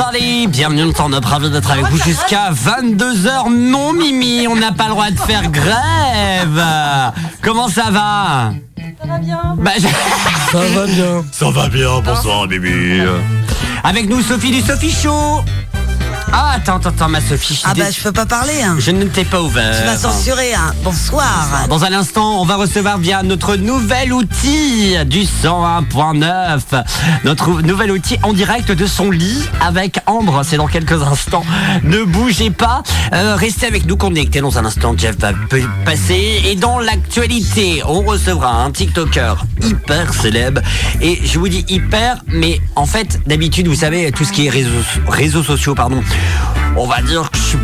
everybody Bienvenue dans Up, ravi d'être avec vous jusqu'à 22h. Non Mimi, on n'a pas le droit de faire grève. Comment ça va? Ça va bien. Bah, je- Ça va bien. Ça va bien, bonsoir Mimi. Avec nous Sophie du Sophie Show Ah, attends, attends, attends, ma Sophie, Ah bah je peux pas parler hein. je ne t'ai pas ouvert. Tu m'as censuré hein. Bonsoir. Dans un instant, on va recevoir via notre nouvel outil du 101.9. Notre nouvel outil en direct de son lit avec Ambre. C'est dans quelques instants. Ne bougez pas. Euh, restez avec nous connectés. Dans un instant, Jeff va passer. Et dans l'actualité, on recevra un TikToker hyper célèbre. Et je vous dis hyper, mais en fait, d'habitude, vous savez, tout ce qui est réseaux, réseaux sociaux, pardon. now. On va dire que je suis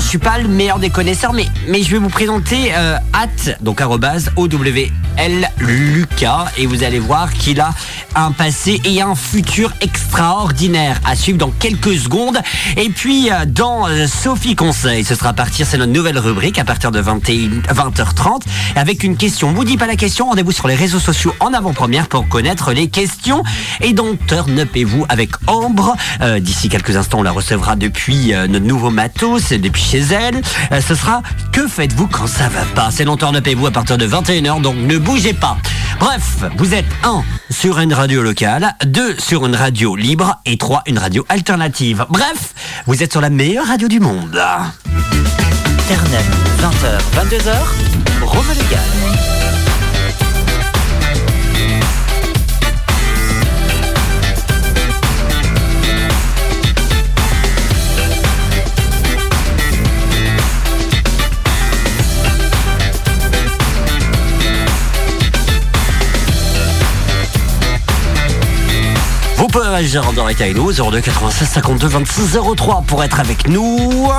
suis pas le meilleur des connaisseurs, mais je vais vous présenter euh, at donc arrobase OWL Lucas et vous allez voir qu'il a un passé et un futur extraordinaire à suivre dans quelques secondes. Et puis euh, dans euh, Sophie Conseil, ce sera à partir, c'est notre nouvelle rubrique à partir de 21, 20h30 avec une question. Vous dit pas la question, rendez-vous sur les réseaux sociaux en avant-première pour connaître les questions. Et donc Turn Up et vous avec Ambre. Euh, D'ici quelques instants, on la recevra depuis notre nouveau matos, depuis chez elle. Euh, ce sera Que faites-vous quand ça va pas? C'est Up et vous à partir de 21h, donc ne bougez pas. Bref, vous êtes 1 sur une radio locale, 2 sur une radio libre et 3 une radio alternative. Bref, vous êtes sur la meilleure radio du monde. Internet, 20h, 22h, Rome Légal. Réagir en direct avec nous 02 96 52 26 03 pour être avec nous.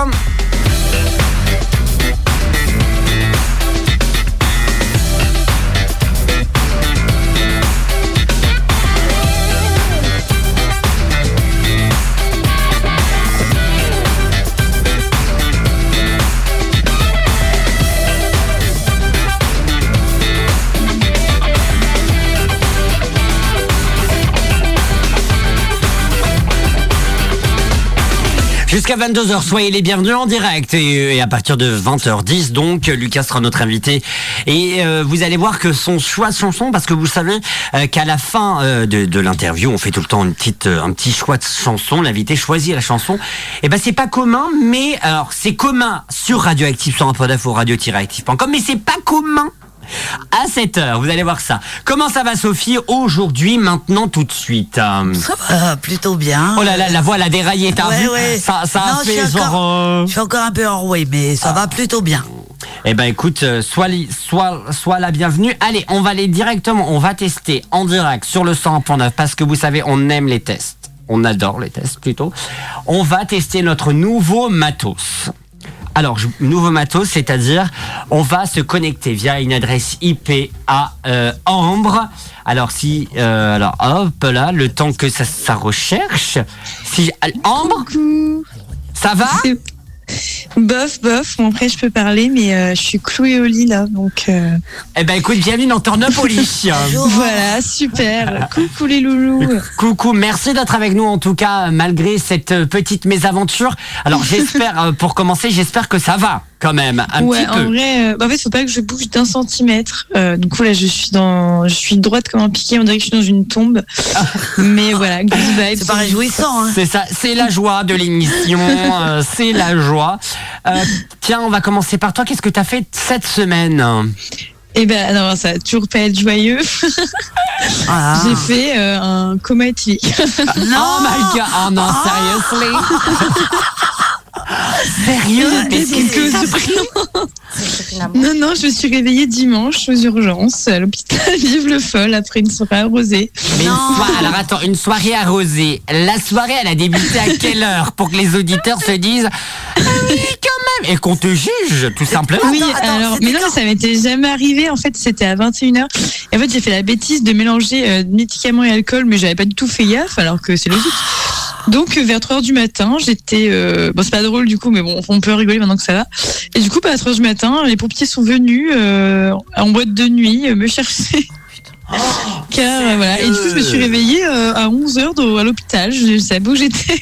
Jusqu'à 22h, soyez les bienvenus en direct. Et, et à partir de 20h10, donc, Lucas sera notre invité. Et euh, vous allez voir que son choix de chanson, parce que vous savez euh, qu'à la fin euh, de, de l'interview, on fait tout le temps une petite, euh, un petit choix de chanson. L'invité choisit la chanson. Et ben c'est pas commun, mais alors c'est commun sur Radioactive, sur un peu d'info radio-active.com, mais c'est pas commun à 7h. Vous allez voir ça. Comment ça va, Sophie Aujourd'hui, maintenant, tout de suite? Euh, Ça va plutôt bien. Oh là là, la voix elle a déraillé, t'as Ouais, vu ouais. Ça, ça a Non, je fait suis genre... encore- euh, Je suis encore un peu enroué, mais ça va plutôt bien. Eh ben écoute, euh, sois, li- sois, sois la bienvenue. Allez, on va aller directement, on va tester en direct sur le 100.9 parce que vous savez, on aime les tests. On adore les tests plutôt. On va tester notre nouveau matos. Alors, nouveau matos, c'est-à-dire, on va se connecter via une adresse IP à euh, Ambre. Alors, si, euh, alors, hop là, le temps que ça, recherche. Si, Ambre, ça va? Bof, bof. Bon, après, je peux parler, mais euh, je suis clouée au lit là, donc euh, Eh ben écoute, bienvenue dans Turn Up au lit. Bonjour. voilà, super. Coucou les loulous. Coucou, merci d'être avec nous en tout cas, malgré cette euh, petite mésaventure. Alors j'espère, euh, pour commencer, j'espère que ça va quand même, un ouais, petit en peu. vrai, euh, bah, en fait, faut pas que je bouge d'un centimètre. Euh, du coup, là, je suis dans, je suis droite comme un piqué. On dirait que je suis dans une tombe. mais voilà, good vibes. C'est pas réjouissant, hein. C'est ça, c'est la joie de l'émission, euh, c'est la joie. Euh, tiens, on va commencer par toi. Qu'est-ce que tu as fait cette semaine? Et ben, non, ça va toujours pas être joyeux. Ah. J'ai fait euh, un coma éthylique. Oh my god, oh non, seriously? Sérieux Mais Qu'est-ce que c'est Non, non, je me suis réveillée dimanche aux urgences à l'hôpital Vive le Foll après une soirée arrosée. Mais une Non. soirée, alors attends, une soirée arrosée. La soirée, elle a débuté à quelle heure pour que les auditeurs se disent Ah oui, quand même, et qu'on te juge, tout simplement. Oui, attends, alors, mais non, ça m'était jamais arrivé. En fait, c'était à 21h. Et en fait, j'ai fait la bêtise de mélanger euh, médicaments et alcool, mais j'avais pas du tout fait gaffe, alors que c'est logique. Donc, vers 3h du matin, j'étais. Euh, bon, c'est pas drôle du coup, mais bon, on peut rigoler maintenant que ça va. Et du coup, bah, à 3h du matin, les pompiers sont venus euh, en boîte de nuit euh, me chercher. Car, euh, voilà. Et du coup, je me suis réveillée euh, à 11h à l'hôpital. Je, je savais où j'étais.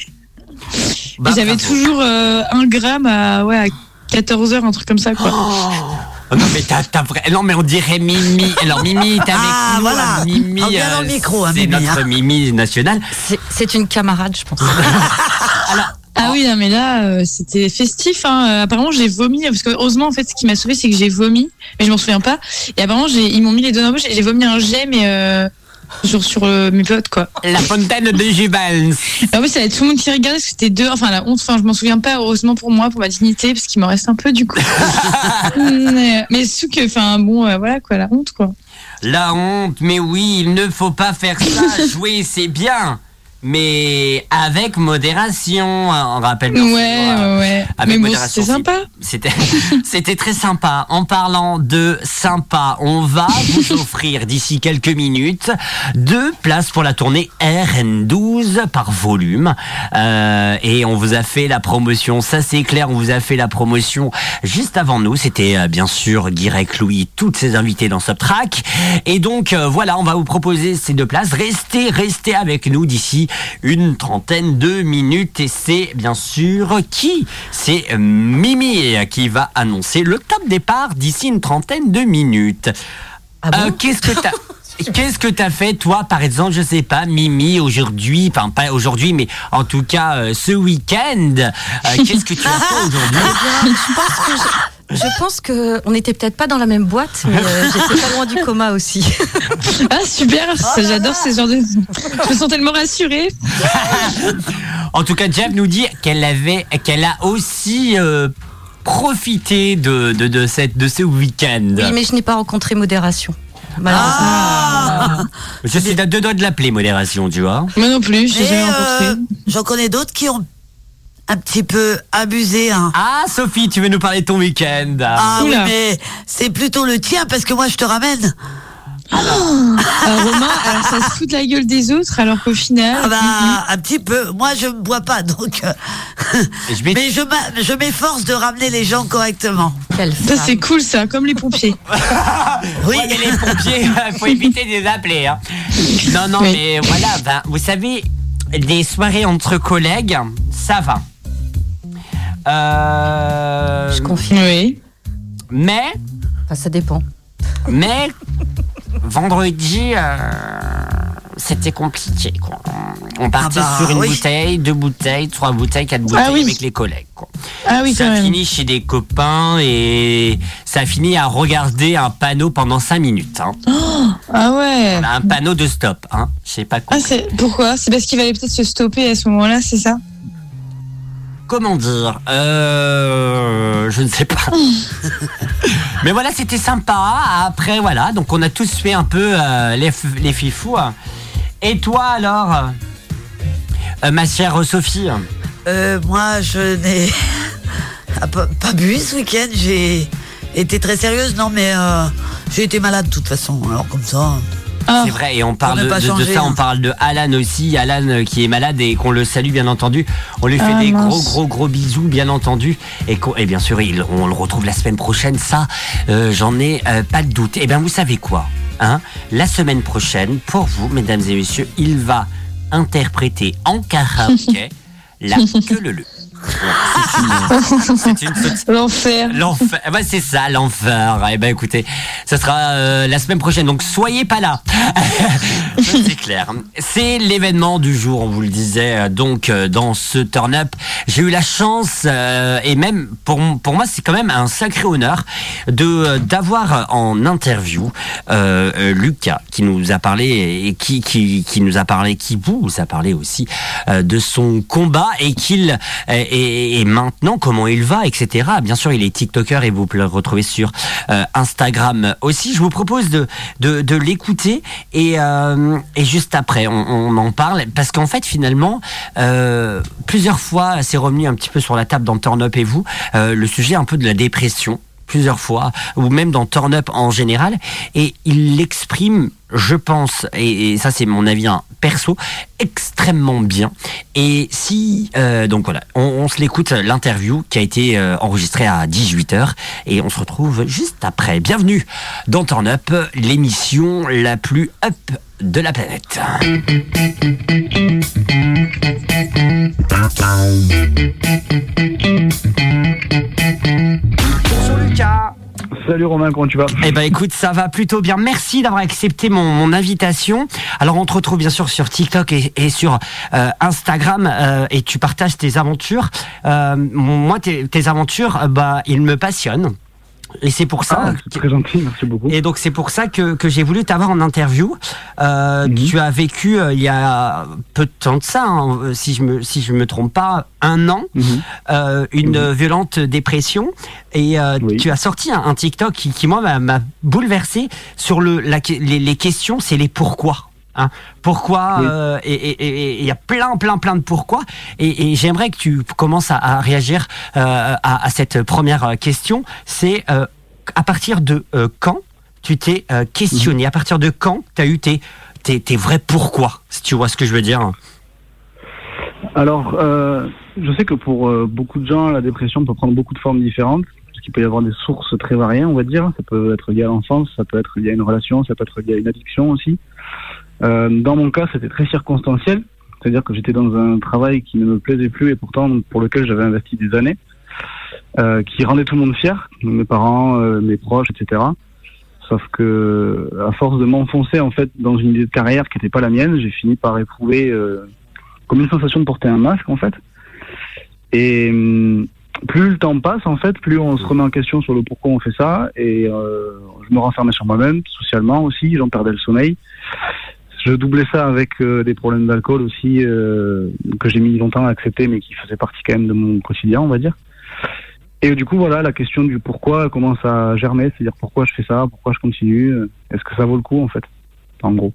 Bah, j'avais toujours euh, un gramme à, ouais, à 14 heures, un truc comme ça, quoi. Oh, non mais t'as, t'as vrai- non mais on dirait Mimi. Alors Mimi, avec Ah, nous. voilà. hein, Mimi, Oh, bien dans le micro, hein, c'est Mimi, notre hein. Mimi nationale. C'est- C'est une camarade, je pense. Ah oui, non, mais là, euh, c'était festif. Hein. Euh, Apparemment, j'ai vomi. Parce que, heureusement, en fait, ce qui m'a sauvé, c'est que j'ai vomi. Mais je m'en souviens pas. Et apparemment, j'ai- ils m'ont mis les deux dans la bouche et j'ai vomi un jet, mais euh, sur, sur euh, mes potes, quoi. La fontaine de Jubens. Ah oui, ça va être tout le monde qui regardait parce que c'était deux. Enfin, la honte, enfin, je m'en souviens pas, heureusement pour moi, pour ma dignité, parce qu'il m'en reste un peu, du coup. mais, mais sous que, enfin, bon, euh, voilà, quoi, la honte, quoi. La honte, mais oui, il ne faut pas faire ça. Jouer, c'est bien. Mais avec modération, hein, on rappelle. Ouais, bien sûr, ouais, euh, ouais. avec Mais bon, modération, c'était sympa. C'était, c'était très sympa. En parlant de sympa, on va vous offrir d'ici quelques minutes deux places pour la tournée RN12 par volume. Euh, et on vous a fait la promotion, ça c'est clair, on vous a fait la promotion juste avant nous. C'était euh, bien sûr Guirec Louis, toutes ses invités dans Subtrack. Et donc euh, voilà, on va vous proposer ces deux places. Restez, restez avec nous d'ici une trentaine de minutes. Et c'est bien sûr qui? C'est euh, Mimi qui va annoncer le top départ d'ici une trentaine de minutes. Ah bon? Euh, qu'est-ce que t'as Qu'est-ce que t'as fait toi par exemple je sais pas Mimi aujourd'hui enfin pas aujourd'hui mais en tout cas euh, ce week-end euh, qu'est-ce que tu as fait aujourd'hui? Je pense que je, pense que on n'était peut-être pas dans la même boîte, mais euh, j'étais pas loin du coma aussi. Ah, super. ça, J'adore ces genres de. Je me sens tellement rassurée. En tout cas Jeff nous dit qu'elle avait qu'elle a aussi euh, profité de, de, de cette de ce week-end. Oui, mais je n'ai pas rencontré modération. Malheureusement. Ah Je suis à deux doigts de l'appeler modération tu vois. Moi non plus, je l'ai jamais euh, rencontré. J'en connais d'autres qui ont un petit peu abusé. Hein. Ah Sophie tu veux nous parler de ton week-end Ah oui, mais c'est plutôt le tien parce que moi je te ramène. Euh, Romain, alors ça se fout de la gueule des autres, alors qu'au final. Ah bah, un petit peu. Moi je ne bois pas donc. euh, Je mais je m'efforce de ramener les gens correctement. Ça c'est cool ça, comme les pompiers. Oui. Ouais, mais les pompiers, faut éviter de les appeler. hein. Non, non, Oui. mais voilà, ben, vous savez, des soirées entre collègues, ça va. Euh, Je confirme. Oui. mais, Enfin, ça dépend. mais, vendredi, euh, c'était compliqué. Quoi. On partait bah, sur une oui. bouteille, deux bouteilles, trois bouteilles, quatre bouteilles oui. avec les collègues. Quoi. Ah oui, ça quand a même. fini chez des copains et ça a fini à regarder un panneau pendant cinq minutes. hein. Ah ouais. Un panneau de stop, hein. Je sais pas quoi. Ah, c'est pourquoi? C'est parce qu'il fallait peut-être se stopper à ce moment-là, c'est ça? Comment dire Euh. Je ne sais pas. Mais voilà, c'était sympa. Après, voilà, donc on a tous fait un peu euh, les, les fifous. Et toi alors Euh, Ma chère Sophie Euh, moi je n'ai ah, pas, pas bu ce week-end. J'ai été très sérieuse. Non mais euh, j'ai été malade de toute façon. Alors comme ça. Ah, C'est vrai, et on parle de, ça, hein. on parle de Alan aussi, Alan euh, qui est malade et qu'on le salue bien entendu. On lui fait Ah, des mince. gros gros gros bisous bien entendu et, bien sûr il- on le retrouve la semaine prochaine. Ça, euh, j'en ai euh, pas de doute. Et bien vous savez quoi hein? La semaine prochaine, pour vous, mesdames et messieurs, il va interpréter en karaoké la queue le c'est une- L'enfer. L'enfer, Eh ben, c'est ça, l'enfer. Eh ben écoutez, ce sera euh, la semaine prochaine, donc soyez pas là. c'est clair. C'est l'événement du jour, on vous le disait. euh, Donc euh, dans ce turn-up, j'ai eu la chance euh, et même pour pour moi c'est quand même un sacré honneur de d'avoir en interview euh, Lucas qui nous a parlé et qui qui qui nous a parlé, qui vous a parlé aussi de son combat et qu'il et, maintenant comment il va, etc. Bien sûr, il est TikToker et vous pouvez le retrouver sur euh, Instagram aussi. Je vous propose de l'écouter et euh, et juste après on, on en parle parce qu'en fait finalement euh, plusieurs fois c'est revenu un petit peu sur la table dans Turn Up et vous le sujet un peu de la dépression plusieurs fois, ou même dans Turn Up en général, et il l'exprime, je pense, et, ça c'est mon avis hein, perso, extrêmement bien. Et si, euh, donc voilà, on, on se l'écoute, l'interview qui a été euh, enregistrée à 18h, et on se retrouve juste après. Bienvenue dans Turn Up, l'émission la plus up de la planète. Lucas. Salut Romain, comment tu vas? Eh ben écoute, ça va plutôt bien. Merci d'avoir accepté mon, mon invitation. Alors on te retrouve bien sûr sur TikTok et, et sur euh, Instagram euh, et tu partages tes aventures. Euh, moi, tes, tes aventures, euh, bah, ils me passionnent. Et c'est pour ça. Ah, c'est très gentil, merci beaucoup. Et donc c'est pour ça que, que j'ai voulu t'avoir en interview. Euh, Mhm. Tu as vécu euh, il y a peu de temps de ça, hein, euh, si je me si je me trompe pas, un an, Mhm. euh, une Mhm. violente dépression. Et Oui. tu as sorti un, un TikTok qui, qui moi m'a- m'a bouleversé sur le la, les, les questions, c'est les pourquoi. Hein, pourquoi Oui. euh, et il y a plein plein plein de pourquoi et, et j'aimerais que tu commences à, à réagir euh, à, à cette première euh, question c'est euh, à partir de quand tu t'es questionné? Mhm. à partir de quand tu as eu tes, tes, tes vrais pourquoi? Si tu vois ce que je veux dire Alors, je sais que pour beaucoup de gens, la dépression peut prendre beaucoup de formes différentes, parce qu'il peut y avoir des sources très variées, on va dire. Ça peut être lié à l'enfance, ça peut être lié à une relation, ça peut être lié à une addiction aussi. Euh, dans mon cas, c'était très circonstanciel, c'est-à-dire que j'étais dans un travail qui ne me plaisait plus et pourtant pour lequel j'avais investi des années, euh, qui rendait tout le monde fier, mes parents, euh, mes proches, etc. Sauf que, à force de m'enfoncer en fait dans une idée de carrière qui n'était pas la mienne, j'ai fini par éprouver euh, comme une sensation de porter un masque en fait. Et hum, plus le temps passe en fait, plus on se remet en question sur le pourquoi on fait ça. Et euh, je me renfermais sur moi-même, socialement aussi, j'en perdais le sommeil. Je doublais ça avec euh, des problèmes d'alcool aussi euh, que j'ai mis longtemps à accepter, mais qui faisaient partie quand même de mon quotidien, on va dire. Et du coup, voilà, la question du pourquoi commence à germer, c'est-à-dire pourquoi je fais ça, pourquoi je continue, euh, est-ce que ça vaut le coup en fait, en gros.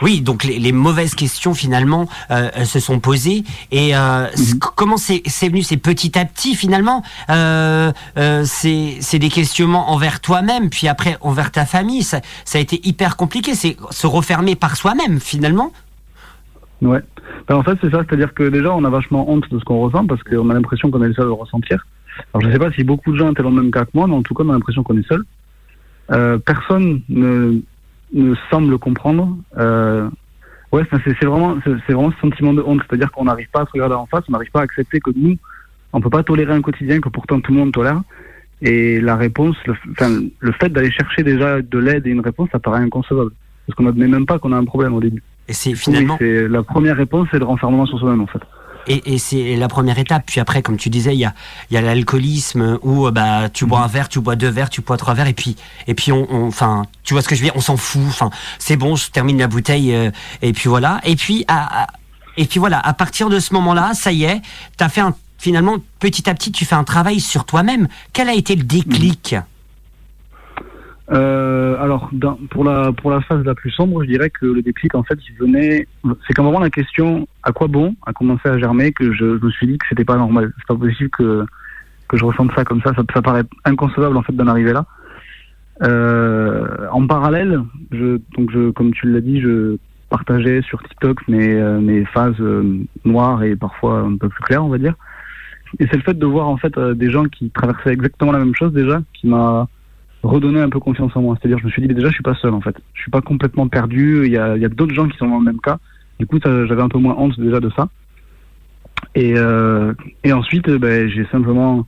Oui, donc les, les mauvaises questions finalement euh, elles se sont posées et euh, c- comment c'est venu C'est petit à petit finalement. Euh, euh, c'est des questionnements envers toi-même, puis après envers ta famille. Ça, ça a été hyper compliqué. C'est se refermer par soi-même finalement. Ouais. Ben, en fait, c'est ça, c'est-à-dire que déjà, on a vachement honte de ce qu'on ressent parce qu'on a l'impression qu'on est le seul à le ressentir. Alors, je sais pas si beaucoup de gens étaient dans le même cas que moi, mais en tout cas, on a l'impression qu'on est seul. Euh, personne ne, ne semble comprendre. Euh, ouais, c'est vraiment, c'est vraiment ce sentiment de honte, c'est-à-dire qu'on n'arrive pas à se regarder en face, on n'arrive pas à accepter que nous, on peut pas tolérer un quotidien que pourtant tout le monde tolère. Et la réponse, le, enfin, le fait d'aller chercher déjà de l'aide et une réponse, ça paraît inconcevable. Parce qu'on n'admet même pas qu'on a un problème au début. Et c'est Oui, finalement c'est la première réponse, c'est le renfermement sur soi-même en fait. Et, et c'est la première étape. Puis après, comme tu disais, il y a y a l'alcoolisme où euh, bah tu bois un verre, tu bois deux verres, tu bois trois verres et puis et puis on enfin tu vois ce que je veux dire? On s'en fout. Enfin c'est bon, je termine la bouteille euh, et puis voilà. Et puis à- et puis voilà. À partir de ce moment-là, ça y est, t'as fait un finalement petit à petit tu fais un travail sur toi-même. Quel a été le déclic? Euh, alors, pour la pour la phase la plus sombre, je dirais que le déclic en fait, il venait. C'est quand vraiment la question à quoi bon a commencé à germer que je, je me suis dit que c'était pas normal. C'est pas possible que que je ressente ça comme ça. Ça, ça paraît inconcevable en fait d'en arriver là. Euh, en parallèle, je donc je comme tu l'as dit, je partageais sur TikTok mes euh, mes phases euh, noires et parfois un peu plus claires, on va dire. Et c'est le fait de voir en fait euh, des gens qui traversaient exactement la même chose déjà qui m'a redonner un peu confiance en moi. C'est-à-dire, je me suis dit, mais déjà, je suis pas seul, en fait. Je suis pas complètement perdu. Il y a, y a d'autres gens qui sont dans le même cas. Du coup, j'avais un peu moins honte déjà de ça. Et, euh, et ensuite, euh, ben, j'ai simplement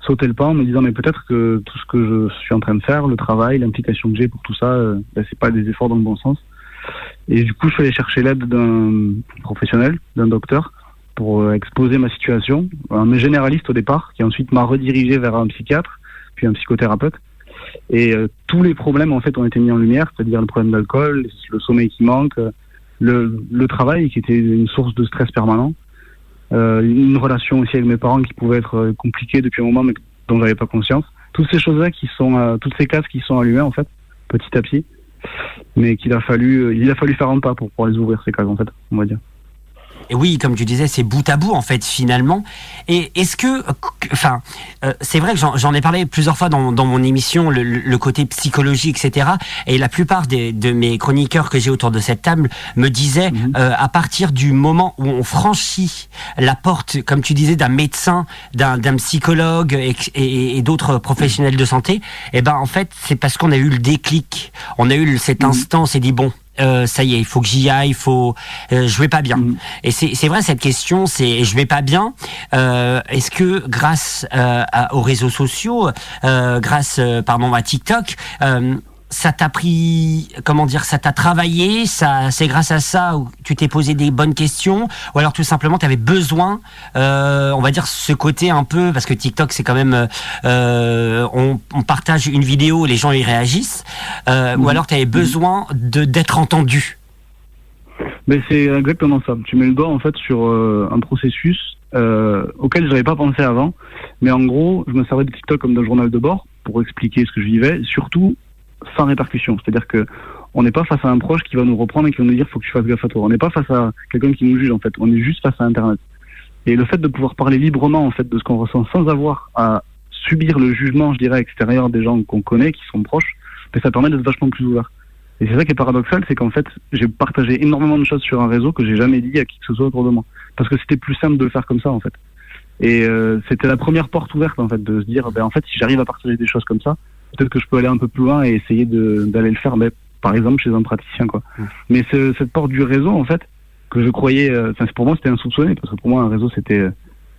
sauté le pas en me disant, mais peut-être que tout ce que je suis en train de faire, le travail, l'implication que j'ai pour tout ça, euh, ben, c'est pas des efforts dans le bon sens. Et du coup, je suis allé chercher l'aide d'un professionnel, d'un docteur, pour exposer ma situation. Un généraliste au départ, qui ensuite m'a redirigé vers un psychiatre, puis un psychothérapeute. Et euh, tous les problèmes en fait ont été mis en lumière, c'est-à-dire le problème d'alcool, le sommeil qui manque, le, travail qui était une source de stress permanent, euh, une relation aussi avec mes parents qui pouvait être euh, compliquée depuis un moment mais dont j'avais pas conscience. Toutes ces choses-là qui sont, toutes ces cases qui sont allumées en fait, petit à petit, mais qu'il a fallu, il a fallu faire un pas pour pouvoir les ouvrir ces cases en fait, on va dire. Et oui, comme tu disais, c'est bout à bout en fait finalement. Et est-ce que, enfin, euh, c'est vrai que j'en ai parlé plusieurs fois dans, dans mon émission, le, le côté psychologique, etc. Et la plupart des, de mes chroniqueurs que j'ai autour de cette table me disaient, Mhm. euh, à partir du moment où on franchit la porte, comme tu disais, d'un médecin, d'un psychologue et, et- et d'autres professionnels de santé, eh ben en fait, c'est parce qu'on a eu le déclic, on a eu cet Mhm. instant, on s'est dit bon, euh, ça y est, il faut que j'y aille, il faut, euh, je vais pas bien. Mhm. Et c'est c'est vrai cette question, c'est je vais pas bien. Euh, Est-ce que grâce euh, à- aux réseaux sociaux, euh, grâce euh, pardon à TikTok, euh, ça t'a pris, comment dire, ça t'a travaillé, ça, c'est grâce à ça où tu t'es posé des bonnes questions, ou alors tout simplement tu avais besoin, euh, on va dire ce côté un peu, parce que TikTok c'est quand même, euh, on, on partage une vidéo, les gens y réagissent, euh, ou Mhm. alors tu avais besoin de d'être entendu. Mais c'est exactement ça. Tu mets le doigt en fait sur un processus auquel je n'avais pas pensé avant. Mais en gros, je me servais de TikTok comme d'un journal de bord pour expliquer ce que je vivais, surtout sans répercussion. C'est-à-dire que on n'est pas face à un proche qui va nous reprendre et qui va nous dire faut que tu fasses gaffe à toi. On n'est pas face à quelqu'un qui nous juge en fait. On est juste face à Internet. Et le fait de pouvoir parler librement en fait de ce qu'on ressent sans avoir à subir le jugement, je dirais, extérieur des gens qu'on connaît, qui sont proches, ben, ça permet d'être vachement plus ouvert. Et c'est ça qui est paradoxal, c'est qu'en fait, j'ai partagé énormément de choses sur un réseau que j'ai jamais dit à qui que ce soit autour de moi. Parce que c'était plus simple de le faire comme ça, en fait. Et euh, c'était la première porte ouverte, en fait, de se dire, ben, en fait, si j'arrive à partager des choses comme ça, peut-être que je peux aller un peu plus loin et essayer d'aller le faire, ben, par exemple, chez un praticien, quoi. Mais ce- cette porte du réseau, en fait, que je croyais, euh, enfin, pour moi, c'était insoupçonné, parce que pour moi, un réseau, c'était euh,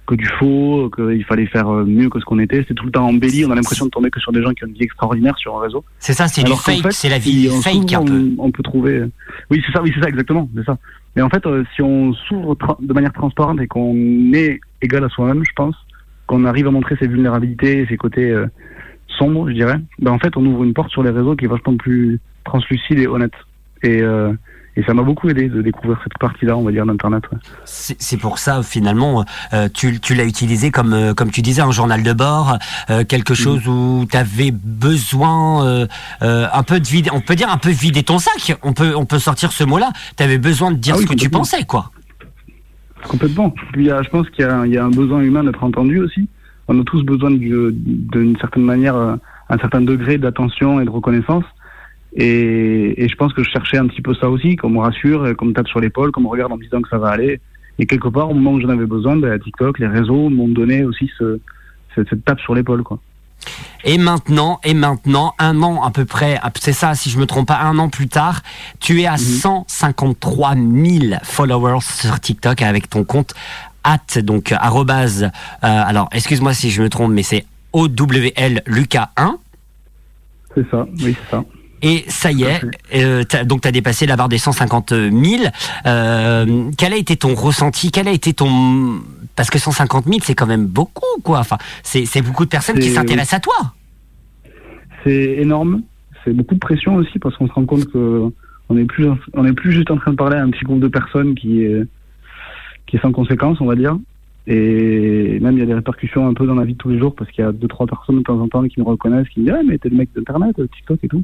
que du faux, qu'il fallait faire euh, mieux que ce qu'on était. C'était tout le temps embelli. On a l'impression de tomber que sur des gens qui ont une vie extraordinaire sur un réseau. C'est ça, c'est du fake, fait, c'est la vie si fake s'ouvre, un peu. On, on peut trouver. Oui, c'est ça. Oui, c'est ça exactement. C'est ça. Mais en fait, euh, si on s'ouvre de manière transparente et qu'on est égal à soi-même, je pense, qu'on arrive à montrer ses vulnérabilités, ses côtés euh, sombres, je dirais, ben en fait, on ouvre une porte sur les réseaux qui est vachement plus translucide et honnête. Et euh, et ça m'a beaucoup aidé de découvrir cette partie-là, on va dire, d'Internet. ouais. C'est pour ça finalement euh, tu, tu l'as utilisé comme euh, comme tu disais un journal de bord, euh, quelque Mm. chose où tu avais besoin un peu de vider, on peut dire un peu vider ton sac. On peut on peut sortir ce mot-là. Tu avais besoin de dire Ah oui, ce que tu pensais quoi. Complètement. Puis, il y a- je pense qu'il y a un besoin humain d'être entendu aussi. On a tous besoin d'une certaine manière, euh, un certain degré d'attention et de reconnaissance. Et, et je pense que je cherchais un petit peu ça aussi, qu'on me rassure, qu'on me tape sur l'épaule, qu'on me regarde en me disant que ça va aller. Et quelque part, au moment où j'en avais besoin, ben, TikTok, les réseaux m'ont donné aussi ce, cette, cette tape sur l'épaule. quoi. Et maintenant, et maintenant, un an à peu près, c'est ça, si je me trompe pas, un an plus tard, tu es à 153 000 followers sur TikTok avec ton compte at donc arrobase. euh, alors, excuse-moi si je me trompe, mais c'est OWL Lucas 1. C'est ça, oui, c'est ça. Et ça y est, euh, t'as- donc tu as dépassé la barre des 150 000. Euh, quel a été ton ressenti? Quel a été ton... Parce que 150 000, c'est quand même beaucoup, quoi. Enfin, c'est beaucoup de personnes qui s'intéressent à toi. C'est énorme. C'est beaucoup de pression aussi parce qu'on se rend compte que on n'est plus, on plus juste en train de parler à un petit groupe de personnes qui est, qui est sans conséquence, on va dire. Et même il y a des répercussions un peu dans la vie de tous les jours parce qu'il y a deux trois personnes de temps en temps qui me reconnaissent, qui me disent ah mais t'es le mec d'internet, TikTok et tout.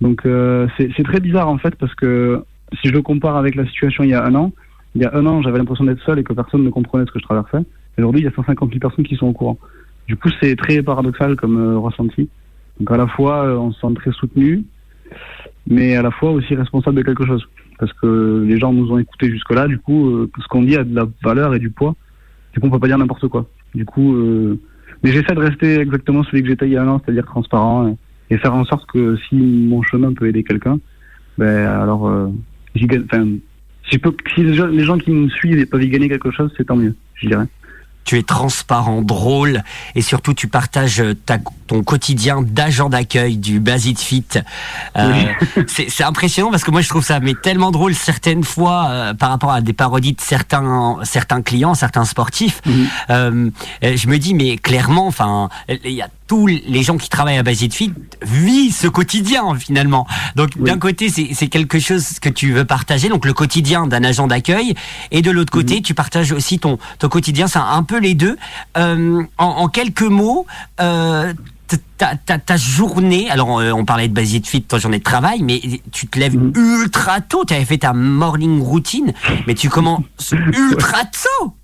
Donc euh, c'est c'est très bizarre en fait parce que si je le compare avec la situation il y a un an, il y a un an j'avais l'impression d'être seul et que personne ne comprenait ce que je traversais. Aujourd'hui il y a 150 000 personnes qui sont au courant. Du coup c'est très paradoxal comme euh, ressenti. Donc à la fois, euh, on se sent très soutenu, mais à la fois aussi responsable de quelque chose. Parce que les gens nous ont écoutés jusque-là, du coup, euh, ce qu'on dit a de la valeur et du poids. Du coup, on peut pas dire n'importe quoi. Du coup, euh, mais j'essaie de rester exactement celui que j'étais il y a un an, c'est-à-dire transparent, et, faire en sorte que si mon chemin peut aider quelqu'un, ben alors, euh, si, si les gens qui me suivent peuvent y gagner quelque chose, c'est tant mieux, je dirais. Tu es transparent, drôle et surtout tu partages ta, ton quotidien d'agent d'accueil du Basit Fit. Euh, c'est c'est impressionnant parce que moi je trouve ça mais tellement drôle certaines fois euh, par rapport à des parodies de certains certains clients, certains sportifs. Mhm. Euh, euh, je me dis mais clairement, enfin il y a tous les gens qui travaillent à Basit Fit vivent ce quotidien finalement. Donc Oui. d'un côté c'est quelque chose que tu veux partager, donc le quotidien d'un agent d'accueil, et de l'autre côté tu partages aussi ton ton quotidien, c'est un peu les deux. Euh, en, en quelques mots. Euh, ta, ta, ta journée, alors euh, on parlait de Basit Fit, ta journée de travail, mais tu te lèves Mhm. ultra tôt, tu avais fait ta morning routine, mais tu commences ultra tôt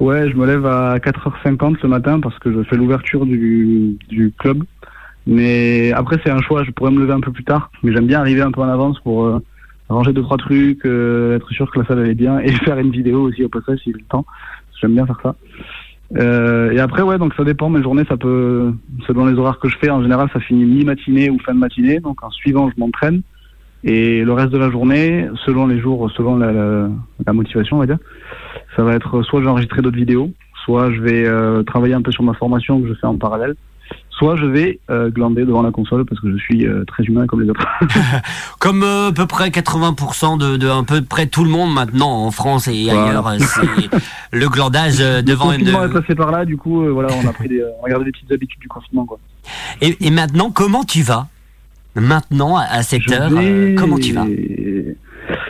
Ouais, je me lève à 4h50 ce matin parce que je fais l'ouverture du, club. Mais après, c'est un choix. Je pourrais me lever un peu plus tard. Mais j'aime bien arriver un peu en avance pour euh, ranger deux, trois trucs, euh, être sûr que la salle allait bien et faire une vidéo aussi au passage si j'ai le temps. J'aime bien faire ça. Euh, et après, ouais, donc ça dépend. Mes journées, ça peut, selon les horaires que je fais, en général, ça finit mi-matinée ou fin de matinée. Donc en suivant, je m'entraîne. Et le reste de la journée, selon les jours, selon la motivation, on va dire, ça va être soit je vais enregistrer d'autres vidéos, soit je vais euh, travailler un peu sur ma formation que je fais en parallèle, soit je vais euh, glander devant la console parce que je suis euh, très humain comme les autres. Comme à peu près 80% de, de un peu près tout le monde maintenant en France et Voilà. ailleurs, c'est le glandage devant le une. confinement est passé par là, du coup, voilà, on a pris des, on a gardé les petites habitudes du confinement, quoi. Et, et maintenant, comment tu vas? Maintenant, à, à cette Je heure, vais- comment tu vas?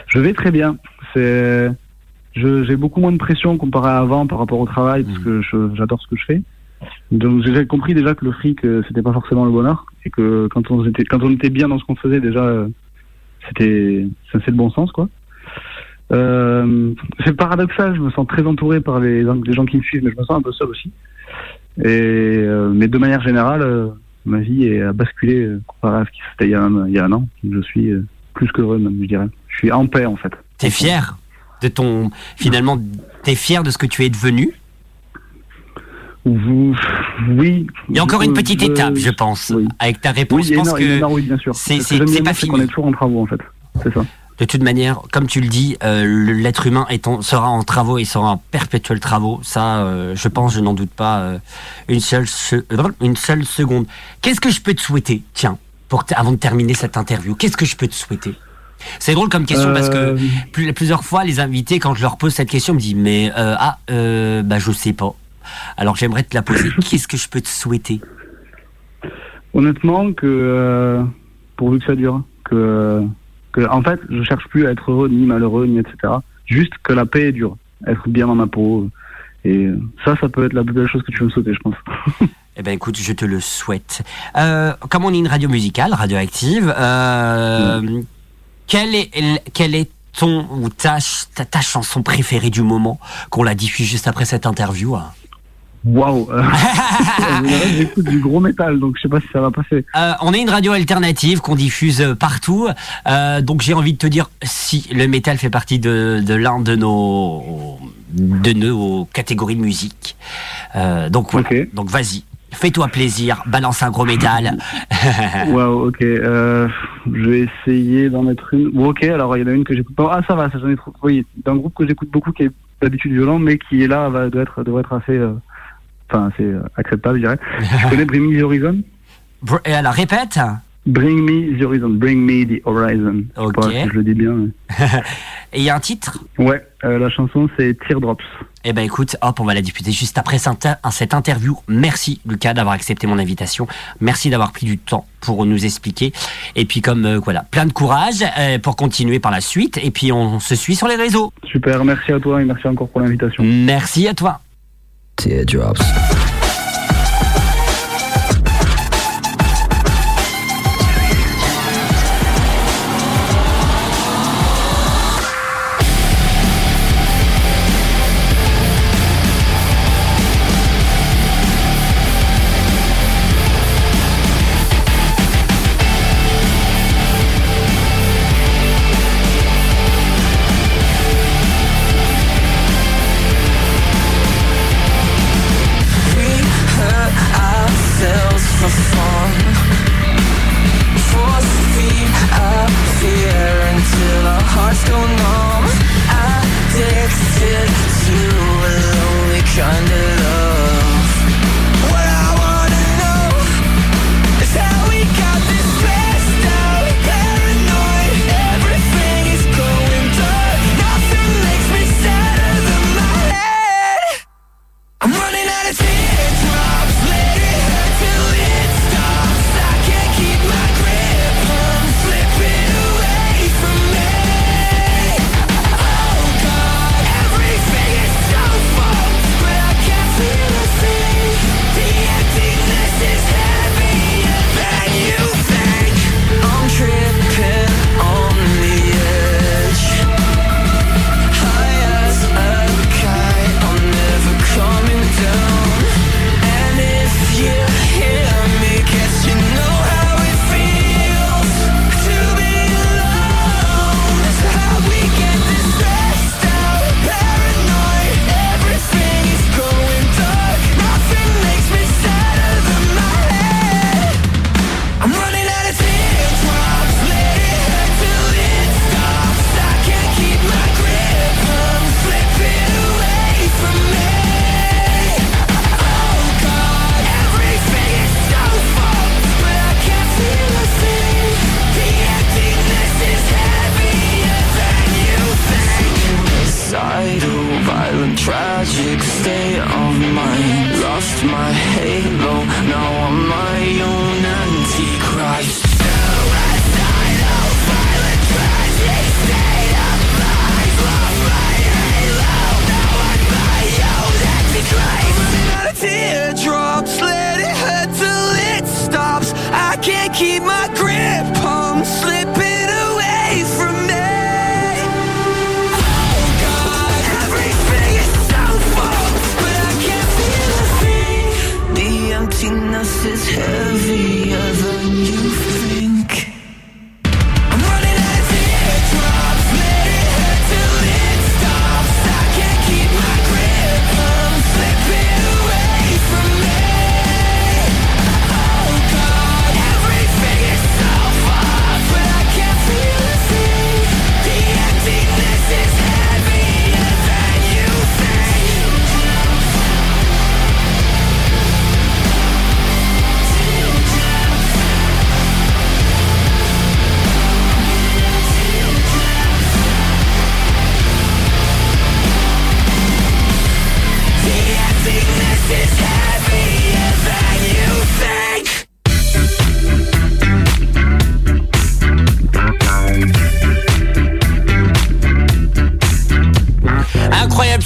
Je vais très bien. C'est, j'ai beaucoup moins de pression comparé à avant par rapport au travail parce que j'adore ce que je fais. Donc j'ai compris déjà que le fric euh, c'était pas forcément le bonheur et que quand on était quand on était bien dans ce qu'on faisait déjà euh, c'était ça c'est le bon sens quoi. Euh, c'est paradoxal, je me sens très entouré par les, les gens qui me suivent, mais je me sens un peu seul aussi. Et mais de manière générale, ma vie est à basculer comparé à ce qui c'était il il y a un an. Je suis plus qu'heureux même, je dirais. Je suis en paix en fait. T'es fier? De ton. Finalement, t'es fier de ce que tu es devenu oui. Il y a encore une Je- petite je- étape, je pense, oui. avec ta Oui, réponse. y je pense que oui, bien sûr. c'est- Ce pas fini. qu'on est toujours en travaux en fait. C'est ça. de toute manière, comme tu le dis, euh, l'être humain est en- sera en travaux et sera en perpétuel travaux. Ça, euh, je pense, je n'en doute pas euh, une seule se- euh, une seule seconde. Qu'est-ce que je peux te souhaiter, tiens, pour avant de terminer cette interview? Qu'est-ce que je peux te souhaiter? C'est drôle comme question parce que Euh, plus- plusieurs fois, les invités, quand je leur pose cette question, me disent mais euh, ah euh, bah je sais pas. Alors j'aimerais te la poser. Qu'est-ce que je peux te souhaiter? Honnêtement, que pourvu que ça dure, que, que en fait, je cherche plus à être heureux ni malheureux ni etc. Juste que la paix dure, être bien dans ma peau. Et ça, ça peut être la plus belle chose que tu peux me souhaiter, je pense. Eh ben écoute, je te le souhaite. Euh, comme on est une radio musicale, radioactive, euh, quelle est quelle est ton ou ta, ta, ta chanson préférée du moment qu'on la diffuse juste après cette interview hein? Waouh J'écoute du gros métal, donc je sais pas si ça va passer. Euh, on est une radio alternative qu'on diffuse euh, partout, euh, donc j'ai envie de te dire si le métal fait partie de, de l'un de nos de nos catégories de musique. Euh, donc voilà. Donc vas-y, fais-toi plaisir, balance un gros métal. Waouh, ok. Euh, je vais essayer d'en mettre une. Bon, ok, alors il y en a une que j'écoute pas. Ah, ça va, ça j'en ai trop. Oui, d'un groupe que j'écoute beaucoup qui est d'habitude violent, mais qui est là, va, doit, être, devrait être assez. euh, Enfin, assez euh, acceptable, je dirais. Tu connais Bring Me the Horizon? Br- Et alors répète. Bring Me the Horizon. Bring Me the Horizon. Je sais Ok. pas si je le dis bien. mais- Et il y a un titre? Ouais, euh, la chanson c'est Teardrops. Eh ben écoute, hop, on va la disputer juste après cette inter- cette interview. Merci Lucas d'avoir accepté mon invitation. Merci d'avoir pris du temps pour nous expliquer. Et puis comme euh, voilà, plein de courage euh, pour continuer par la suite. Et puis on se suit sur les réseaux. Super, merci à toi et merci encore pour l'invitation. Merci à toi. Teardrops.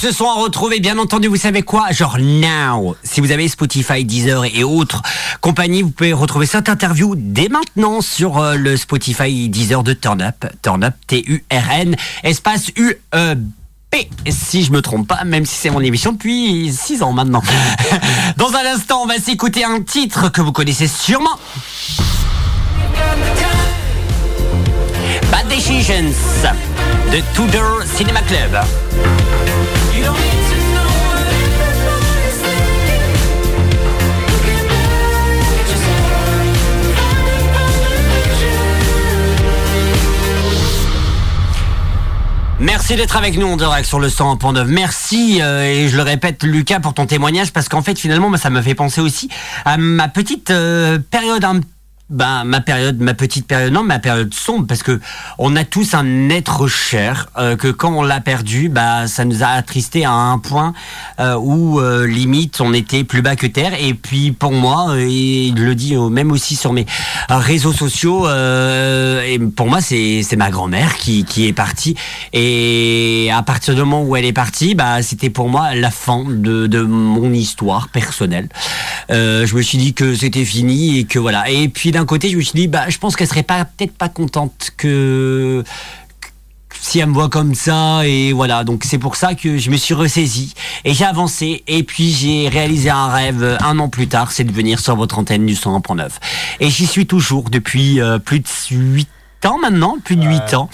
Ce son à retrouver, bien entendu, vous savez quoi Genre now Si vous avez Spotify, Deezer et autres compagnies, vous pouvez retrouver cette interview dès maintenant sur euh, le Spotify Deezer de Turn Up. Turn Up, T-U-R-N, espace U-E-B. Si je me trompe pas, même si c'est mon émission depuis 6 ans maintenant. Dans un instant, on va s'écouter un titre que vous connaissez sûrement. Bad Decisions de Tudor Cinema Club. Merci d'être avec nous en sur le 100.9. Merci euh, et je le répète Lucas pour ton témoignage parce qu'en fait finalement ça me fait penser aussi à ma petite euh, période un ben, ma période, ma petite période, non, ma période sombre, parce que on a tous un être cher euh, que quand on l'a perdu, bah, ça nous a attristé à un point euh, où euh, limite on était plus bas que terre. Et puis pour moi, euh, et je le euh, même aussi sur mes réseaux sociaux, euh, et pour moi c'est c'est ma grand-mère qui qui est partie. Et à partir du moment où elle est partie, bah c'était pour moi la fin de de mon histoire personnelle. Euh, je me suis dit que c'était fini et que voilà. Et puis côté, je me suis dit, bah, je pense qu'elle serait pas peut-être pas contente que si elle me voit comme ça et voilà. Donc c'est pour ça que je me suis ressaisi. Et j'ai avancé. Et puis j'ai réalisé un rêve euh, un an plus tard c'est de venir sur votre antenne du 101.9 et j'y suis toujours depuis euh, plus de 8 ans maintenant, plus de 8 ans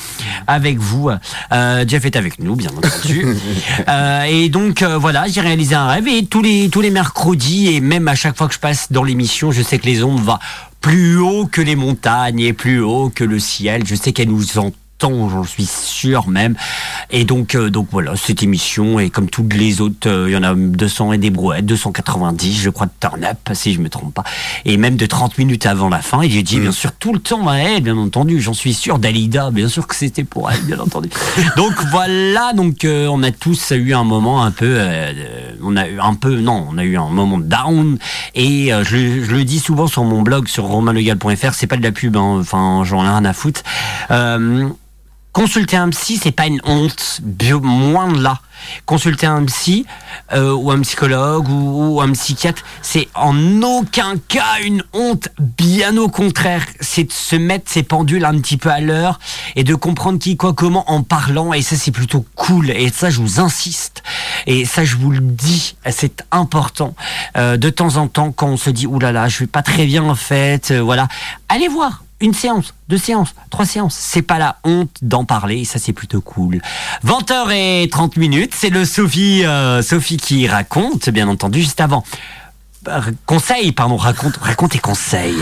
avec vous. Euh, Jeff est avec nous, bien entendu. Euh, et donc euh, voilà, j'ai réalisé un rêve et tous les tous les mercredis et même à chaque fois que je passe dans l'émission, je sais que les ondes vont plus haut que les montagnes et plus haut que le ciel. Je sais qu'elle nous entend j'en suis sûr même. Et donc, euh, donc voilà, cette émission, et comme toutes les autres, euh, il y en a 200 et des brouettes, 290, je crois, de turn up, si je me trompe pas. Et même de 30 minutes avant la fin, et j'ai dit, bien sûr, tout le temps à elle, bien entendu, j'en suis sûr, Dalida, bien sûr que c'était pour elle, bien entendu. donc voilà, donc euh, on a tous eu un moment un peu, on a eu un peu, non, on a eu un moment down, et je, je le dis souvent sur mon blog, sur romainlegal.fr, c'est pas de la pub, hein, enfin, j'en ai rien à foutre. Consulter un psy, c'est pas une honte, bien moins de là. Consulter un psy euh, ou un psychologue ou, un psychiatre, c'est en aucun cas une honte. Bien au contraire, c'est de se mettre ses pendules un petit peu à l'heure et de comprendre qui, quoi, comment en parlant. Et ça, c'est plutôt cool. Et ça, je vous insiste. Et ça, je vous le dis, c'est important. Euh, de temps en temps, quand on se dit, oulala, je vais pas très bien en fait, euh, voilà, allez voir une séance, deux séances, trois séances. C'est pas la honte d'en parler, ça c'est plutôt cool. 20h et 30 minutes, c'est le Sophie, euh, Sophie qui raconte, bien entendu, juste avant. Euh, Conseil, pardon, raconte, raconte et conseil.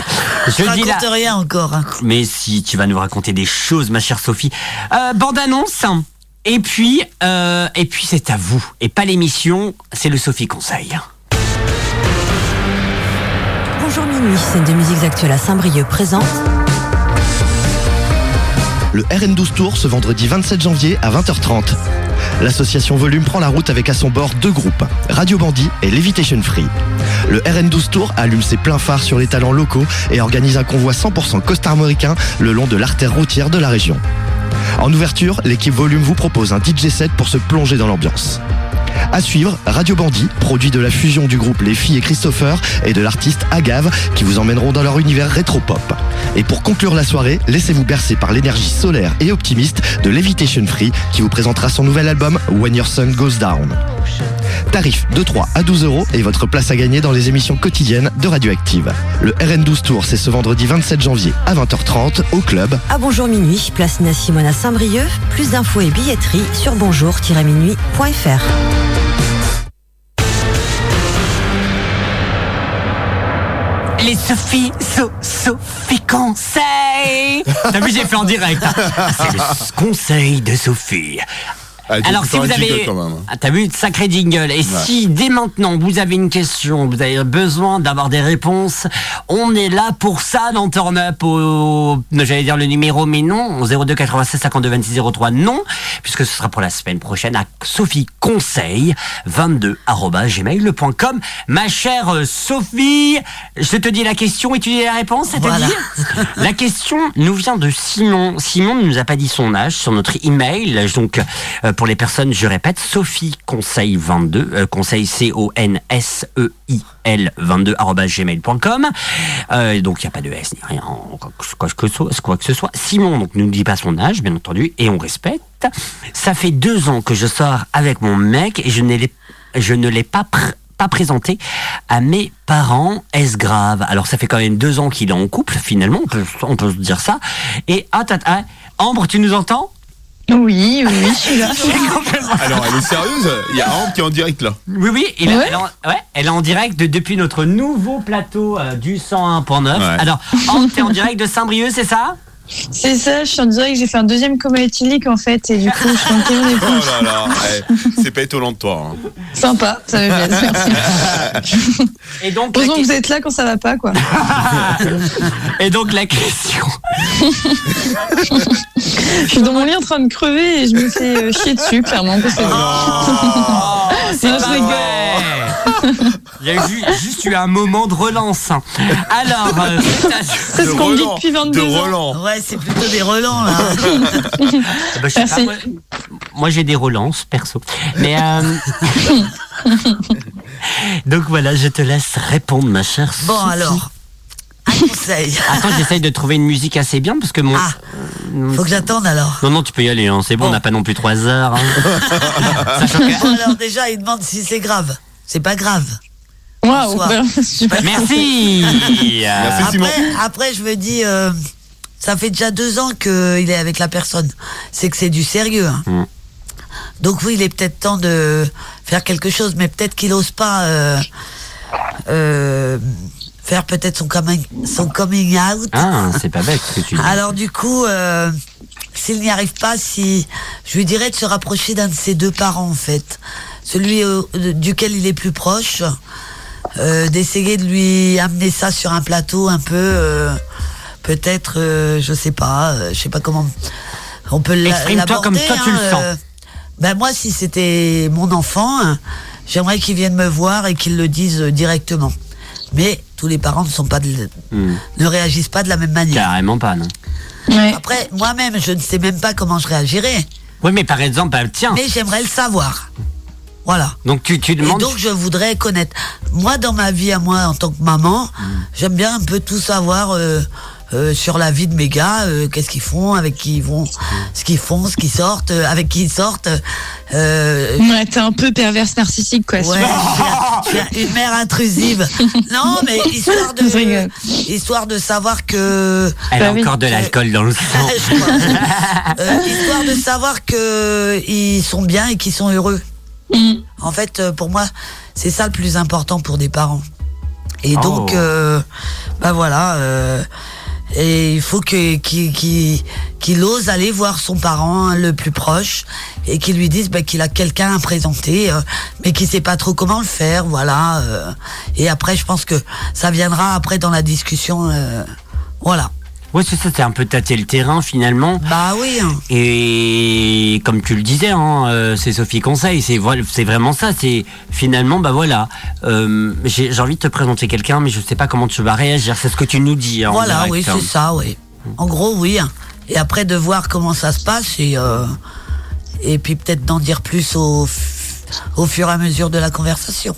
Je raconte rien encore. hein. Mais si, tu vas nous raconter des choses, ma chère Sophie. Euh, bande annonce. Et puis, euh, et puis c'est à vous. Et pas l'émission, c'est le Sophie Conseil. Bonjour minuit, scène de musiques actuelles à Saint-Brieuc présente Le RN12 Tour ce vendredi 27 janvier à 20h30. L'association Volume prend la route avec à son bord deux groupes, Radio Bandit et Levitation Free. Le RN12 Tour allume ses pleins phares sur les talents locaux et organise un convoi 100% costarmoricain le long de l'artère routière de la région. En ouverture, l'équipe Volume vous propose un DJ set pour se plonger dans l'ambiance. À suivre, Radio Bandit, produit de la fusion du groupe Les Filles et Christopher et de l'artiste Agave qui vous emmèneront dans leur univers rétro-pop. Et pour conclure la soirée, laissez-vous bercer par l'énergie solaire et optimiste de Levitation Free qui vous présentera son nouvel album When Your Sun Goes Down. Tarif de 3 à 12 euros et votre place à gagner dans les émissions quotidiennes de Radioactive. Le RN12 Tour, c'est ce vendredi 27 janvier à 20h30 au club. À bonjour minuit, place Nina Simone à Saint-Brieuc. Plus d'infos et billetterie sur bonjour-minuit.fr. Les Sophie, so, Sophie conseil. T'as vu, j'ai fait en direct. hein. C'est le conseil de Sophie. Ah, Alors si vous avez, hein. Ah, t'as vu, sacré jingle. Et si dès maintenant vous avez une question, vous avez besoin d'avoir des réponses, on est là pour ça dans Turn Up au, j'allais dire le numéro, mais non, au 02 96 52 26 03, non, puisque ce sera pour la semaine prochaine à Sophie Conseil 22 gmail.com. Ma chère euh, Sophie, je te dis la question et tu dis la réponse, ça te Voilà. dit La question nous vient de Simon. Simon ne nous a pas dit son âge sur notre email. Donc, euh, pour les personnes, je répète, Sophie Conseil 22, euh, conseil C-O-N-S-E-I-L 22 arobase gmail.com. Euh, donc, il n'y a pas de S ni rien, quoi que, ce soit-. Simon, donc, ne nous dit pas son âge, bien entendu, et on respecte. Ça fait deux ans que je sors avec mon mec et je je ne l'ai pas pas présenté à mes parents. Est-ce grave? Alors ça fait quand même deux ans qu'il est en couple, finalement, on peut, on peut dire ça. Et ah, ah, Ambre, tu nous entends? Oui, oui, oui, je suis là. Alors, elle est sérieuse Il y a Ambre qui est en direct là. Oui, oui, il- Ouais. elle, est en, ouais, elle est en direct de- depuis notre nouveau plateau euh, du 101.9. Ouais. Alors, Ambre, t'es en direct de Saint-Brieuc, c'est ça? C'est ça, je suis en direct, j'ai fait un deuxième coma éthylique en fait, et du coup, je suis en témoin des Oh là là, c'est pas étonnant de toi. hein. Sympa, ça va bien, merci. Et donc, la Heureusement que vous êtes là quand ça va pas, quoi. Et donc la question. Je suis dans mon lit en train de crever et je me fais euh, chier dessus, clairement. parce que- Oh, c'est Non, je rigole. Vrai. Il y a juste eu un moment de relance. Alors, euh, C'est ce qu'on dit depuis 22 De ans. Ouais, c'est plutôt des relents, là. bah, je pas, Merci. moi, moi, j'ai des relances perso. Mais euh, donc voilà, je te laisse répondre, ma chère. Bon, Sophie. alors. Attends, j'essaye de trouver une musique assez bien parce que mon. Ah, faut que j'attende alors. Non, non, tu peux y aller, hein, c'est bon, Bon. on n'a pas non plus trois heures. hein. Bon, alors déjà, il demande si c'est grave. C'est pas grave. Waouh, Bonsoir. bah, super. Merci. Merci, Simon. Après, après, je me dis, euh, ça fait déjà deux ans qu'il est avec la personne. C'est que c'est du sérieux. hein. Mm. Donc oui, il est peut-être temps de faire quelque chose, mais peut-être qu'il n'ose pas euh, euh, faire peut-être son coming, son coming out. Ah, c'est pas bête ce que tu dis. Alors du coup, euh, s'il n'y arrive pas, si je lui dirais de se rapprocher d'un de ses deux parents en fait, celui euh, de- duquel il est plus proche, euh, d'essayer de lui amener ça sur un plateau un peu, euh, peut-être, euh, je sais pas, euh, je sais pas comment on peut Exprime-toi comme toi tu le hein, sens. euh, ben moi, si c'était mon enfant, hein, j'aimerais qu'il vienne me voir et qu'il le dise directement. Mais tous les parents ne sont pas de- Hmm. ne réagissent pas de la même manière. Carrément pas, non. Ouais. Après, moi-même, je ne sais même pas comment je réagirais, Oui, mais par exemple, bah, tiens. mais j'aimerais le savoir. Voilà. Donc tu, tu Et demandes. donc, je voudrais connaître. Moi, dans ma vie à moi, en tant que maman, j'aime bien un peu tout savoir euh, euh, sur la vie de mes gars, euh, qu'est-ce qu'ils font, avec qui ils vont, ce qu'ils font, ce qu'ils sortent, euh, avec qui ils sortent. Euh, Ouais, t'es un peu perverse narcissique, quoi. Ouais, un- une mère intrusive. Non, mais histoire de, histoire de savoir que. Elle a Bah oui. encore de l'alcool dans le sang. Euh, histoire de savoir que ils sont bien et qu'ils sont heureux. En fait, euh, pour moi, c'est ça le plus important pour des parents. Et donc, Oh. euh, bah voilà. euh, et il faut que qu'il ose aller voir son parent le plus proche et qu'il lui dise bah, qu'il a quelqu'un à présenter, euh, mais qu'il sait pas trop comment le faire, voilà. euh. et après, je pense que ça viendra après dans la discussion, euh, voilà. Ouais, c'est ça, c'est un peu tâter le terrain finalement. Bah oui. hein. Et comme tu le disais, hein, euh, c'est Sophie Conseil, c'est vraiment ça. C'est finalement, bah voilà, euh, j'ai envie de te présenter quelqu'un, mais je sais pas comment tu vas réagir. C'est ce que tu nous dis. hein, Voilà, oui, hein. c'est ça, oui. En gros, oui. Et après, de voir comment ça se passe et, euh, et puis peut-être d'en dire plus au fur et à mesure de la conversation.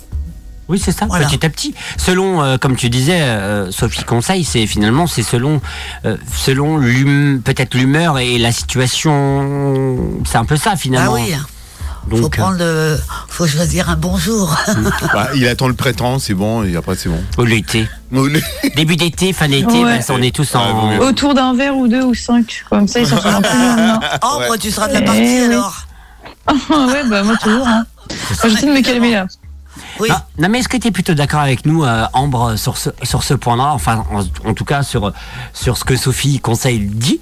Oui, c'est ça, Voilà. petit à petit. Selon, euh, comme tu disais, euh, Sophie Conseil, c'est finalement, c'est selon, euh, selon l'hum- peut-être l'humeur et la situation. C'est un peu ça Ah finalement. oui. Donc, faut prendre le, faut choisir un bonjour. Bah, il attend le printemps, c'est bon, et après c'est bon. Au l'été. Début d'été, fin d'été, Ouais. bah, on est tous en. Autour d'un verre ou deux ou cinq. Comme ça, ils s'en souviennent plus le lendemain. Ambre, tu seras de la Eh partie oui. alors. ouais, bah moi toujours. Hein. Moi, J'essaie de me calmer là. Oui. Non, non, mais est-ce que tu es plutôt d'accord avec nous, euh, Ambre, sur ce, sur ce point-là Enfin, en, en tout cas, sur, sur ce que Sophie Conseil dit?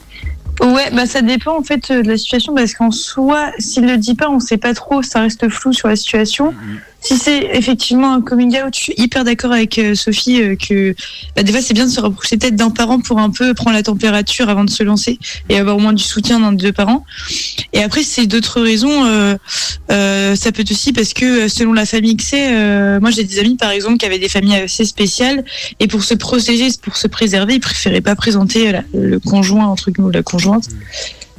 Ouais, bah ça dépend en fait euh, de la situation parce qu'en soi, s'il le dit pas, on sait pas trop, ça reste flou sur la situation. Si c'est effectivement un coming out, je suis hyper d'accord avec euh, Sophie euh, que bah, des fois c'est bien de se rapprocher peut-être d'un parent pour un peu prendre la température avant de se lancer et avoir au moins du soutien d'un des deux parents. Et après, c'est d'autres raisons, euh, euh, ça peut être aussi parce que euh, selon la famille que c'est, euh, moi j'ai des amis par exemple qui avaient des familles assez spéciales et pour se protéger, pour se préserver, ils préféraient pas présenter la- le conjoint entre nous, la conjointe,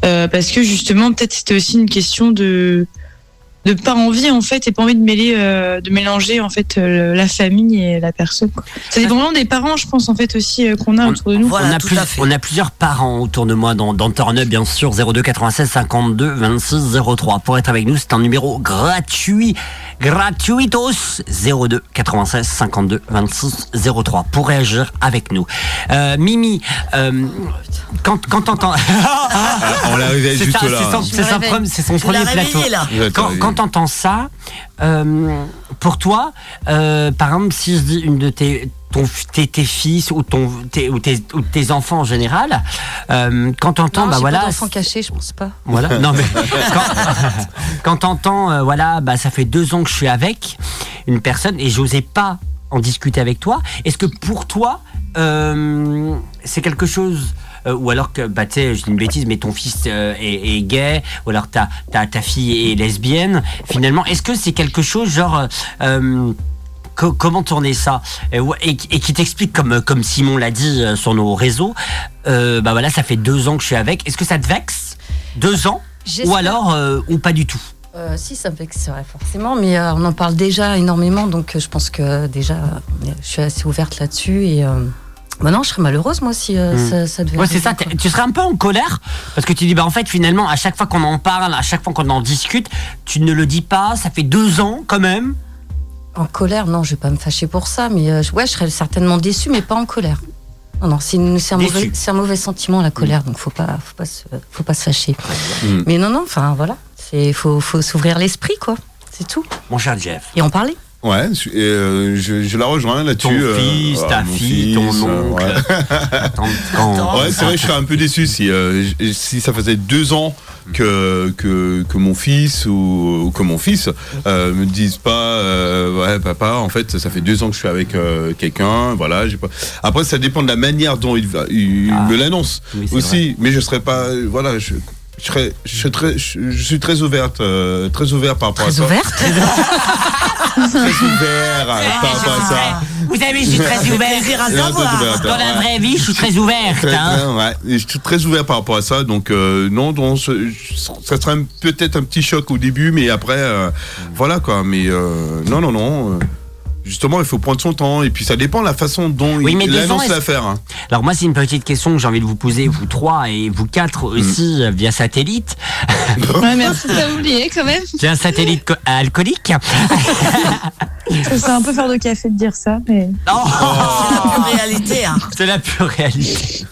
Euh, parce que justement peut-être c'était aussi une question de de pas envie en fait et pas envie de mêler euh, de mélanger en fait euh, la famille et la personne. Quoi. Ça dépend vraiment des parents, je pense en fait aussi euh, qu'on a autour de nous. on, a plus- on a plusieurs parents autour de moi dans, dans Turn Up, bien sûr. 02 96 52 26 03. Pour être avec nous, c'est un numéro gratuit. Gratuitos 02 96 52 26 03. Pour réagir avec nous. Euh, Mimi, euh, quand, quand t'entends. Ah, on l'a juste là. c'est son- son, premier- plateau. là. Quand, quand t'entends ça, euh, pour toi, euh, par exemple, si je dis une de tes ton, tes, tes fils ou, ton, tes, ou, tes, ou tes enfants en général, euh, quand t'entends, Non, bah voilà, pas d'enfants cachés, je pense pas. voilà. Non mais quand, quand t'entends, euh, voilà, bah ça fait deux ans que je suis avec une personne et j'osais pas en discuter avec toi. Est-ce que pour toi, euh, c'est quelque chose euh, ou alors que, bah, tu sais, je dis une bêtise, mais ton fils euh, est, est gay, ou alors ta, ta, ta fille est lesbienne, finalement, est-ce que c'est quelque chose genre. euh, co- comment tourner ça? Et, ouais, et, et qui t'explique comme comme Simon l'a dit euh, sur nos réseaux euh, bah voilà ça fait deux ans que je suis avec. Est-ce que ça te vexe? Deux ans? Ou alors euh, ou pas du tout? Euh, si, ça me vexerait forcément, mais euh, on en parle déjà énormément, donc euh, je pense que déjà, euh, je suis assez ouverte là-dessus. Et euh, bah non, je serais malheureuse, moi, si euh, Hmm. ça, ça devait Ouais, c'est ça. Tu serais un peu en colère parce que tu dis bah en fait finalement à chaque fois qu'on en parle, à chaque fois qu'on en discute, tu ne le dis pas. Ça fait deux ans quand même. En colère, non, je vais pas me fâcher pour ça, mais euh, je- ouais, je serais certainement déçue, mais pas en colère. Non, non, c'est c'est un, c'est un mauvais sentiment, la colère, donc faut pas, faut pas, se, faut pas se fâcher. Mm. Mais non, non, enfin voilà, il faut, faut s'ouvrir l'esprit, quoi. C'est tout. Mon cher Jeff. Et en parler. Ouais, je, euh, je, je la rejoins là-dessus. Ton euh, fils, ta fille, ton fils, euh, oncle. ouais. c'est vrai, je serais un peu déçu si, euh, si ça faisait deux ans que, que, que mon fils ou, ou que mon fils euh, me disent pas euh, ouais papa en fait ça fait deux ans que je suis avec euh, quelqu'un voilà j'ai pas après ça dépend de la manière dont il, va- il Ah. me l'annonce Oui, aussi mais je serais pas voilà je je, serais, je, suis très, je, je suis très ouverte, euh, très ouvert par rapport à ça. Très ouverte? Très ouvert par rapport à ça. Vous savez, je suis très ouvert. à savoir. Dans la vraie vie, je suis très ouverte. Hein. je suis très ouvert par rapport à ça, donc euh, non, ça serait un- peut-être un petit choc au début, mais après, euh, voilà quoi. Mais euh, non, non, non. Euh, justement, il faut prendre son temps, et puis ça dépend de la façon dont Oui, il annonce l'affaire. hein. Alors moi, c'est une petite question que j'ai envie de vous poser, vous trois et vous quatre aussi, euh, via satellite. Ouais, merci de pas oublier quand même. J'ai un satellite co- alcoolique. C'est un peu faire de café de dire ça, mais. Oh, En réalité, hein. c'est la pure réalité.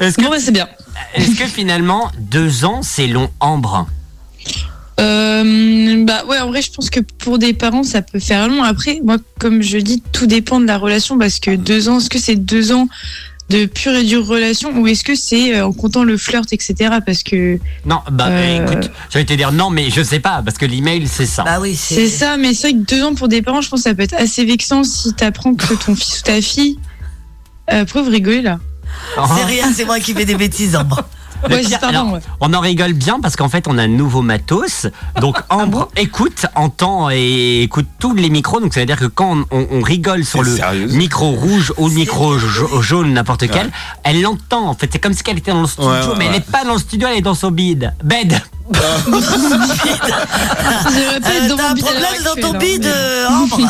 Est-ce que, Bon, bah, c'est bien. est-ce que finalement, deux ans, c'est long ambre? Euh, bah ouais, en vrai, je pense que pour des parents, ça peut faire long. Après, moi, comme je dis, tout dépend de la relation parce que deux ans, est-ce que c'est deux ans de pure et dure relation ou est-ce que c'est euh, en comptant le flirt, etc. Parce que Non, bah Euh. écoute, j'allais te dire non, mais je sais pas, parce que l'email, c'est ça. Bah oui, c'est ça, mais c'est vrai que deux ans pour des parents, je pense que ça peut être assez vexant si t'apprends que ton fils ou ta fille. Euh, pourquoi vous rigolez là? C'est rien, c'est moi qui fais des bêtises, Ambre. Le Ouais, pire, pardon, alors, ouais. On en rigole bien parce qu'en fait on a un nouveau matos. Donc Ah Ambre écoute, entend et écoute tous les micros. Donc ça veut dire que quand on, on rigole sur le sérieuse micro rouge ou le micro ja- jaune, n'importe quel, elle l'entend. En fait, c'est comme si elle était dans le studio, Ouais, ouais, mais elle n'est pas dans le studio, elle est dans son bide. Bed. J'aimerais pas être Euh, dans T'as mon un problème dans ton bide, hein, euh,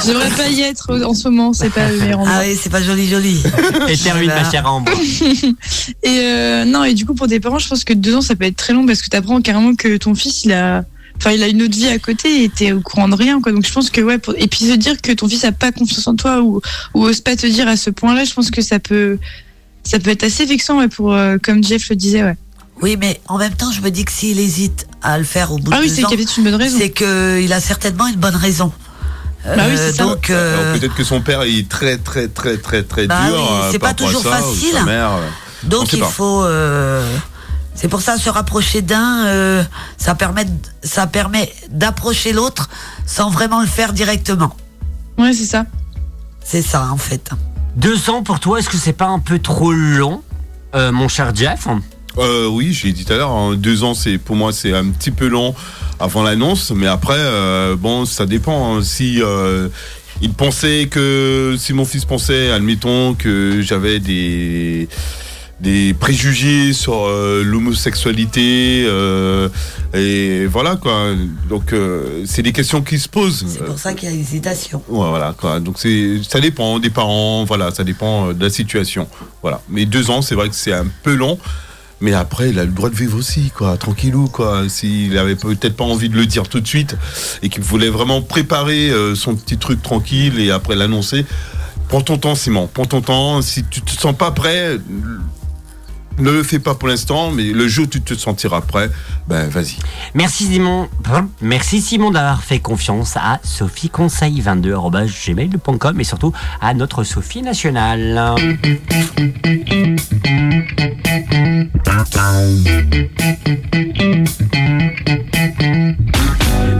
J'aimerais pas y être en ce moment, c'est pas le meilleur endroit. Ah oui, c'est pas joli, joli. Et termine Voilà. ma chère Ambre. Et euh, non, et du coup, pour tes parents, je pense que deux ans, ça peut être très long parce que t'apprends carrément que ton fils, il a. Enfin, il a une autre vie à côté et t'es au courant de rien, quoi. Donc, je pense que, ouais, pour- et puis se dire que ton fils a pas confiance en toi ou, ou ose pas te dire à ce point-là, je pense que ça peut, ça peut être assez vexant, ouais, pour, euh, comme Jeff le disait, ouais. Oui, mais en même temps, je me dis que s'il hésite à le faire au bout Ah de oui, deux c'est ans, qu'il y avait une bonne raison. c'est qu'il a certainement une bonne raison. Bah oui, c'est ça. donc, euh, Alors, Peut-être que son père est très très très très très Bah dur. oui, euh, c'est pas toujours ça, facile. sa mère, euh. On donc il pas. faut. euh, c'est pour ça se rapprocher d'un, euh, ça permet, ça permet d'approcher l'autre sans vraiment le faire directement. Ouais, c'est ça. C'est ça en fait. Deux ans pour toi, est-ce que c'est pas un peu trop long, euh, mon cher Jeff? Euh, oui, j'ai dit tout à l'heure, hein, deux ans, c'est pour moi c'est un petit peu long avant l'annonce, mais après, euh, bon, ça dépend. hein. Si euh, il pensait que, si mon fils pensait, admettons que j'avais des des préjugés sur euh, l'homosexualité euh, et voilà quoi. Donc euh, c'est des questions qui se posent. C'est pour ça qu'il y a hésitation. Ouais, voilà quoi. Donc c'est ça dépend des parents, voilà, ça dépend euh, de la situation. Voilà. Mais deux ans, c'est vrai que c'est un peu long. Mais après, il a le droit de vivre aussi, quoi, tranquillou, quoi. S'il avait peut-être pas envie de le dire tout de suite et qu'il voulait vraiment préparer euh, son petit truc tranquille et après l'annoncer, prends ton temps, Simon, prends ton temps. Si tu te sens pas prêt, ne le fais pas pour l'instant, mais le jour où tu te sentiras prêt, ben vas-y. Merci Simon, merci Simon d'avoir fait confiance à Sophie Conseil 22gmail.com et surtout à notre Sophie nationale.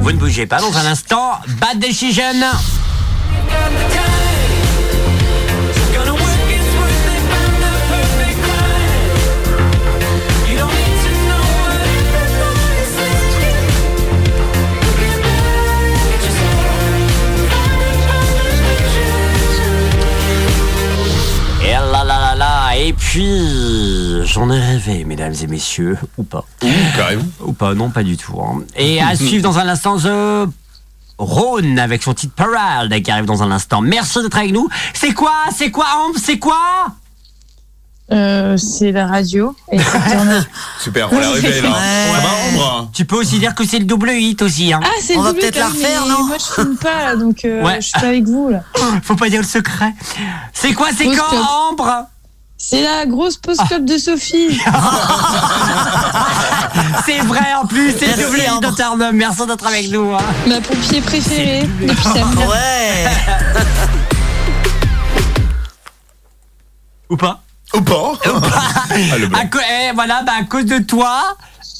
Vous ne bougez pas dans un instant. Bad Decision. Et puis, j'en ai rêvé, mesdames et messieurs, ou pas. carrément. Ou pas, non, pas du tout. hein. Et à suivre dans un instant, The Rhône avec son titre Parade qui arrive dans un instant. Merci d'être avec nous. C'est quoi C'est quoi, Ambre C'est quoi? Euh, c'est la radio. Et Super, on l'a réveillé là. Ouais. Ambre? Tu peux aussi dire que c'est le double hit aussi. Hein. Ah, c'est On le va double peut-être la même, refaire, non? Moi, je filme pas, là, donc euh, Ouais. je suis pas avec vous, là. Faut pas dire le secret. C'est quoi C'est quand. Ambre? C'est la grosse post club de Sophie. C'est vrai en plus, c'est le Merci, double hit de. Tarnum. Merci d'être avec nous. hein. Ma pompier préférée depuis samedi. Ouais. Ou pas Ou pas Ah, le blanc. à, co- eh, voilà, bah, à cause de toi,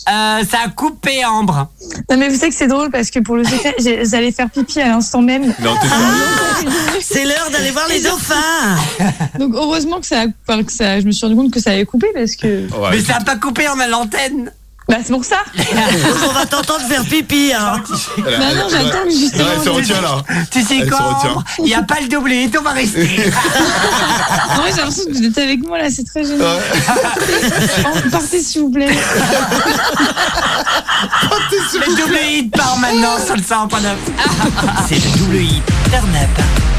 euh, ça a coupé Ambre. Non, mais vous savez que c'est drôle parce que pour le secret, j'allais faire pipi à l'instant même. Sérieux C'est l'heure d'aller voir les dauphins. Donc heureusement que ça, a- que ça, je me suis rendu compte que ça avait coupé parce que. Ouais, Mais ça a pas coupé, on a l'antenne. Bah c'est pour ça. On va t'entendre faire pipi. Hein. Bah non, j'attends justement. Non, elle se retient là. Tu sais Elle quoi Il n'y a pas le double hit, on va rester. Vrai, j'ai l'impression que vous êtes avec moi là, c'est très gênant. Oh, Partez s'il vous plaît. le double hit part maintenant sur le 100.9. C'est le double hit Turn-up.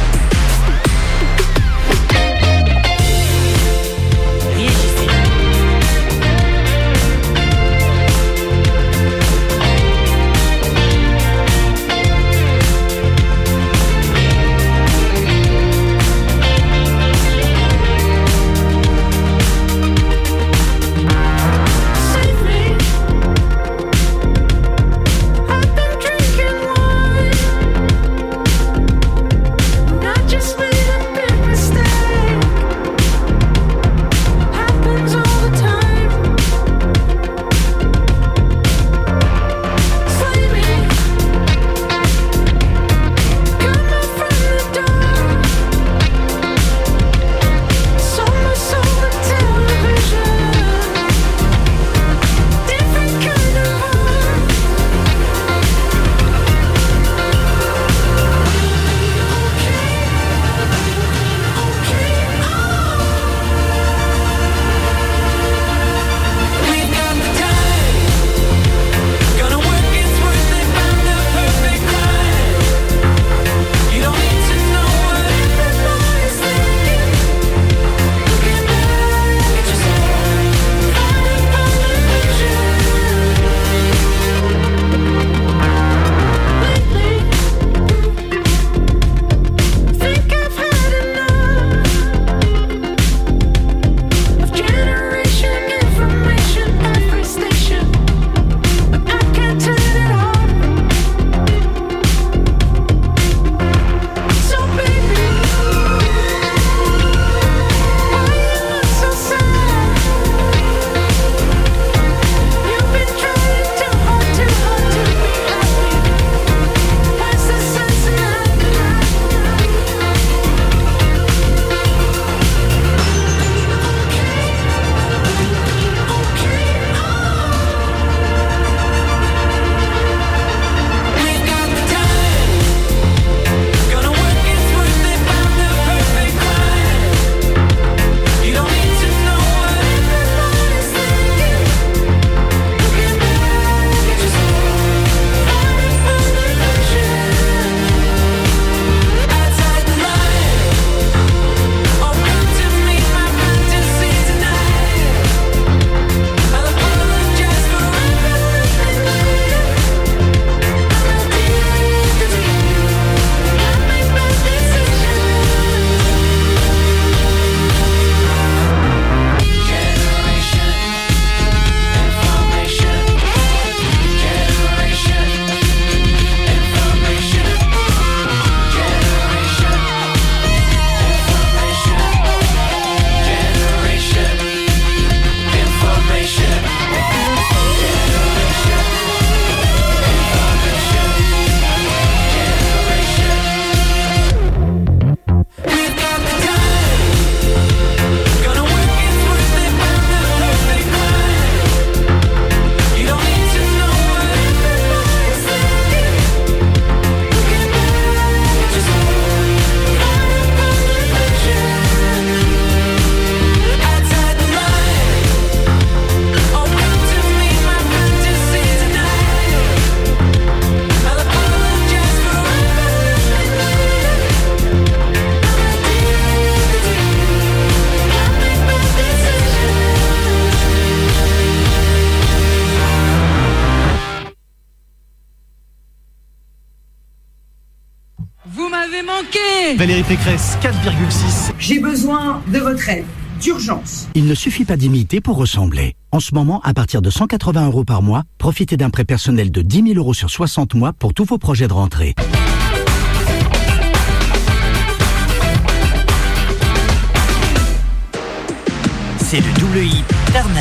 4,6. J'ai besoin de votre aide, d'urgence. Il ne suffit pas d'imiter pour ressembler. En ce moment, à partir de 180 euros par mois, profitez d'un prêt personnel de 10 000 euros sur 60 mois pour tous vos projets de rentrée. C'est le double hit Turn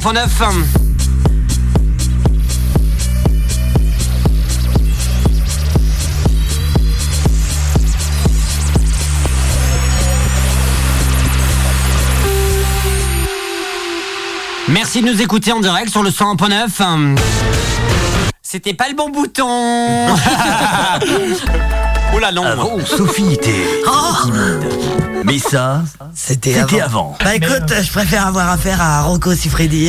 101.9. Merci de nous écouter en direct sur le 101.9. C'était pas le bon bouton. Oula non. Avant, Sophie était timide. Mais ça, C'était avant. avant. Bah écoute, je préfère avoir affaire à Rocco Siffredi.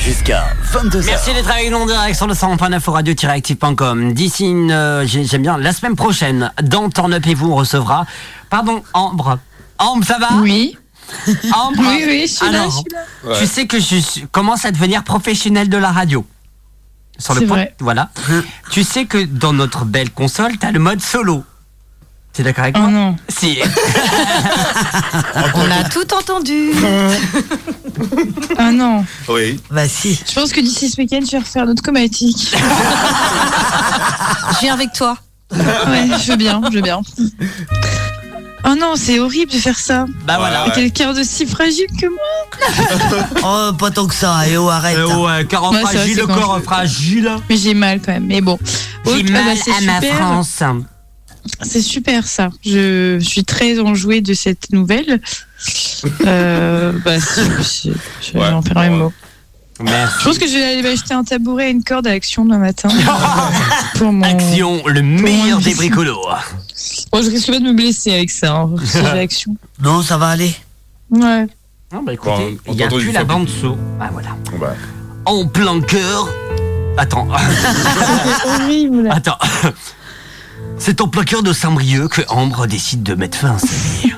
Jusqu'à 22h. Merci d'être avec nous en direct sur le 100.9 au radio-active.com. D'ici, une, euh, j'ai- j'aime bien, la semaine prochaine, dans Turn Up et vous, on recevra. Pardon, Ambre. Ambre, ça va Oui. Ambre. Oui, oui, je suis là, Alors, je suis là. Tu sais que je commence à devenir professionnel de la radio. Sur le C'est point. vrai. Voilà. tu sais que dans notre belle console, t'as le mode solo. T'es d'accord avec Oh moi non. Si. On a tout entendu. Ah non. Oui. Bah si. Je pense que d'ici ce week-end, je vais refaire notre comatique. Je viens avec toi. Ouais, je veux bien, je veux bien. Oh non, c'est horrible de faire ça. Bah voilà. Quelqu'un de si fragile que moi. Oh, pas tant que ça. Et oh, arrête. Euh, ouais, corps Ouais, c'est vrai, fragile, c'est le corps je- fragile. Mais j'ai mal quand même. Mais bon. J'ai ah bah, mal c'est à ma. France. C'est super ça. Je suis très enjouée de cette nouvelle. Euh, bah, je, je vais en faire un mot. Merci. Je pense que je vais aller m'acheter un tabouret et une corde à action demain matin. pour mon... Action, le meilleur des bricolos. Bon, je risque pas de me blesser avec ça, hein, action. Non, ça va aller. Ouais. Non, bah écoutez, Bon, il n'y a plus la bande saut. Ah voilà. Bah, En plein cœur. Attends. C'est horrible. Attends. C'est en plein cœur de Saint-Brieuc que Ambre décide de mettre fin à sa vie.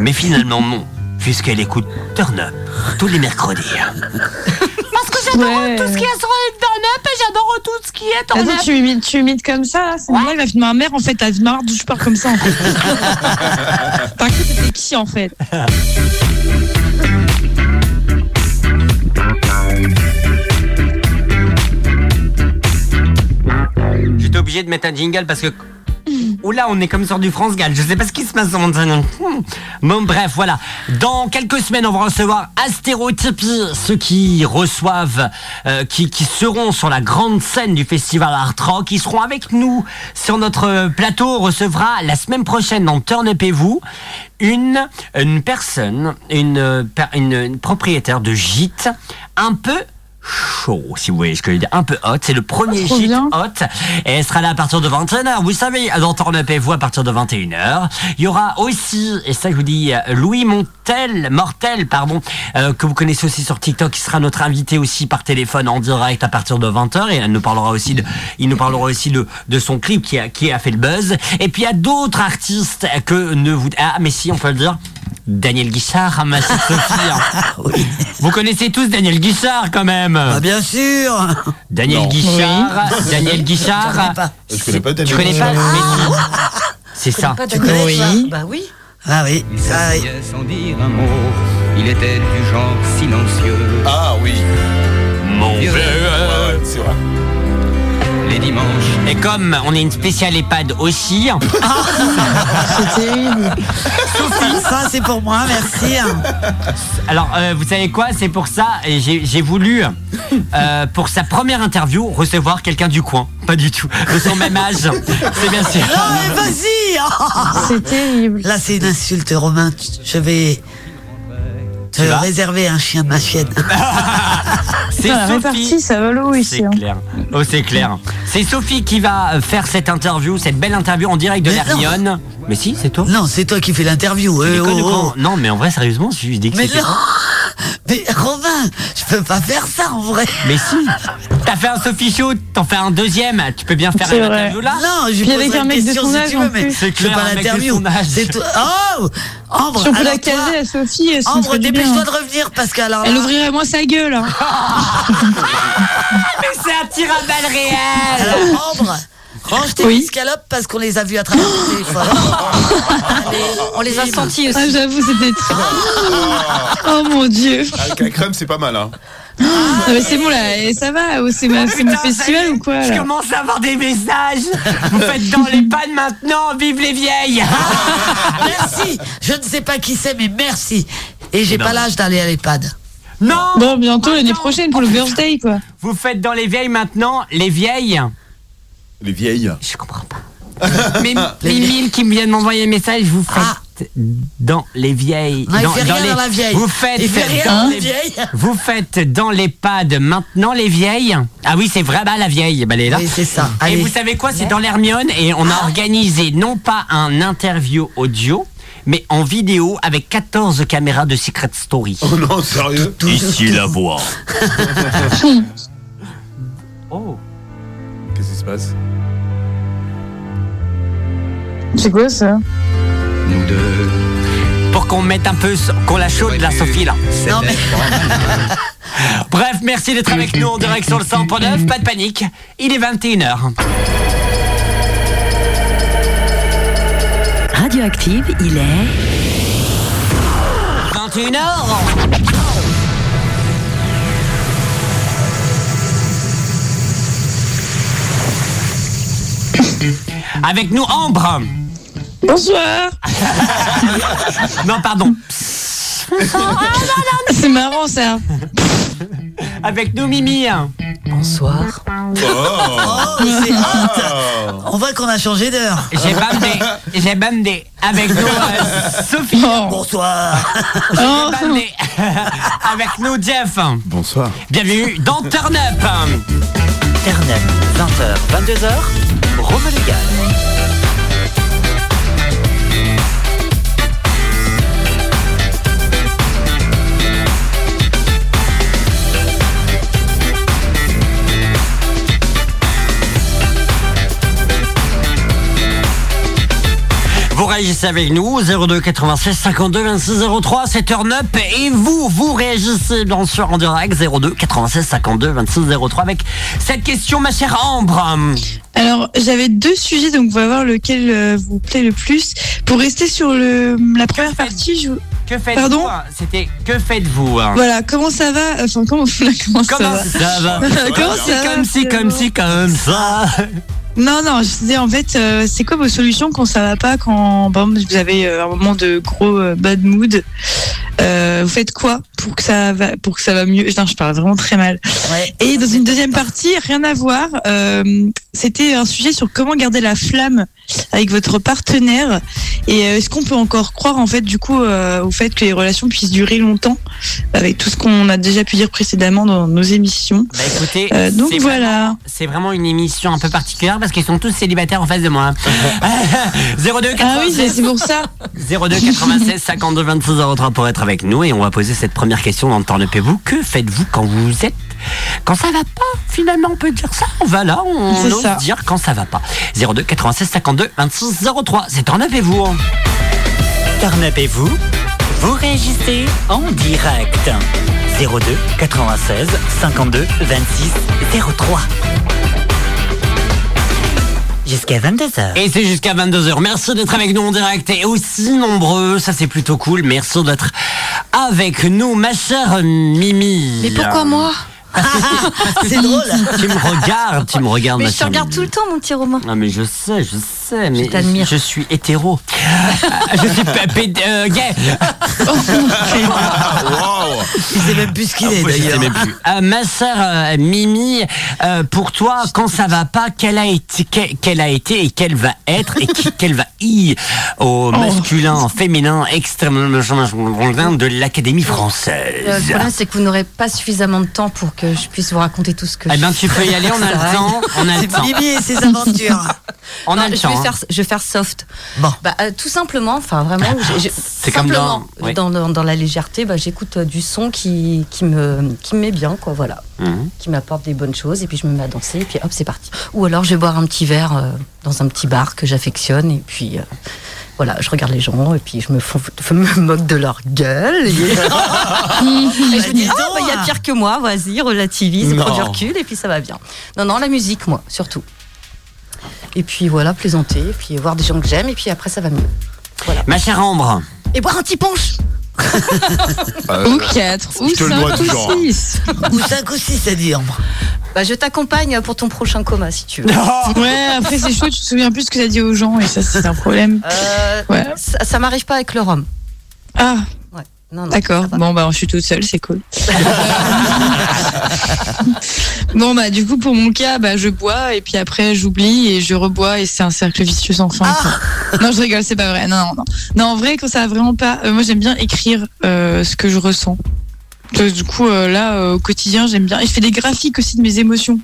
Mais finalement non, puisqu'elle écoute Turn Up tous les mercredis. Parce que j'adore tout ce qui est sur le turn-up et j'adore tout ce qui est Attends, tu imites, tu imites comme ça, là C'est moi, il va finir ma mère, en fait, elle marre d'où je pars comme ça, en fait. T'as cru que c'était qui, en fait J'étais obligé de mettre un jingle parce que. Oula, on est comme sur du France Gall. Je sais pas ce qui se passe dans mon. Hmm. Bon, bref, voilà. Dans quelques semaines, on va recevoir Astérotypie, ceux qui reçoivent, euh, qui, seront sur la grande scène du festival Art Rock, qui seront avec nous sur notre plateau. On recevra la semaine prochaine dans Turn Up et vous une, personne, une, euh, une, une propriétaire de gîte un peu chaud, si vous voyez ce que je veux dire, un peu hot. C'est le premier gîte bien. hot. Et elle sera là à partir de 21h. Vous savez, dans Turn Up et vous à partir de 21h. Il y aura aussi, et ça je vous dis, euh, Louis Montel, Mortel, pardon, euh, que vous connaissez aussi sur TikTok, qui sera notre invité aussi par téléphone en direct à partir de 20h. Et elle nous parlera aussi de, il nous parlera aussi de, de son clip qui a, qui a fait le buzz. Et puis il y a d'autres artistes que ne vous, ah, mais si, on peut le dire. Daniel Guichard, ma chère Sophie. Vous connaissez tous Daniel Guichard quand même. Bah, bien sûr. Daniel Non. Guichard, Daniel J'en Guichard. ai pas. je connais pas Tu Daniel connais pas si. C'est ça. Pas Tu connais. Oui. Bah oui. Ah oui. Il Ah oui. sans dire un mot. Il était du genre silencieux. Ah oui. Mon Ouais, Les dimanches, Et comme on est une spéciale EHPAD aussi, C'est terrible. Ça, c'est pour moi, merci. alors euh, vous savez quoi, c'est pour ça, et j'ai voulu, euh, pour sa première interview, recevoir quelqu'un du coin. Pas du tout. De son même âge. C'est bien sûr. Non, mais vas-y. C'est terrible. Là, c'est une insulte, Romain. Je vais Tu vas réserver un chien de ma chienne. C'est Sophie. ça va l'eau ici. C'est hein. clair. Oh, c'est clair. C'est Sophie qui va euh, faire cette interview, cette belle interview en direct de. Rione. Mais si, c'est toi. Non, c'est toi qui fais l'interview. Déconnes oh, oh. Non, mais en vrai, sérieusement, je dis que non Mais Romain, je peux pas faire ça en vrai. Mais si T'as fait un Sophie Show, t'en fais un deuxième, tu peux bien faire C'est une vrai. interview là Non, je Puis avec un mec de son si en veux, mais plus. C'est clair, pas un mec de l'interview. son âge. C'est toi. Oh Ambre, Si on peut alors la toi, caser à Sophie, elle Ambre, ferait du dépêche-toi de revenir parce qu'alors Elle là, ouvrirait moins sa gueule. Hein. Mais c'est un tir à balles réel alors, Ambre, range tes Oui. escalopes parce qu'on les a vus à travers le téléphone. Allez, On les a sentis aussi. Ah, j'avoue, c'était très. Oh mon dieu. Avec la crème, c'est pas mal, hein. Mais c'est bon là, et ça va C'est mon festival est, ou quoi Je commence à avoir des messages Vous faites dans les pannes maintenant, vive les vieilles Merci. Je ne sais pas qui c'est, mais merci. Et j'ai pas l'âge d'aller à l'EHPAD. Non Bon, bientôt l'année prochaine pour le birthday, quoi. Vous faites dans les vieilles maintenant, les vieilles. Les vieilles. Je comprends pas. Mais Mimile qui me vient de m'envoyer un message, vous faites dans les vieilles. Il dans, fait rien les, dans la vieille. Vous faites Il fait rien dans la les- vieille. Vous faites dans l'EHPAD maintenant les vieilles. Ah oui, c'est vraiment la vieille. Ben, elle est là. Oui, c'est ça. Et Allez. vous savez quoi C'est dans l'Hermione et on a Ah. organisé non pas un interview audio, mais en vidéo avec 14 caméras de Secret Story. Oh non, sérieux Ici la voix. Oh. Qu'est-ce qui se passe? C'est quoi ça? Nous deux. Pour qu'on mette un peu, qu'on la chaude la Sophie là. Non, mais Bref, merci d'être avec nous en direct sur le 100.9. Pas de panique, il est 21h. Radioactive, il est 21h Avec nous Ambre Bonsoir Non pardon C'est marrant ça Avec nous Mimi Bonsoir. oh, c'est hot. On voit qu'on a changé d'heure. J'ai bandé J'ai bandé Avec nous euh, Sophie Bonsoir. J'ai bandé Avec nous Jeff Bonsoir. Bienvenue dans Turn Up Turn Up, 20h, 22h, Rome Légal. Vous réagissez avec nous 02 96 52 26 03 c'est Turn Up et vous vous réagissez bien sûr en direct 02 96 52 26 03 avec cette question ma chère Ambre. Alors, j'avais deux sujets, donc on va voir lequel euh, vous plaît le plus. Pour rester sur le, la première partie, je... Que faites-vous Pardon hein C'était que faites-vous hein Voilà, comment ça va Enfin, comment, comment, Comment ça va ça va Comment ça C'est va, comme si, comme si, comme ça. Non, non, je disais en fait, euh, c'est quoi vos solutions quand ça va pas, quand exemple, vous avez euh, un moment de gros euh, bad mood Euh, Vous faites quoi pour que ça va, pour que ça va mieux? Putain, je parle vraiment très mal. Ouais. Et dans une deuxième partie, rien à voir, euh, c'était un sujet sur comment garder la flamme avec votre partenaire. Et euh, est-ce qu'on peut encore croire en fait du coup euh, au fait que les relations puissent durer longtemps avec tout ce qu'on a déjà pu dire précédemment dans nos émissions. Bah écoutez, Euh, donc voilà. C'est vraiment une émission un peu particulière parce qu'ils sont tous célibataires en face de moi. 02 Ah oui, c'est pour ça. 02 96 52 26 03 pour être avec nous et on va poser cette première question dans le temps de vous. Que faites-vous quand vous êtes quand ça va pas Finalement, on peut dire ça. On C'est ose ça. dire quand ça va pas. 02 96 52 26 03. C'est en et vous. Turn Up et vous Vous réagissez en direct. 02 96 52 26 03. Jusqu'à 22h. Et c'est jusqu'à 22h. Merci d'être avec nous en direct et aussi nombreux. Ça, c'est plutôt cool. Merci d'être avec nous, ma chère Mimi. Mais pourquoi moi? C'est drôle. Tu me regardes, tu me regardes, Mais ma je te regarde Mimi. tout le temps, mon petit Romain. Ah mais je sais, je sais, mais je, t'admire. je suis hétéro. Euh, je suis euh, gay. Waouh Il sait même plus ce qu'il est Ah, d'ailleurs. même plus. Euh, ma sœur euh, Mimi, euh, pour toi, quand ça va pas, quelle a été, quelle, quelle a été et quelle va être et qui, quelle va y au masculin, féminin, extrêmement de l'Académie Euh, Le française. problème, c'est que vous n'aurez pas suffisamment de temps pour que je puisse vous raconter tout ce que Eh je ben, tu peux y aller, on a le temps, on a le temps. Mimi et ses aventures. On a Non, le je temps. vais faire, je vais faire soft. Bon. Bah, euh, tout simplement, enfin vraiment, C'est comme dans- oui. dans, dans- dans la légèreté, bah, j'écoute euh, du son qui, qui, me, qui me met bien, quoi, voilà, Mhm. qui m'apporte des bonnes choses, et puis je me mets à danser, et puis hop, c'est parti. Ou alors je vais boire un petit verre euh, dans un petit bar que j'affectionne, et puis euh, voilà, je regarde les gens, et puis je me, fous- je me moque de leur gueule. Et, et je me dis, dis ah, donc, bah, il y a pire que moi, vas-y, relativise, prends du recul, et puis ça va bien. Non, non, la musique, moi, surtout. Et puis voilà, plaisanter, et puis voir des gens que j'aime, et puis après ça va mieux. Ma chère Ambre, Et boire un petit punch Ou 4, ou je te le dois 5, toujours. ou 6. Ou 5 ou 6 à dire. bah, Je t'accompagne pour ton prochain coma si tu veux. Ouais, après c'est chaud, tu te souviens plus ce que t'as dit aux gens et ça c'est un problème. Euh, Ouais. Ça, ça m'arrive pas avec le rhum. Ah, D'accord. Bon bah je suis toute seule, c'est cool. bon bah du coup pour mon cas, bah je bois et puis après j'oublie et je rebois et c'est un cercle vicieux sans fin. quoi. Non je rigole, c'est pas vrai. Non non non. Non en vrai quand ça va vraiment pas, euh, moi j'aime bien écrire euh, ce que je ressens. Donc, du coup euh, là euh, au quotidien j'aime bien. Et je fais des graphiques aussi de mes émotions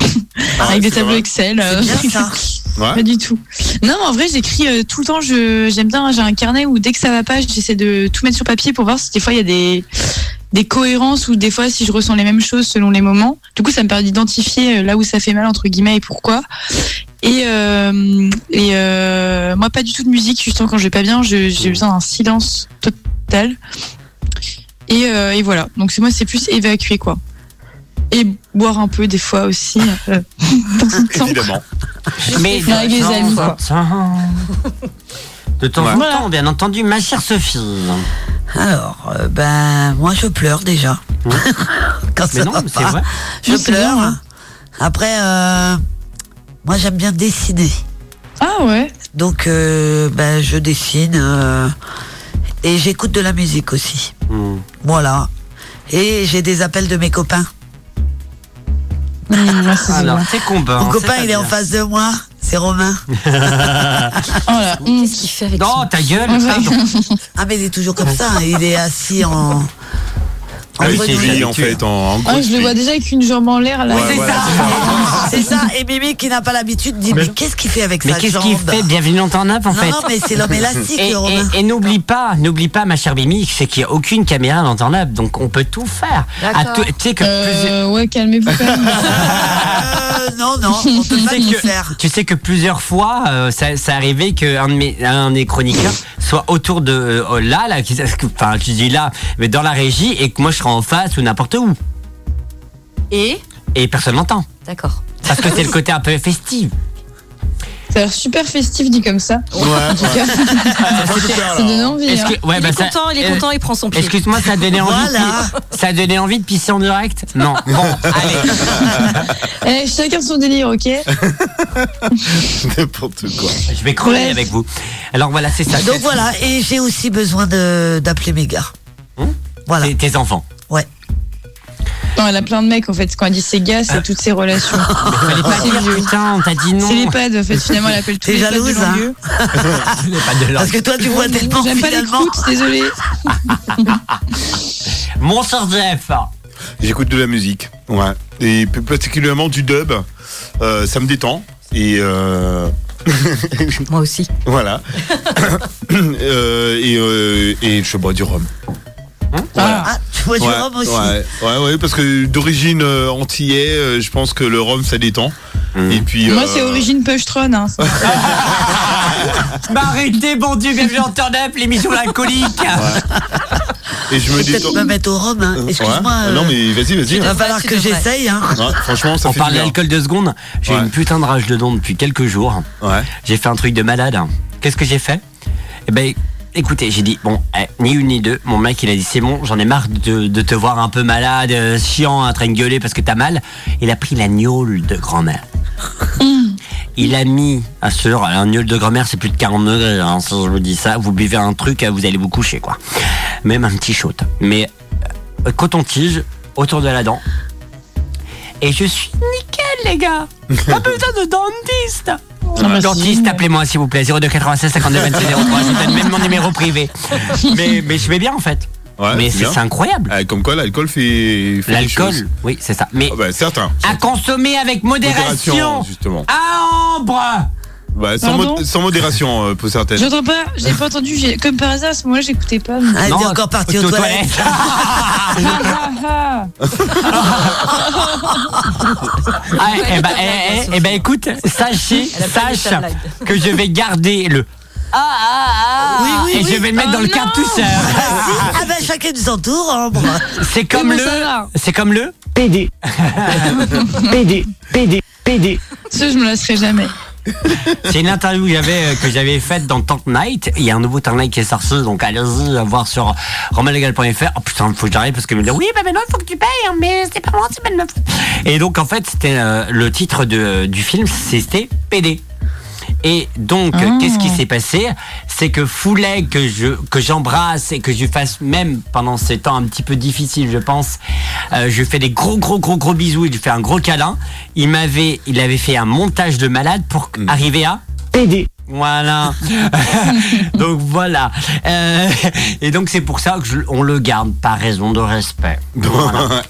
avec des tableaux. Excel. euh, C'est bien ça. Ouais. Pas du tout. Non, mais en vrai, j'écris euh, tout le temps. J'aime bien. J'ai un carnet où dès que ça va pas, j'essaie de tout mettre sur papier pour voir si des fois il y a des des cohérences ou des fois si je ressens les mêmes choses selon les moments. Du coup, ça me permet d'identifier euh, là où ça fait mal entre guillemets et pourquoi. Et euh, et euh, moi, pas du tout de musique. Justement, quand je vais pas bien, j'ai besoin d'un silence total. Et, euh, et voilà. Donc c'est moi, c'est plus évacuer quoi. Et boire un peu des fois aussi. euh, de temps en temps. Évidemment. Mais Avec les de temps amis, quoi. temps- De temps en temps, bien entendu, ma chère Sophie. Alors, euh, ben, moi je pleure déjà. Quand Mais ça non, va c'est pas, vrai. Je pleure. bien, hein. Après, euh, moi j'aime bien dessiner. Ah ouais. Donc, euh, ben, je dessine euh, et j'écoute de la musique aussi. Hmm. Voilà. Et j'ai des appels de mes copains. Alors, c'est combat. Mon copain, il est en face de moi. C'est Romain. Qu'est-ce qu'il fait avec Non, son- ta gueule. Ah, mais il est toujours comme ça. hein. Il est assis en. Ah en fait, en, en gros. Ah, je le vois déjà avec une jambe en l'air là. Ouais, C'est voilà, ça. C'est ça. Et Mimi, qui n'a pas l'habitude, dit Mais qu'est-ce qu'il fait avec Mais sa qu'est-ce jambe qu'il fait? Bienvenue dans ton œuf, en fait. non, mais c'est l'homme élastique, Et, Romain. et- et n'oublie pas, n'oublie pas, ma chère Mimi, c'est qu'il n'y a aucune caméra dans ton œuf, donc on peut tout faire. D'accord. tout- Tu sais que Euh, ouais, calmez-vous quand même. Euh, non, non, on peut Tu pas sais, tout que, faire. tu sais que plusieurs fois, euh, ça, ça arrivait qu'un de mes, un des chroniqueurs soit autour de euh, là, là, enfin, tu dis là, mais dans la régie, et que moi je en face ou n'importe où, Et et personne n'entend, D'accord. parce que c'est le côté un peu festif. Ça a l'air super festif dit comme ça. En tout cas, ça donne envie. Est-ce hein. que- ouais, il bah, est ça- content, il est euh, content, il prend son pied. Excuse-moi, ça a donné envie. Voilà. ça a donné envie de pisser en direct Non. Bon, allez. Eh, chacun son délire, ok N'importe quoi. Je vais crever Bref. avec vous. Alors voilà, c'est ça. Donc voilà, et j'ai aussi besoin de d'appeler mes gars. Hum Voilà. c'est Tes enfants. Non, elle a plein de mecs en fait. Quand elle dit ses gars, c'est toutes ses relations. Fallait pas dire, vieux. putain, on t'a dit non. C'est les pads en fait. Finalement, elle appelle tous les pads de hein. Les de. Parce que toi, tu vois tellement J'aime pas l'écoute, désolé. Mon cher Jeff. J'écoute de la musique, ouais. Et plus particulièrement du dub. Euh, ça me détend. Et euh, Moi aussi. voilà. Euh, et, euh, et je bois du rhum. Ah. Ah, du ouais, rhum aussi. Ouais, ouais, ouais, parce que d'origine euh, antillais, euh, je pense que le rhum ça détend. Mm. Et puis. Moi, euh, c'est Origine Pushtron. Hein. Bah arrêtez, bon Dieu, bienvenue en turn up, l'émission l'alcoolique. Et je me Peut-être détends. me mettre au rhum, hein. Excuse-moi. Ouais. euh, Non mais vas-y, vas-y. Il va hein. falloir tu que j'essaye, hein. Ouais, franchement, ça On fait parle d'alcool deux secondes. J'ai Ouais. une putain de rage de dents depuis quelques jours. Ouais. J'ai fait un truc de malade. Qu'est-ce que j'ai fait? Eh ben, écoutez, j'ai dit, bon, eh, ni une ni deux. Mon mec, il a dit, c'est bon, j'en ai marre de, de te voir un peu malade, euh, chiant, en train de gueuler parce que t'as mal. Il a pris la gnôle de grand-mère. Il a mis, assure, un gnôle de grand-mère, c'est plus de 40 degrés. hein, si je vous dis ça, vous buvez un truc, vous allez vous coucher, quoi. Même un petit shot. Mais euh, coton-tige autour de la dent. Et je suis nickel, les gars. Pas besoin de dentiste. Dentiste, appelez-moi s'il vous plaît, 02 96 52 26 03. Je vous donne même mon numéro privé. Mais, mais je vais bien en fait. Ouais, mais c'est c'est c'est incroyable. Ah, comme quoi l'alcool fait, L'alcool, oui, c'est ça. Mais Ah bah, certain. à consommer avec modération. Modération, justement. À Ambre. Bah, sans, Pardon mo- sans modération euh, pour certaines. J'entends pas, j'ai pas entendu, j'ai- comme par hasard, à ce moment-là, j'écoutais pas. mais- Ah, elle Non, est encore partie aux toilettes. Ah, ah, Ah, eh ben, eh, eh, eh ben, écoute, sachez, Elle a pas aimé sache blague. que je vais garder le ah ah ah Oui, oui, et oui. je vais le mettre Oh dans le non. cartoucheur. Ah ben chacun de son tour, Ambre. C'est comme le, ça va c'est comme le PD. PD, PD, PD. Ça, je me lasserai jamais. C'est une interview que j'avais, euh, que j'avais faite dans Tank Night. Il y a un nouveau Tank Night qui est sorti, donc allez-y euh, voir sur romanlegal.fr. Oh putain, faut que j'arrive parce que me dire oui, bah maintenant il faut que tu payes, hein, mais c'est pas moi, c'est pas Et donc en fait, c'était euh, le titre de, du film, c'était PD. Et donc, Ah. qu'est-ce qui s'est passé? C'est que Foulet, que je que j'embrasse et que je fasse même pendant ces temps un petit peu difficiles, je pense, euh, je lui fais des gros gros gros gros bisous et je lui fais un gros câlin. Il m'avait, il avait fait un montage de malade pour arriver à aider. Voilà. donc voilà. Euh, et donc c'est pour ça que je- on le garde par raison de respect. Voilà.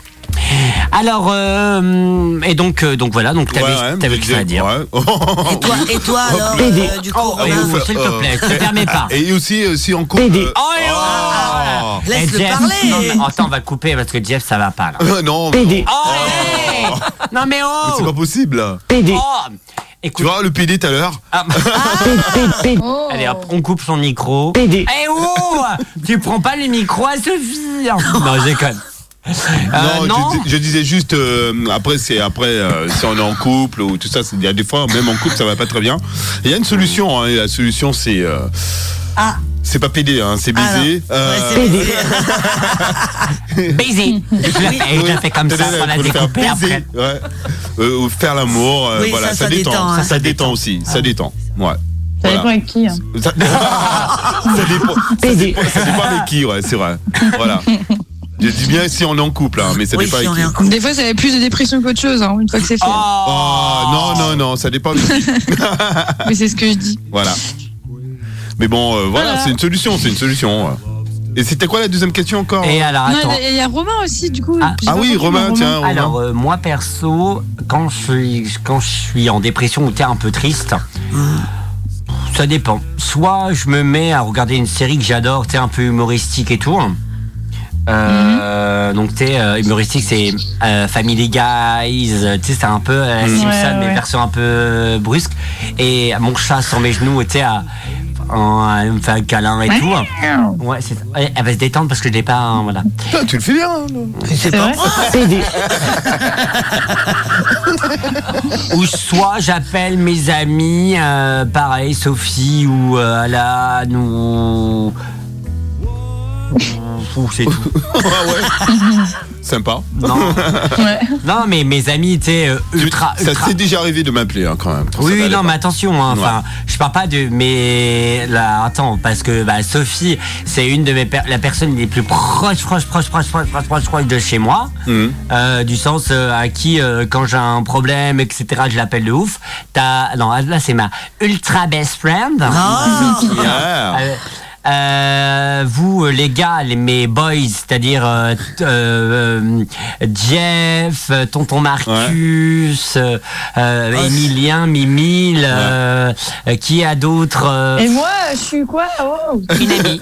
Alors euh, et donc euh, donc voilà donc t'avais Ouais, ouais, t'avais que ça à dire. ouais. Et toi, et toi alors, PD. euh, du coup, Oh, Romain oh, s'il te plaît, te permets pas. Et aussi, aussi en couple. PD. euh, Oh, là là. Laisse Eh, le Jeff, parler. Non, mais attends, on va couper parce que Jeff, ça va pas là. euh, non, PD. Oh, hey Non mais oh c'est pas possible. PD. Oh Tu Écoute. vois le PD tout à l'heure Ah. Allez hop, on coupe son micro. PD. Eh oh Tu prends pas le micro à Sophie hein. Non, je déconne. Euh, non, non. Je, dis- je disais juste euh, après c'est après euh, si on est en couple ou tout ça, il y a des fois même en couple ça va pas très bien. Il y a une solution. hein, et la solution c'est euh, Ah, c'est pas PD, hein, c'est Ah, baiser. ouais, Euh, c'est baiser. Baiser. Je l'ai fait, comme ça, on faire découpé après. ouais. Euh, ou faire l'amour, euh, Oui, voilà, ça, ça, ça détend, hein. ça détend aussi, ça détend. Ouais. Ça Voilà. dépend avec qui. hein. Ça, ça dépend, ça dépend, ça dépend avec qui, ouais, c'est vrai. Voilà. Je dis bien si on est en couple, hein, mais ça Oui, dépend si avec on qui. est en couple. Des fois, ça avait plus de dépression qu'autre chose, hein, une fois que c'est fait. Oh, non, non, non, ça dépend qui. Mais c'est ce que je dis. Voilà. Mais bon, euh, voilà, Voilà. c'est une solution, c'est une solution. Et c'était quoi la deuxième question encore Et alors attends. Il y a Romain aussi, du coup. Ah. Ah oui, Romain, tiens, Romain. Alors euh, moi perso, quand je suis quand je suis en dépression ou t'es un peu triste, ça dépend. Soit je me mets à regarder une série que j'adore, t'es un peu humoristique et tout. Euh, Donc t'es euh, humoristique, c'est euh, Family Guys, tu sais c'est un peu euh, Simpson Ouais, mais ouais. version un peu brusque. Et mon chat sur mes genoux, tu sais à à me faire un câlin et tout. Ouais, c'est ça. Elle va se détendre parce que je l'ai pas, hein, voilà. Tu le fais bien. hein, non C'est pas ou soit j'appelle mes amis, euh, pareil, Sophie ou euh, Alan ou. C'est tout. Ah ouais. Sympa. Non, non, mais mes amis, tu sais, euh, ultra. Ça ultra- t'est déjà arrivé de m'appeler hein, quand même. Ça Oui, oui, n'allait non, pas. mais attention, hein, enfin, je parle pas de, mais là, attends, parce que bah, Sophie, c'est une de mes, per- la personne les plus proches, proches, proches, proches, proches, proches, proches, proches de chez moi, Mhm. Euh, du sens euh, à qui, euh, quand j'ai un problème, etc., je l'appelle de ouf. T'as, non, là, c'est ma ultra best friend. Ah. Euh, euh, vous, les gars, les, mes boys, c'est-à-dire euh, euh, euh, Jeff, euh, Tonton Marcus, euh, euh, Oh, Emilien, Mimile, euh, euh, qui a d'autres euh, Et moi, je suis quoi? Oh Une amie.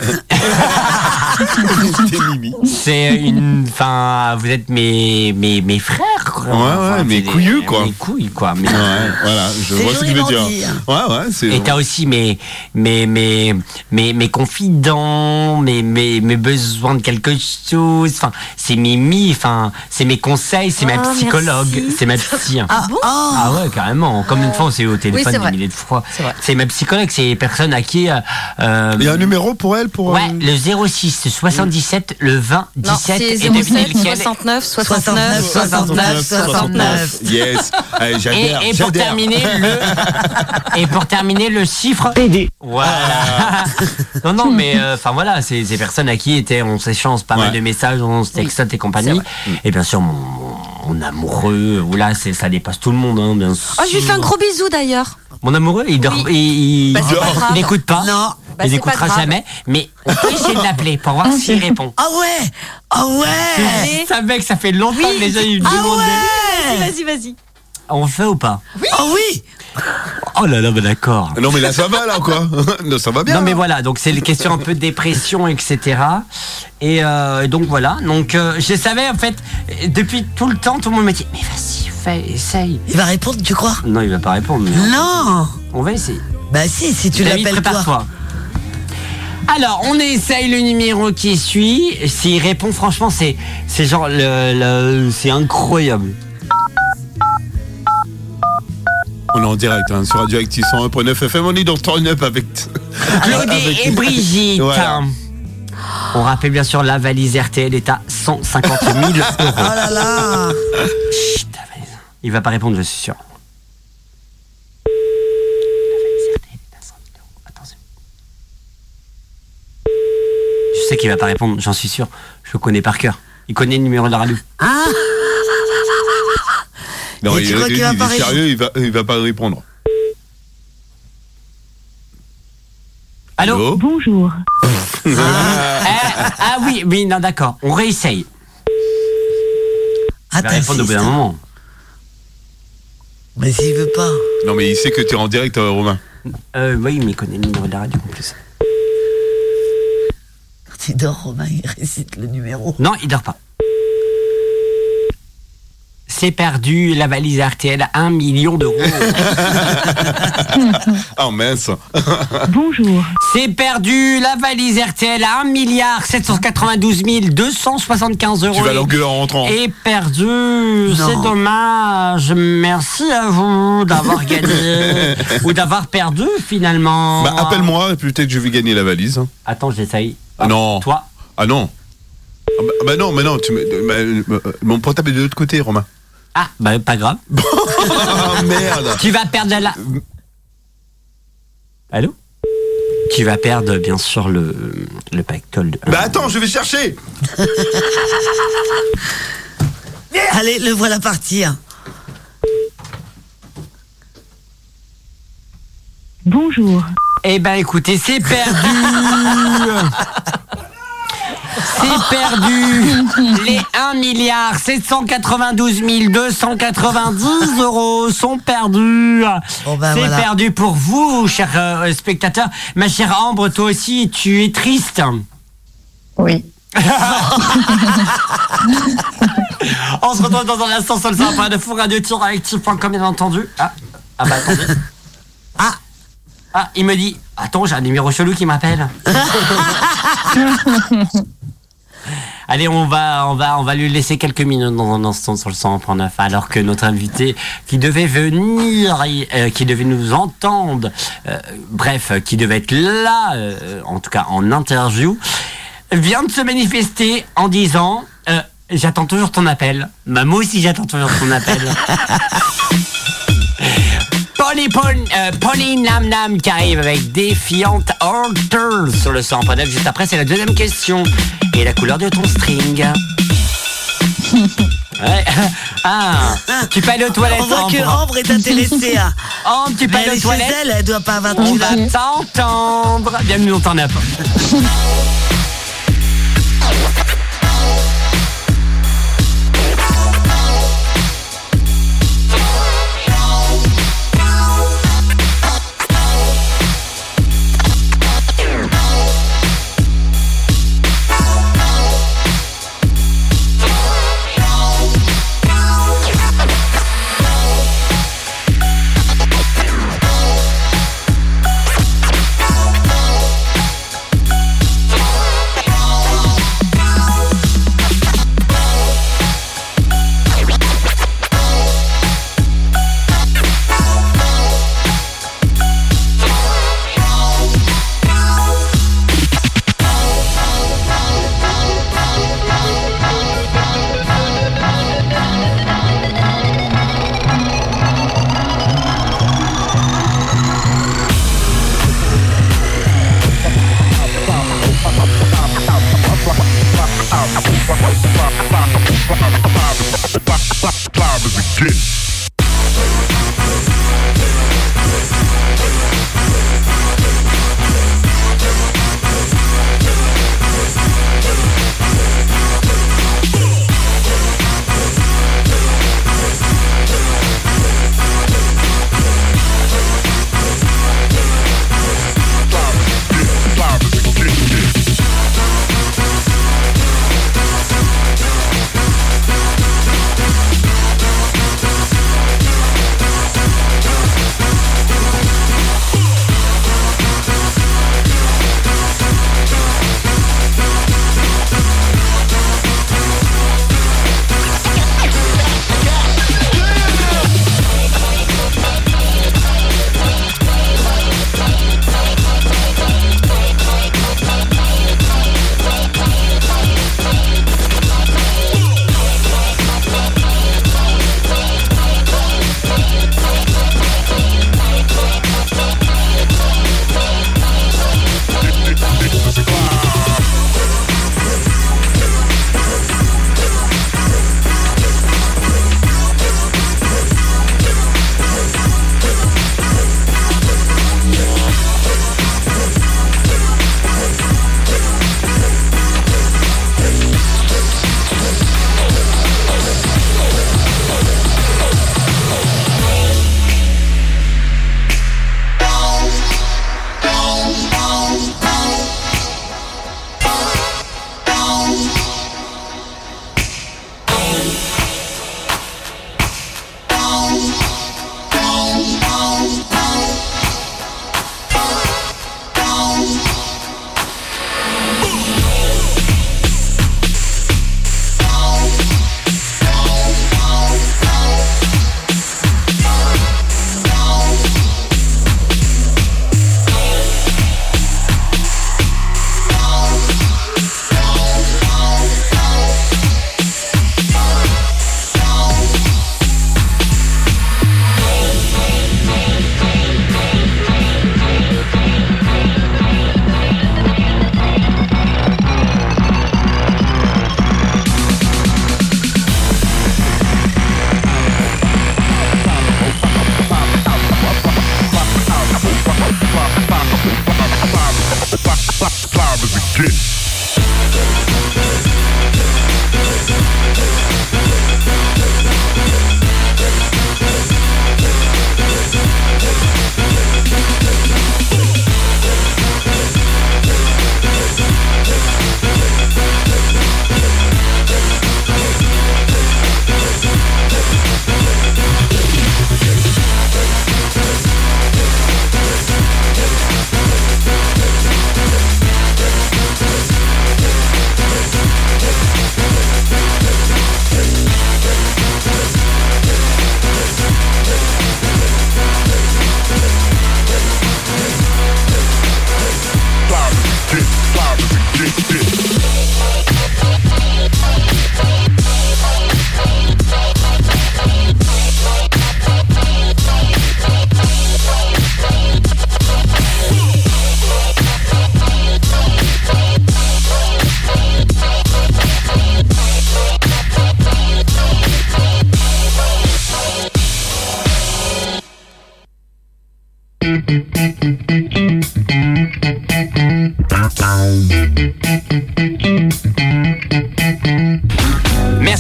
Mimi. C'est une. Enfin, vous êtes mes, mes, mes frères, quoi. Ouais, ouais, Enfin, mes couillus, quoi. Mes couilles, quoi. Mais- Ouais, voilà, je vois ce que tu veux joliment dire. dit. Ouais, ouais, c'est. Et t'as aussi mes, mes, mes, mes, mes confidents, mes, mes, mes besoins de quelque chose. Enfin, c'est Mimi, enfin, c'est mes conseils, c'est ma Ah, psychologue, c'est ma psy. Ah, ah. Ah ouais, carrément. Comme une fois, on s'est eu au téléphone c'est des milliers de fois. C'est ma psychologue, c'est les personnes à qui. euh, euh, Il y a un numéro pour elle pour. Ouais, euh, le 06 77, le 20 Non, 17 c'est et devinez 07 lequel 69 69 69, 69 69. Yes. Allez, Et, j'adhère. et pour j'adhère. terminer le et pour terminer le chiffre PD. voilà non non mais euh, enfin voilà c'est ces personnes à qui était on s'échange pas mal de messages on se textote et compagnie. et bien sûr mon, mon, amoureux où là c'est ça dépasse tout le monde hein, bien sûr Oh, je lui fais un gros bisou d'ailleurs. mon amoureux il dort Oui. il, il, Bah, il n'écoute pas. Non. Bah, il n'écoutera jamais mais on peut essayer de l'appeler pour voir s'il répond. Ah ouais. Ah ouais. Ça mec ça fait longtemps que les gens ils me Ah Vas-y, vas-y. On le fait ou pas? Ah oui oh là là bah d'accord Non, mais là, ça va, là, quoi? non, ça va bien. Non mais voilà, donc c'est les questions un peu de dépression, etc. Et euh, donc voilà, donc euh, je savais en fait, depuis tout le temps, tout le monde me dit, mais vas-y, fais, essaye. Il va répondre, tu crois? Non, il va pas répondre, mais Non on va essayer. Bah si, si tu David, l'appelles toi. prépare-toi. Alors, on essaye le numéro qui suit. S'il répond, franchement, c'est c'est genre le, le- c'est incroyable. On est en direct hein, sur Radioactive 101.9 FM. On est dans Turn Up avec. Claude et Brigitte. On rappelle bien sûr la valise RTL est à 150 000 euros. Oh là là Chut. Il va pas répondre, je suis sûr. Je sais qu'il va pas répondre, j'en suis sûr. Je le connais par cœur. Il connaît le numéro de la radio. Ah non, Et tu il, crois il- qu'il va il pas est sérieux, il va, il va pas répondre. Allô Bonjour. Eh, ah oui, oui, non, d'accord. On réessaye. Ah, Il va répondre au bout d'un t'insistes. moment. Mais s'il veut pas. Non, mais il sait que tu es en direct, euh, Romain. Euh, oui, mais il connaît le numéro de la radio en plus. Quand il dort, Romain, il récite le numéro. Non, il dort pas. C'est perdu, la valise RTL, 1 million d'euros. Ah mince. Bonjour. C'est perdu, la valise RTL, 1 milliard 792 275 euros. Tu vas Et- l'engueuler en rentrant. Et perdu, c'est dommage. Merci à vous d'avoir gagné ou d'avoir perdu finalement. Bah, appelle-moi, et peut-être que je vais gagner la valise. Attends, j'essaye. Ah non. Toi Ah non. Ah bah, bah non, mais non, tu me- bah, euh, mon portable est de l'autre côté, Romain. Ah, bah pas grave. Ah merde. Tu vas perdre la. Allô? Tu vas perdre bien sûr le, le pactole. De... Bah attends, je vais chercher. Allez, le voilà partir. Bonjour. Eh ben écoutez, c'est perdu C'est perdu Les 1 milliard 792 290 euros sont perdus ben C'est voilà. perdu pour vous, chers euh, spectateurs. Ma chère Ambre, toi aussi, tu es triste Oui. On se retrouve dans un instant sur le sympa de four radio actif.com bien entendu. Ah, ah bah attendez. Ah, ah, il me dit, attends, j'ai un numéro chelou qui m'appelle. Allez, on va, on va, on va lui laisser quelques minutes dans un instant sur le 100.9, alors que notre invité qui devait venir, euh, qui devait nous entendre, euh, bref, qui devait être là, euh, en tout cas en interview, vient de se manifester en disant, j'attends toujours ton appel. Bah, moi aussi, j'attends toujours ton appel. Pony Pony, euh, Pony Nam Nam qui arrive avec Défiante Alter sur le 100.9. Juste après, c'est la deuxième question. Et la couleur de ton string Ouais. Ah, tu aller aux toilettes, On voit que Ambre. Est intéressée. Hein. Ambre, tu elle aux toilettes elle, elle doit pas avoir de On va t'entendre. Bienvenue dans ton app.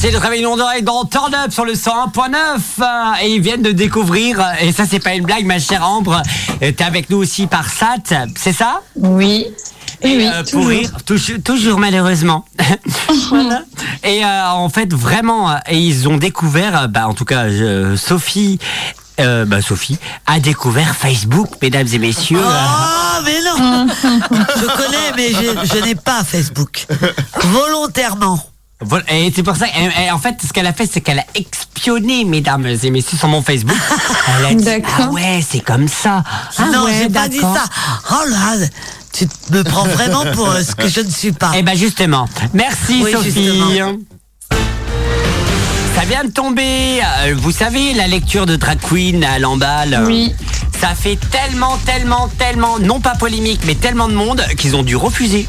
Merci de travailler d'oreille dans Turn Up sur le 101.9 euh, et ils viennent de découvrir euh, et ça c'est pas une blague ma chère Ambre euh, t'es avec nous aussi par SAT c'est ça? Oui. et oui, euh, pour toujours. rire toujours, toujours malheureusement Voilà. et euh, en fait vraiment et ils ont découvert bah en tout cas Sophie euh, bah Sophie a découvert Facebook mesdames et messieurs Oh, mais non Je connais, mais je, je n'ai pas Facebook. Volontairement. Voilà, et c'est pour ça, et- et en fait, ce qu'elle a fait, c'est qu'elle a expionné, mesdames et messieurs, sur mon Facebook. Elle a dit, ah ouais, c'est comme ça. Ah non, ouais, j'ai pas dit ça. Oh là, tu me prends vraiment pour euh, ce que je ne suis pas. Eh ben justement, merci Oui, Sophie. justement. Ça vient de tomber, euh, vous savez, la lecture de Drag Queen à Lamballe. Oui. Ça fait tellement, tellement, tellement, non pas polémique, mais tellement de monde qu'ils ont dû refuser.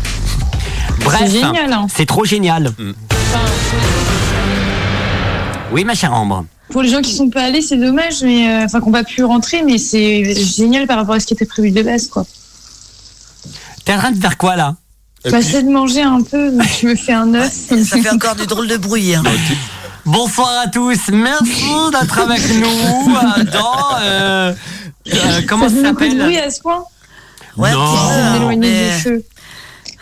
Bref, C'est génial, hein. c'est trop génial. Oui, ma chère Ambre. Pour les gens qui sont pas allés, c'est dommage, mais euh, enfin qu'on pas pu rentrer, mais c'est génial par rapport à ce qui était prévu de base, quoi. T'es en train de faire quoi là? Bah, c'est de manger un peu, donc je me fais un œuf. Ça fait encore du drôle de bruit. hein. Bonsoir à tous, merci d'être avec nous euh, dans euh, euh, comment ça ça fait beaucoup de bruit s'appelle à ce point? Ouais, Non. hein, mais- du feu.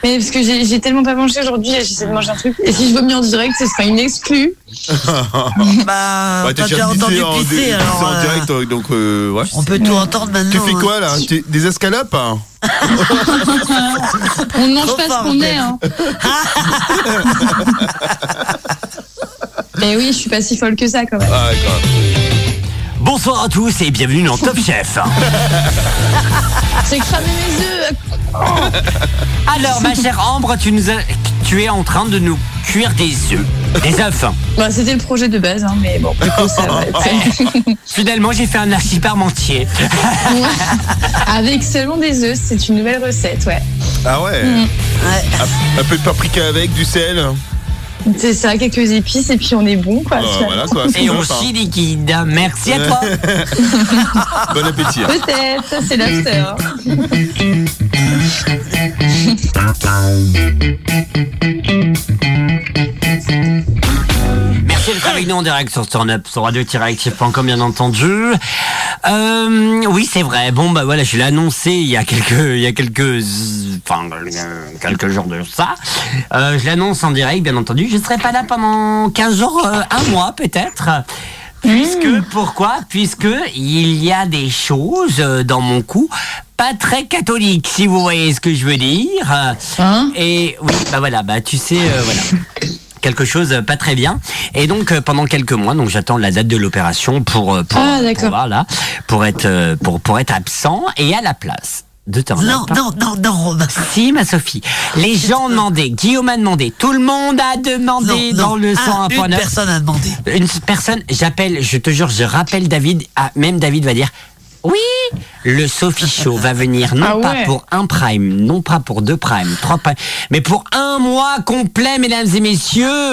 Mais parce que j'ai tellement pas mangé aujourd'hui, j'essaie de manger un truc. Et si je vomis en direct, ce sera une exclue. Bah, t'as déjà entendu pissé en, pisser, alors. en euh, direct, euh, donc euh, ouais. On peut tout entendre maintenant. Tu fais hein. quoi là? Tu- Des escalopes hein? On ne mange Trop pas ce qu'on est. Hein. Mais oui, je suis pas si folle que ça quand même. Ah, grave. Bonsoir à tous et bienvenue dans Top Chef. J'ai cramé mes œufs. Alors ma chère Ambre, tu nous as, tu es en train de nous cuire des œufs, des œufs. Bah, c'était le projet de base, hein, mais bon, du coup, ça va être. Finalement, j'ai fait un archi parmentier. Avec seulement des œufs, c'est une nouvelle recette, ouais. Ah ouais. Mm. Un, un peu de paprika avec, du sel. C'est ça, quelques épices et puis on est bon, quoi. Ah, voilà quoi. c'est Et on hein. chie liquide. Merci à toi. Bon appétit. hein. Peut-être, ça c'est l'after. Merci d'être avec nous en direct sur Turn Up, sur radio-active.com bien entendu. Euh, oui, c'est vrai. Bon, bah voilà, je l'ai annoncé il y a quelques, il y a quelques, enfin, quelques jours de ça. Euh, je l'annonce en direct, bien entendu. Je serai pas là pendant 15 jours, euh, un mois peut-être. Puisque, pourquoi? Puisque il y a des choses dans mon cou pas très catholiques, si vous voyez ce que je veux dire. Hein? Et oui, bah voilà, bah tu sais, voilà quelque chose euh, pas très bien et donc euh, pendant quelques mois donc j'attends la date de l'opération pour euh, pour, Ah, pour, d'accord. voilà pour être pour pour être absent et à la place de Non, non, non, non. Si, ma Sophie. Les gens ont demandé, Guillaume a demandé, tout le monde a demandé Non, non. dans le Ah, 101.9. une personne a demandé. Une personne, j'appelle, je te jure, je rappelle David, ah, même David va dire oui, le Sophie Show va venir non Ah pas ouais. pour un prime, non pas pour deux primes, trois primes, mais pour un mois complet, mesdames et messieurs.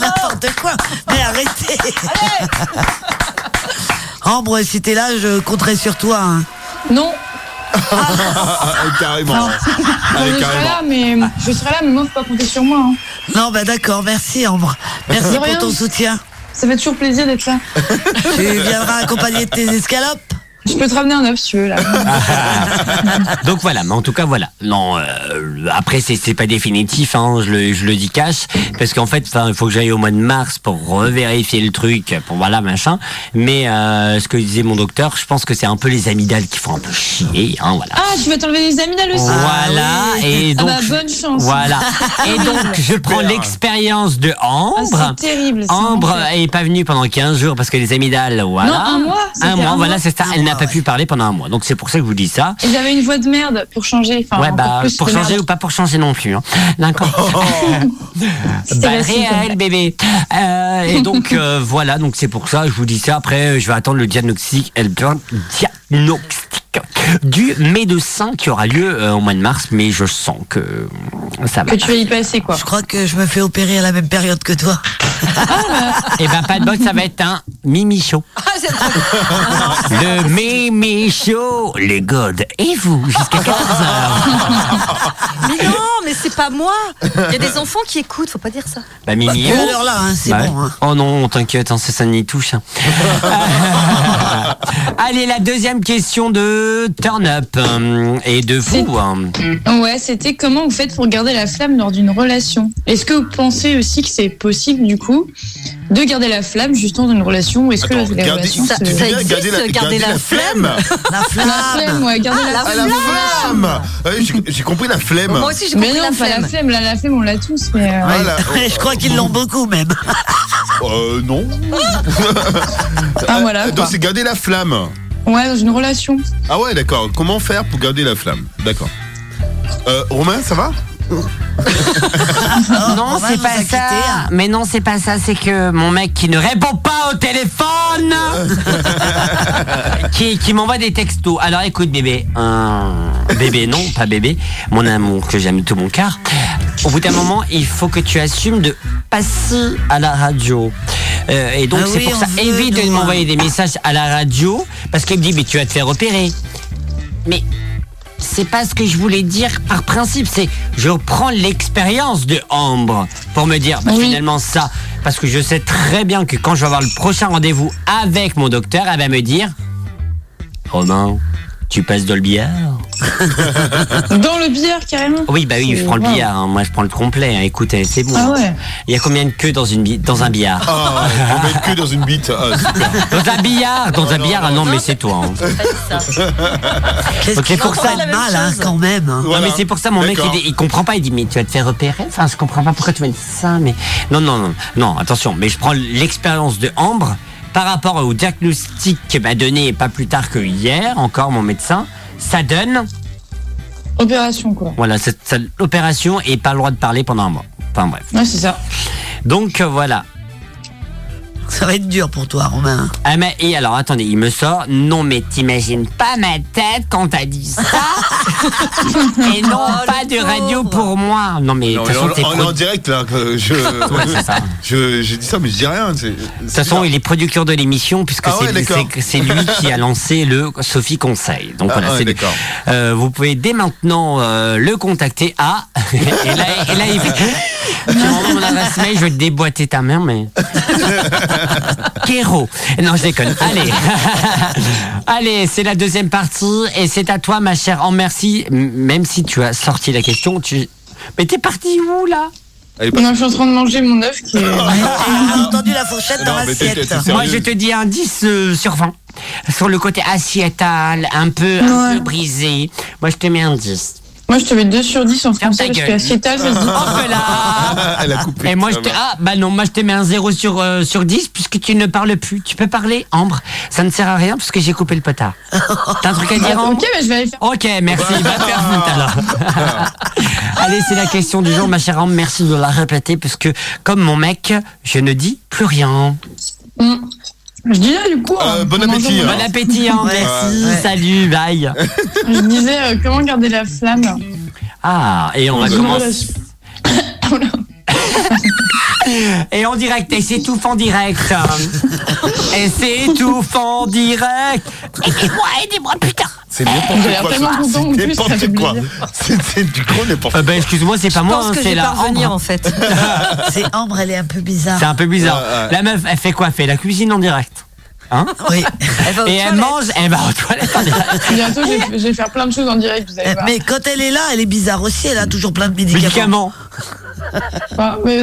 N'importe quoi. Mais arrêtez. Ambre, si t'es là, je compterai sur toi. hein. Non, Ah, carrément. non. Allez, je serai carrément. là, mais je serai là, mais moi, faut pas compter sur moi. hein. Non, bah d'accord, merci Ambre. Merci De pour rien. ton soutien. Ça fait toujours plaisir d'être là. Tu viendras accompagner de tes escalopes Je peux te ramener un œuf si tu veux là. Donc voilà, mais en tout cas voilà. Non, euh, après c'est c'est pas définitif, hein, je le je le dis cash, parce qu'en fait, il faut que j'aille au mois de mars pour revérifier le truc, pour voilà machin. Mais euh, ce que disait mon docteur, je pense que c'est un peu les amygdales qui font un peu chier, hein, voilà. Ah, tu vas t'enlever les amygdales aussi. Voilà, et Ah donc bah, bonne chance. voilà, et donc je prends l'expérience de Ah, Ambre. c'est terrible. c'est Ambre l'enfer. est pas venue pendant 15 jours parce que les amygdales, voilà. Non, un mois, Un mois, un voilà, c'est ça. Un Elle n'a pas ouais. pu parler pendant un mois. Donc c'est pour ça que je vous dis ça. Et j'avais une voix de merde pour changer. Enfin, Ouais, bah, pour changer merde. ou pas pour changer non plus. Hein. D'accord. Bah, réel, bébé. Euh, et donc, euh, voilà, donc c'est pour ça, je vous dis ça. Après, je vais attendre le diagnostic. euh, Le diagnostic du médecin qui aura lieu euh, au mois de mars, mais je sens que euh, ça va. Que tu vas y passer, quoi. Je crois que je me fais opérer à la même période que toi. Et ben pas de bol, ça va être un Mimi Show. Le Mimi Show, les gods. Et vous, jusqu'à 14h. Mais non, mais c'est pas moi. Il y a des enfants qui écoutent, faut pas dire ça. Bah Mimi. oh. l'heure là, hein, c'est Bah, bon. hein. Oh non, t'inquiète, hein, ça, ça n'y touche. hein. Allez, la deuxième question de Turn Up euh, et de vous. hein. Ouais, c'était comment vous faites pour garder la flamme lors d'une relation? Est-ce que vous pensez aussi que c'est possible, du coup, de garder la flamme justement dans une relation ou est-ce que la, la garder- relation Ça- se- ça Garder existe, la- garder garder la la flemme. La La flamme. flemme, ouais, garder Ah, la la Ah, la flemme. flemme Ouais, j'ai- compris la flemme. Moi aussi, j'ai Mais compris non, la pas la flemme. flemme, là, la flemme, on l'a tous, mais. euh, Ah, la- Je crois qu'ils l'ont beaucoup même. Euh, non. Ah, voilà, Donc c'est garder la flamme. Ouais, dans une relation. Ah ouais, d'accord. Comment faire pour garder la flamme? D'accord. Euh, Romain, ça va? Non, c'est pas ça. hein. Mais non, c'est pas ça. C'est que mon mec qui ne répond pas au téléphone, qui, qui m'envoie des textos. Alors écoute, bébé, un bébé, non, pas bébé, mon amour que j'aime de tout mon cœur. Au bout d'un moment, il faut que tu assumes de passer à la radio. Euh, et donc Ah c'est oui, pour ça, évite de m'envoyer des messages à la radio parce qu'elle me dit mais tu vas te faire opérer. Mais c'est pas ce que je voulais dire par principe. C'est je prends l'expérience de Ambre pour me dire bah, Oui. finalement ça. Parce que je sais très bien que quand je vais avoir le prochain rendez-vous avec mon docteur, elle va me dire Romain, tu passes dans le billard Dans le billard, carrément. Oui, bah oui, je prends le wow. billard. hein. Moi, je prends le complet. hein. Écoute, eh, c'est bon. Ah ouais. Il y a combien de queues dans, une bi- dans un billard Ah, on met que dans une bite? Ah, super. Dans un billard Dans un non, billard Ah non, mais c'est toi. hein. Qu'est-ce Ok, qu'il pour ça- faire de mal hein, quand même. hein. Voilà. Non mais c'est pour ça mon mec il, D'accord. il comprend pas il dit mais tu vas te faire repérer? Enfin je comprends pas pourquoi tu m'as dit ça mais non non non non attention mais je prends l'expérience de Ambre par rapport au diagnostic que m'a donné pas plus tard que hier encore mon médecin ça donne Opération, quoi. voilà cette, cette opération et pas le droit de parler pendant un mois enfin bref Ouais, c'est ça. donc euh, voilà Ça va être dur pour toi, Romain. Ah, mais, et alors attendez il me sort non mais t'imagines pas ma tête quand t'as dit ça et non Oh, pas de radio pauvre. pour moi non mais Non, façon on, est en direct là. que Je, ça. je, j'ai dit ça, mais je dis rien. De toute façon, il est producteur de l'émission puisque Ah c'est- lui qui a lancé le Sophie Conseil. Donc Ah voilà, ouais, c'est lui. d'accord. Euh, vous pouvez dès maintenant euh, le contacter à et là, et là il fait tu m'envoies mon adresse mail, je vais te déboîter ta mère, mais Kéro. Non, je déconne. Allez, allez, c'est la deuxième partie et c'est à toi, ma chère. En merci, même si tu as sorti la question, tu. Mais t'es parti où là? Non, je suis en train de manger mon œuf qui est. On a entendu la fourchette dans l'assiette. Moi, je te dis un 10 euh, sur 20. Sur le côté assiétal, un peu, un peu brisé. Moi, je te mets un 10. Moi, je te mets 2 sur 10 en français parce que assiétal, ça se dit. Hop là Elle a coupé. Et moi, je te... Ah, bah non, moi, je te mets un 0 sur, euh, sur 10 puisque tu ne parles plus. Tu peux parler, Ambre. Ça ne sert à rien puisque j'ai coupé le potard. T'as un truc à dire, Ambre Ok, mais je vais aller faire. Ok, merci. Va te faire foutre alors. Allez, c'est la question du jour, ma chère Ambre. Merci de la répéter puisque, comme mon mec, je ne dis plus rien. Hmm. Je dis là, du coup. Euh, en- bon en mangeant appétit, hein. Bon appétit, hein. Ouais. Merci. Ouais. Salut, bye. Je disais euh, comment garder la flamme? Ah, et on va dans une commencer. Et en direct, et c'est tout en direct. et c'est tout en direct. Aidez-moi, aidez-moi, putain. C'est n'importe quoi. C'est quoi. du gros n'importe Euh, ben, excuse-moi, c'est pas moi, hein, c'est la Ambre. en fait. C'est Ambre, elle est un peu bizarre. C'est un peu bizarre. La meuf, elle fait quoi? Elle fait la cuisine en direct. Hein? Oui. Elle va aux Et elle mange, elle va aux toilettes en direct. Bientôt, je vais- je vais faire plein de choses en direct, vous allez voir. Mais quand elle est là, elle est bizarre aussi. Elle a toujours plein de médicaments. Médicaments. Ah, mais,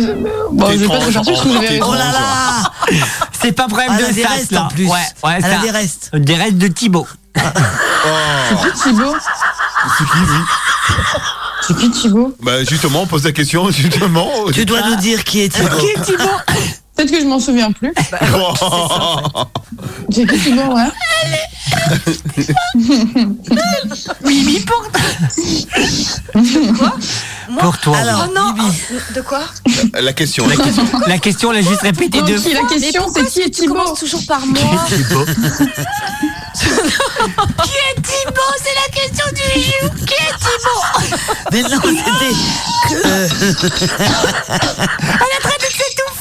bon, je vais pas te t'es raison. Oh là là C'est pas problème de des ça, restes là. en plus. Ouais, ouais, Elle a ça- des restes. Des restes de Thibaut. C'est qui Thibaut? C'est qui, lui? C'est qui Thibaut? Bah justement, on pose la question, justement. Tu dois nous dire qui est Thibaut. Qui est Thibaut? Peut-être que je m'en souviens plus. Oh. C'est qui Thibaut, ouais Oui, oui, pour Quoi Moi Pour toi. Alors, Oh non Bibi. oh, De quoi La question. La question, la question, on l'a juste répétée Non, deux qui, la fois. question, c'est qui est Tu Thibaut commences toujours par moi. Thibaut. Qui est Thibaut? C'est la question du jour. Qui est Thibaut? Mais non, c'était. Elle est en train de s'étouffer.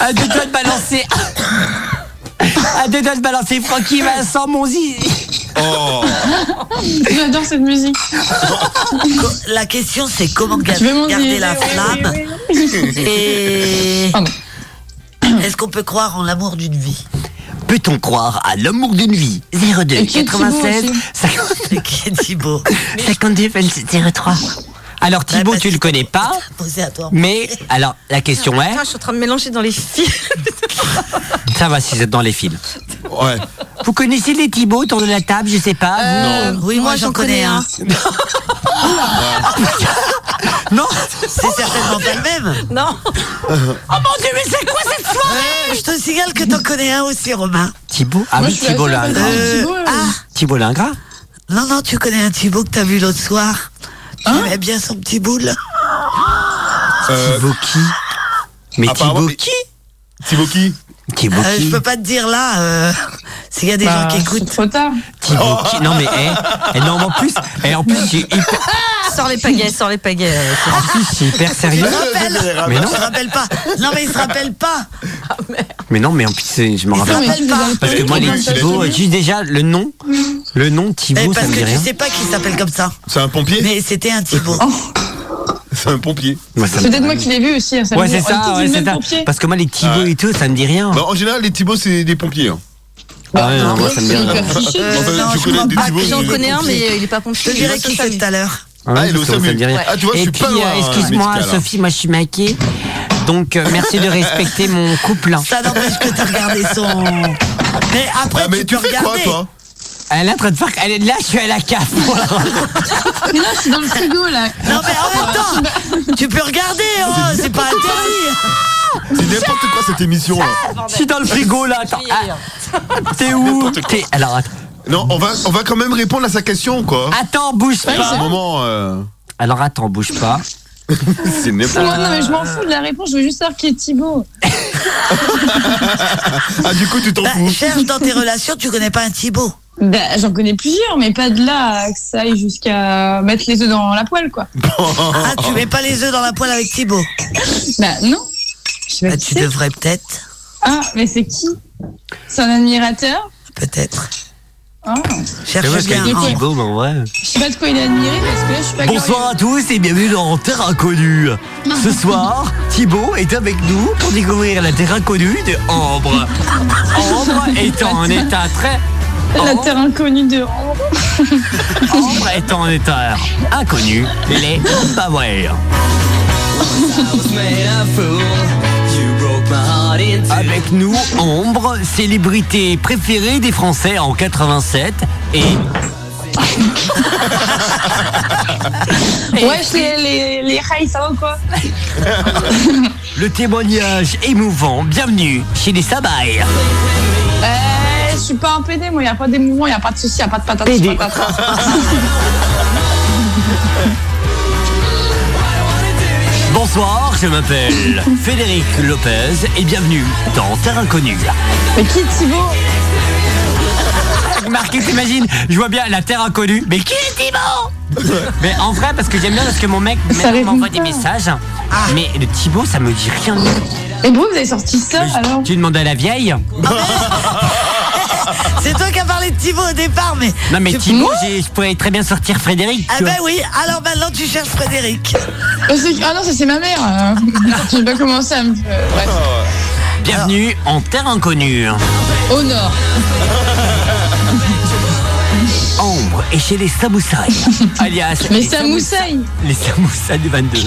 À deux doigts de balancer. À deux doigts de balancer Francky Vincent, mon zizi. Oh J'adore cette musique. La question, c'est comment garder la flamme oui, oui. et est-ce qu'on peut croire en l'amour d'une vie? Peut-on croire à l'amour d'une vie? 02 Et qui est Thibaut 96 aussi? 50 Qui est Thibaut? 52 27 03. Alors Thibaut, Ouais, tu le connais pas, Posé à toi. mais alors la question est, je suis en train de mélanger dans les films. ça va si c'est dans les films. Ouais. Vous connaissez les Thibaut autour de la table, je sais pas. Euh, oui, moi, j'en connais un. vous Non. C'est certainement pas le même. Non. Oh mon dieu, mais c'est quoi cette soirée Euh, je te signale que t'en connais un aussi, Romain. Thibaut Ah Moi, oui, Thibaut personne. Euh, Thibaut, ah, Thibaut l'ingrat non, non, tu connais un Thibaut que t'as vu l'autre soir. Tu Hein aimais bien son petit boule. Euh, Thibaut qui Mais Thibaut qui Thibaut qui Thibaut Euh, qui je peux pas te dire là, euh, s'il y a des bah, gens qui c'est écoutent. trop tard. Thibaut qui Non mais eh, eh, non mais en plus, eh, en plus c'est hyper, Sors les pagaies, sors les pagaies. euh, c'est- en plus c'est hyper Il sérieux. se rappelle. Mais non. Il se rappelle pas. Non, mais il se rappelle pas. Mais non mais en plus c'est- je me Il se rappelle. pas. Parce que moi les Thibaut, juste déjà le nom, le nom Thibaut, ça parce me que dit tu rien. sais pas qu'il s'appelle comme ça. C'est un pompier? Mais c'était un Thibaut. C'est un pompier. Moi, ça me C'est peut-être moi qui l'ai vu aussi. hein, ça Ouais me c'est ça, ouais c'est pompier. Parce que moi les Thibaut Ouais. et tout, ça me dit rien. Bah, en général, les Thibaut, c'est des pompiers. hein. Ah ouais, non, moi ça me dit C'est rien. Euh, Enfin, non, je je connais des que J'en mais- connais un, mais il est pas Je pompier. te dirai il est qui c'est tout à l'heure. Ah, Ah, il est au ça, ça me SAMU. dit rien. Ah, tu vois, je Et suis puis, pas loin, euh, hein, excuse-moi, hein. Sophie, moi je suis maquée. Donc, euh, merci de respecter mon couple. Ça n'empêche que t'as regardé son. Mais après, Ah, mais tu tu peux fais quoi, toi Elle est en train de faire. Elle est là, je suis à la cave. Mais là, je suis dans le frigo, là. Non, mais en même temps, tu peux regarder, oh, c'est pas interdit. C'est n'importe quoi cette émission là. Je suis dans le frigo là. Attends. Ah, T'es où? T'es- Alors, attends. Non, on va, on va quand même répondre à sa question quoi. Attends, bouge À pas. ce moment, euh, Alors, attends, bouge pas. c'est n'importe non, mais je m'en fous de la réponse. Je veux juste savoir qui est Thibaut. Ah, du coup, tu t'en Bah, fous. cherche dans tes relations, tu connais pas un Thibaut? Bah, j'en connais plusieurs, mais pas de là à que ça aille jusqu'à mettre les œufs dans la poêle, quoi. Ah, tu mets pas les œufs dans la poêle avec Thibaut? Bah, non. Je sais pas Bah, qui tu c'est. devrais peut-être. Ah, mais c'est qui? C'est un admirateur? Peut-être. Ah. Cherche bien. hein. Mais en vrai. Je sais pas de quoi il est admiré parce que là, je suis pas Bonsoir à tous et bienvenue dans Terre Inconnue. Ce soir, Thibaut est avec nous pour découvrir la Terre Inconnue de Ambre. Ambre étant en état très. La Ambre, terre inconnue de Ambre. Ambre étant en état inconnu, les Baware. Avec nous, Ambre, célébrité préférée des Français en 87 et. Et Wesh, les, les, les rails, ça va ou quoi? Le témoignage émouvant, bienvenue chez les Sabaï. Euh, je suis pas un PD, moi, y a pas d'émouvement, y a pas de soucis, y a pas de patate. Bonsoir, je m'appelle Frédéric Lopez et bienvenue dans Terre Inconnue. Mais qui est Thibaut Marqué, t'imagines, je vois bien la Terre Inconnue, mais qui est Thibaut? Mais en vrai, parce que j'aime bien parce que mon mec m'envoie des messages, mais le Thibaut, ça me dit rien. Et pourquoi vous avez sorti ça alors? Tu demandes à la vieille C'est toi qui as parlé de Thibaut au départ, mais. Non mais Thibaut, je pourrais très bien sortir Frédéric. Ah ben vois. oui, alors maintenant tu cherches Frédéric. Ah, Ah non, ça c'est ma mère. euh. Je vais pas commencer à me. euh, bref. Bienvenue en Terre Inconnue. Au nord. Ambre est chez les Samoussaï, alias Mais les ça moussaille. Les Samoussaï du 22.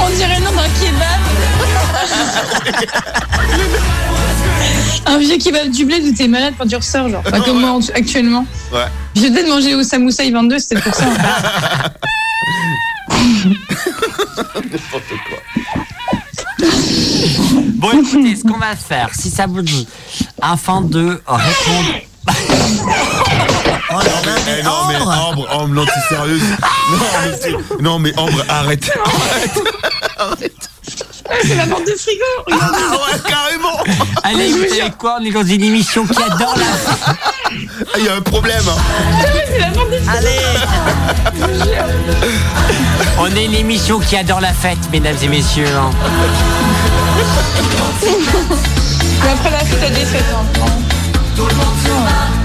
On dirait le nom d'un kebab. Un vieux kebab du bled où t'es malade quand tu ressors, genre. Pas comme moi en- actuellement. Ouais. J'ai peut-être mangé au Samoussaï 22, c'était pour ça. N'importe quoi. Bon écoutez, ce qu'on va faire, si ça vous dit, afin de répondre Oh là, mais Eh non, mais Ambre. Ambre, non, t'es sérieuse. Non, mais, non, mais Ambre, arrête. Arrête. Arrête. C'est la porte de frigo. Ah ouais, carrément Allez, vous savez quoi On est dans une émission qui adore la Il y a un problème. hein. C'est la porte de frigo. Allez, On est une émission qui adore la fête, mesdames et messieurs. hein. Mais après la fête, t'as des fêtes. Hein. Allez,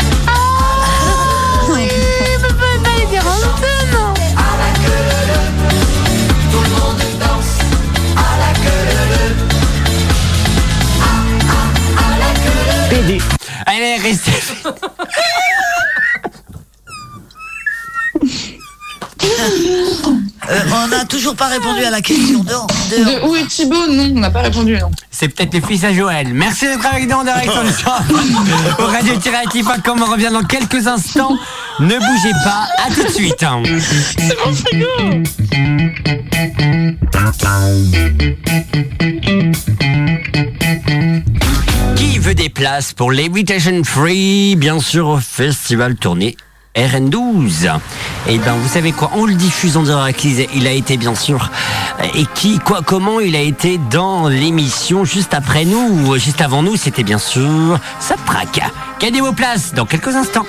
euh, on n'a toujours pas répondu à la question. De où est Thibaut Non, on n'a pas répondu. Non. C'est peut-être le fils à Joël. Merci d'être avec nous en direct sur le champ. Au radio comme on revient dans quelques instants. Ne bougez pas, à tout de suite. hein. C'est mon frigo. Qui veut des places pour l'Invitation Free, bien sûr, au festival tournée RN12 Et ben, vous savez quoi On le diffuse en direct. Il il a été, bien sûr. Et qui, quoi, comment il a été dans l'émission juste après nous, juste avant nous, c'était bien sûr Subtrack. Gagnez vos places dans quelques instants.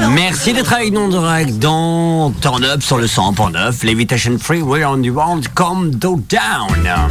Non Merci d'être avec nous direct dans Turn Up sur le 100.9, Levitation Free, We're on the World, Come Do Down. Là.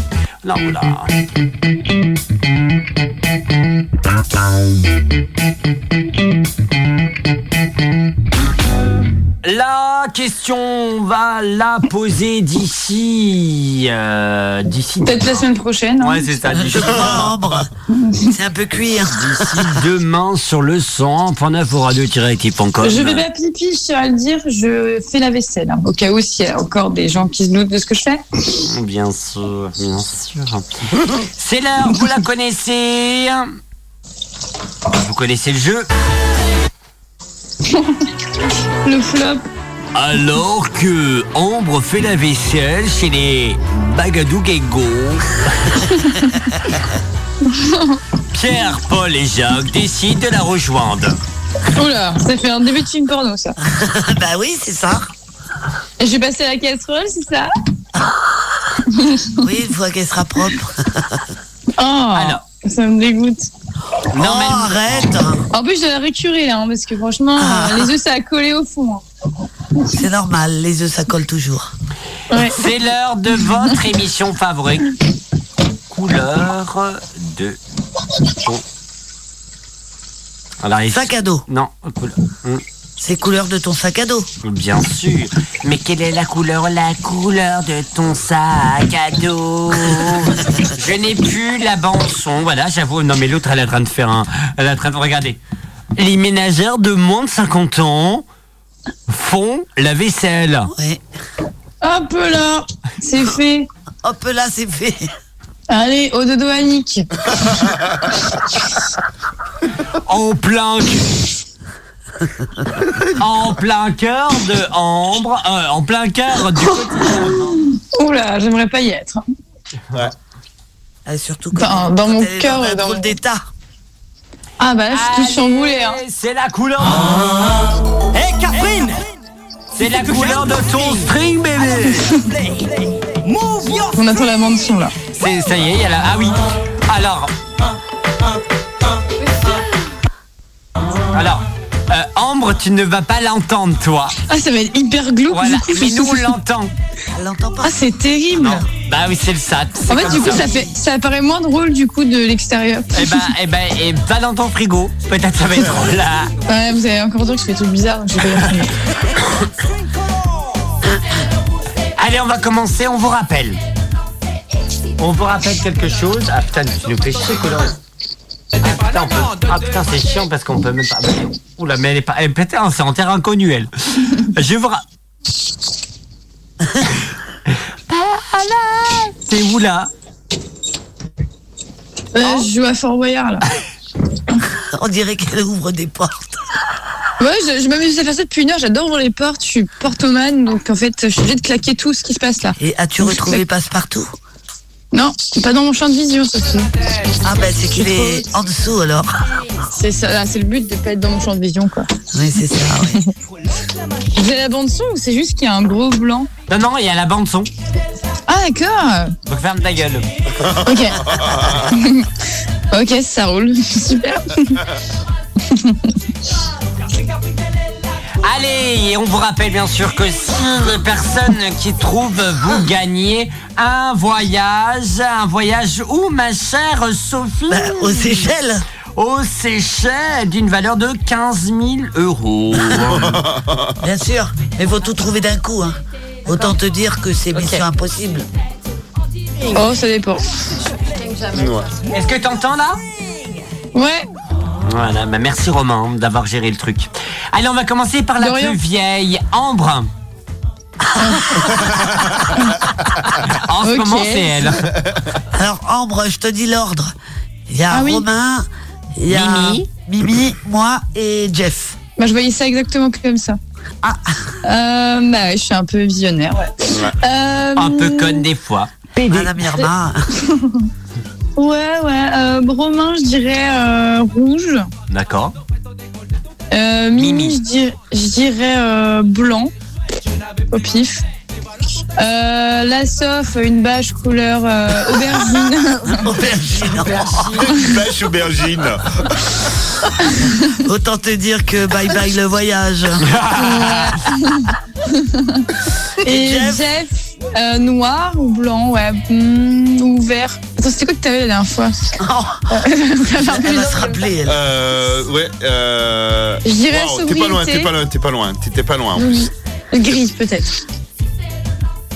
La question, on va la poser d'ici. euh, d'ici. Peut-être la semaine prochaine. hein. Ouais, c'est ça. D'ici Ambre, c'est un peu cuir. d'ici demain sur le 100.9 au radio-active.com. Je vais pas pipi, je tiens à le dire, je fais la vaisselle, hein, au cas où s'il y a encore des gens qui se doutent de ce que je fais. Bien sûr, bien sûr. C'est l'heure, vous la connaissez? Vous connaissez le jeu? Le flop. Alors que Ambre fait la vaisselle chez les Bagadou Gego, Pierre, Paul et Jacques décident de la rejoindre. Oula, ça fait un début de film porno ça. bah oui, c'est ça. Et je vais passer à la casserole, c'est ça? Oui, une fois qu'elle sera propre. Oh, Alors. Ça me dégoûte. Non, oh, mais arrête En plus, je dois la récurer là, hein, parce que franchement, Ah. euh, les œufs ça a collé au fond. hein. C'est normal, les œufs ça colle toujours. Ouais. c'est l'heure de votre émission favorite. Couleur de. Alors, il- Sac à dos. Non, couleur. Hmm. C'est couleur de ton sac à dos. Bien sûr. Mais quelle est la couleur La couleur de ton sac à dos. Je n'ai plus la bande son. Voilà, j'avoue. Non, mais l'autre, elle est en train de faire un. Elle est en train de regarder. Les ménagères de moins de 50 ans font la vaisselle. Ouais. Hop là, c'est fait. Hop là, c'est fait. Allez, au dodo Annick. En plein. en plein cœur de Ambre. euh, en plein cœur du quotidien. Oula, j'aimerais pas y être. Euh, surtout Dans- quand, dans quand mon cœur dans et dans mon- d'état. Ah bah là, je suis tout chamboulée. Hein. C'est la couleur. Hé Catherine C'est la couleur de ton string bébé On attend la son là. C'est ça y est, il y a la. Ah oui. Alors. Alors, Ambre, tu ne vas pas l'entendre, toi. Ah, ça va être hyper glauque. Voilà. du coup, Mais nous, on l'entend. Pas. Ah, c'est terrible. Bah oui, c'est le SAT. En fait, du coup, ça fait, ça paraît moins drôle du coup de l'extérieur. Eh ben, eh ben, et va dans ton frigo. Peut-être ça va être drôle là. Ouais, vous allez encore dire que je fais bizarres, donc je vais pas. Allez, on va commencer, on vous rappelle. On vous rappelle quelque chose. Ah putain, tu nous fais chier, Colin. Ah ah, putain, c'est chiant parce qu'on peut même pas. Oula, mais elle est pas. Elle, putain, c'est en terre inconnue, elle. Je vous ra- C'est où là? Euh, je joue à Fort Boyard là. On dirait qu'elle ouvre des portes. Ouais, je, je m'amuse à faire ça depuis une heure. J'adore ouvrir les portes. Je suis portomane, donc en fait, je suis obligée de claquer tout ce qui se passe là. Et as-tu retrouvé Passe-Partout? Non, pas dans mon champ de vision, se Ah ben c'est qu'il est en dessous alors. C'est ça, là, c'est le but de pas être dans mon champ de vision, quoi. Oui, c'est ça, oui. Vous avez la bande son ou c'est juste qu'il y a un gros blanc? Non, non, il y a la bande son. Ah, d'accord. Donc ferme ta gueule. Ok. ok, ça roule. Super. Allez, et on vous rappelle bien sûr que si les personnes qui trouvent, vous gagnez un voyage. Un voyage où, ma chère Sophie Bah, aux Seychelles. Aux Seychelles, d'une valeur de 15 000 euros. Bien sûr, mais faut tout trouver d'un coup. Hein. Autant te dire que c'est mission impossible. Oh, ça dépend. Est-ce que t'entends là? Ouais. Voilà, bah merci Romain d'avoir géré le truc. Allez, on va commencer par la plus vieille, Ambre. en ce moment, c'est elle. Alors Ambre, je te dis l'ordre. Il y a Ah oui. Romain, il y a Mimi. Mimi, moi et Jeff. Bah, je voyais ça exactement comme ça. Ah. Euh, bah, je suis un peu visionnaire, ouais. Euh, Un peu conne des fois. Madame Irma. Ouais, ouais. Euh, Romain, je dirais euh, rouge. D'accord. Euh, Mimi. Je, dirais, je dirais euh, blanc. Au pif. Euh, la Sof, une bâche couleur euh, aubergine. Aubergine. Vache aubergine. Autant te dire que bye bye le voyage. Et Jeff Jeff, euh, noir ou blanc, ouais. Hmm, ou vert. Attends, c'était quoi que t'avais la dernière fois Oh, elle va se rappeler, elle. Euh, ouais, euh. Je dirais wow, T'es pas loin, t'es pas loin, t'es pas loin, t'étais pas loin en plus. Gris, peut-être.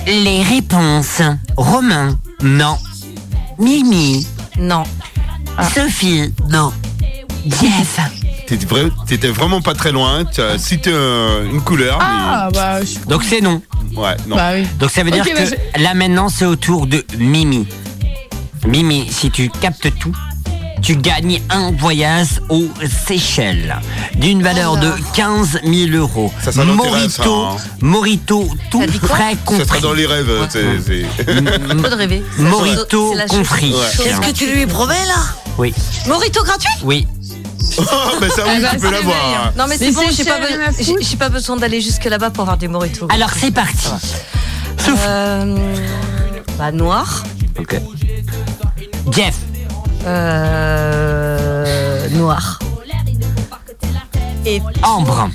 Les réponses. Romain, non. Mimi, Non. Sophie, Non. Jeff. T'étais vra- t'étais vraiment pas très loin. Tu as cité euh, une couleur. Ah, bah, je- Donc c'est non. Ouais, non. bah oui. Donc ça veut dire bah, que là maintenant c'est au tour de Mimi. Mimi, si tu captes tout, tu gagnes un voyage aux Seychelles d'une valeur de 15 000 euros. Ça, ça l'intéresse, Morito, hein. Morito, tout frais Ça compris. sera dans les rêves. c'est- c'est- Pas de rêver. Morito compris. Ouais. Qu'est-ce que tu lui promets là Oui, Morito gratuit? Oui. Oh, bah ça, oui, Ah bah, tu peux l'avoir. hein. Non mais Mais c'est bon, j'ai pas, be- j'ai- pas besoin d'aller jusque là-bas pour avoir des moritos. Alors c'est parti. Euh, bah noir. Ok. Jeff, Euh, noir. Et Ambre,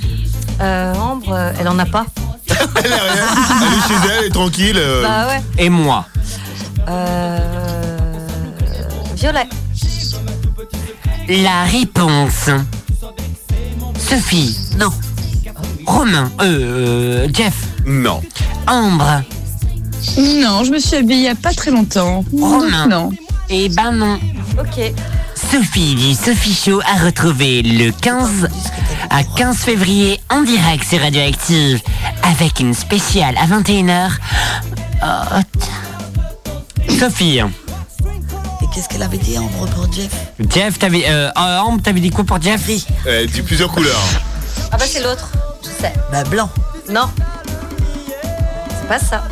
euh, Ambre, euh, elle en a pas. Elle est rien. Elle est chez elle, elle est tranquille. euh, Bah ouais. et moi. Euh, violet. La réponse. Sophie, Non. Romain, euh, Jeff, Non. Ambre, Non, je me suis habillée il y a pas très longtemps. Romain. Non. et ben non. Ok. Sophie du Sophie Show a retrouvé le 15 à 15 février en direct sur Radioactive avec une spéciale à 21h. Sophie, qu'est-ce qu'elle avait dit Ambre pour Jeff Jeff, t'avais euh, euh, Ambre, t'avais dit quoi pour Jeff Gris. Elle dit plusieurs couleurs. Ah bah c'est l'autre. Je sais. Bah blanc. Non. C'est pas ça.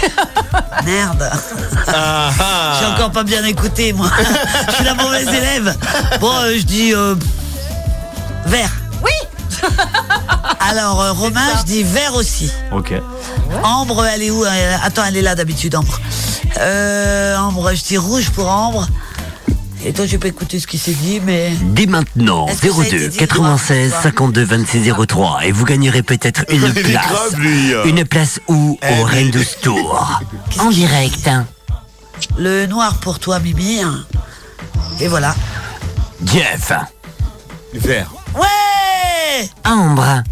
Merde. Ah, ah. J'ai encore pas bien écouté, moi. je suis la mauvaise élève. Bon, euh, je dis euh, vert. Oui. Alors, euh, Romain, je dis vert aussi. Ok. Ambre, elle est où Attends, elle est là d'habitude, Ambre. Euh, Ambre, je dis rouge pour Ambre. Et toi, je peux écouter ce qui s'est dit, mais. Dès maintenant, Est-ce que ça a été 02 dit, 96 toi 52 26 03 et vous gagnerez peut-être une Il est place. grave, lui. euh. Une place où Eh, au mais- Rennes Tour. En direct. Le noir pour toi, Mimi. Et voilà. Jeff, Vert. Ouais Ambre,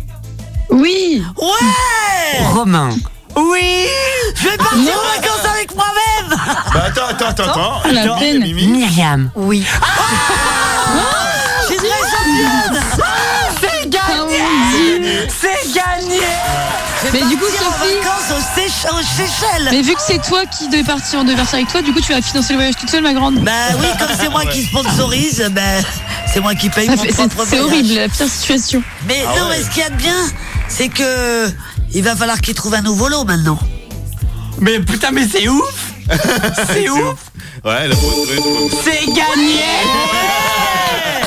Oui. Ouais Romain. Oui Je vais partir en vacances avec moi-même Bah attends, attends, attends, attends. La Mimi, peine. Mimi. Myriam. Oui. Je suis très championne C'est gagné C'est gagné Je vais Mais du coup, partir en Sophie- vacances aux, Seych- aux Seychelles Mais vu que c'est toi qui devais partir, devait partir avec toi, du coup tu vas financer le voyage toute seule, ma grande. Bah oui, comme c'est moi qui sponsorise, ben c'est moi qui paye Ça mon fait- propre C'est c'est voyage. horrible, la pire situation. Mais Ah non, ouais. mais ce qu'il y a de bien, c'est que il va falloir qu'il trouve un nouveau lot maintenant. Mais putain, mais c'est ouf! C'est ouf Ouais, elle a retrouvé. C'est gagné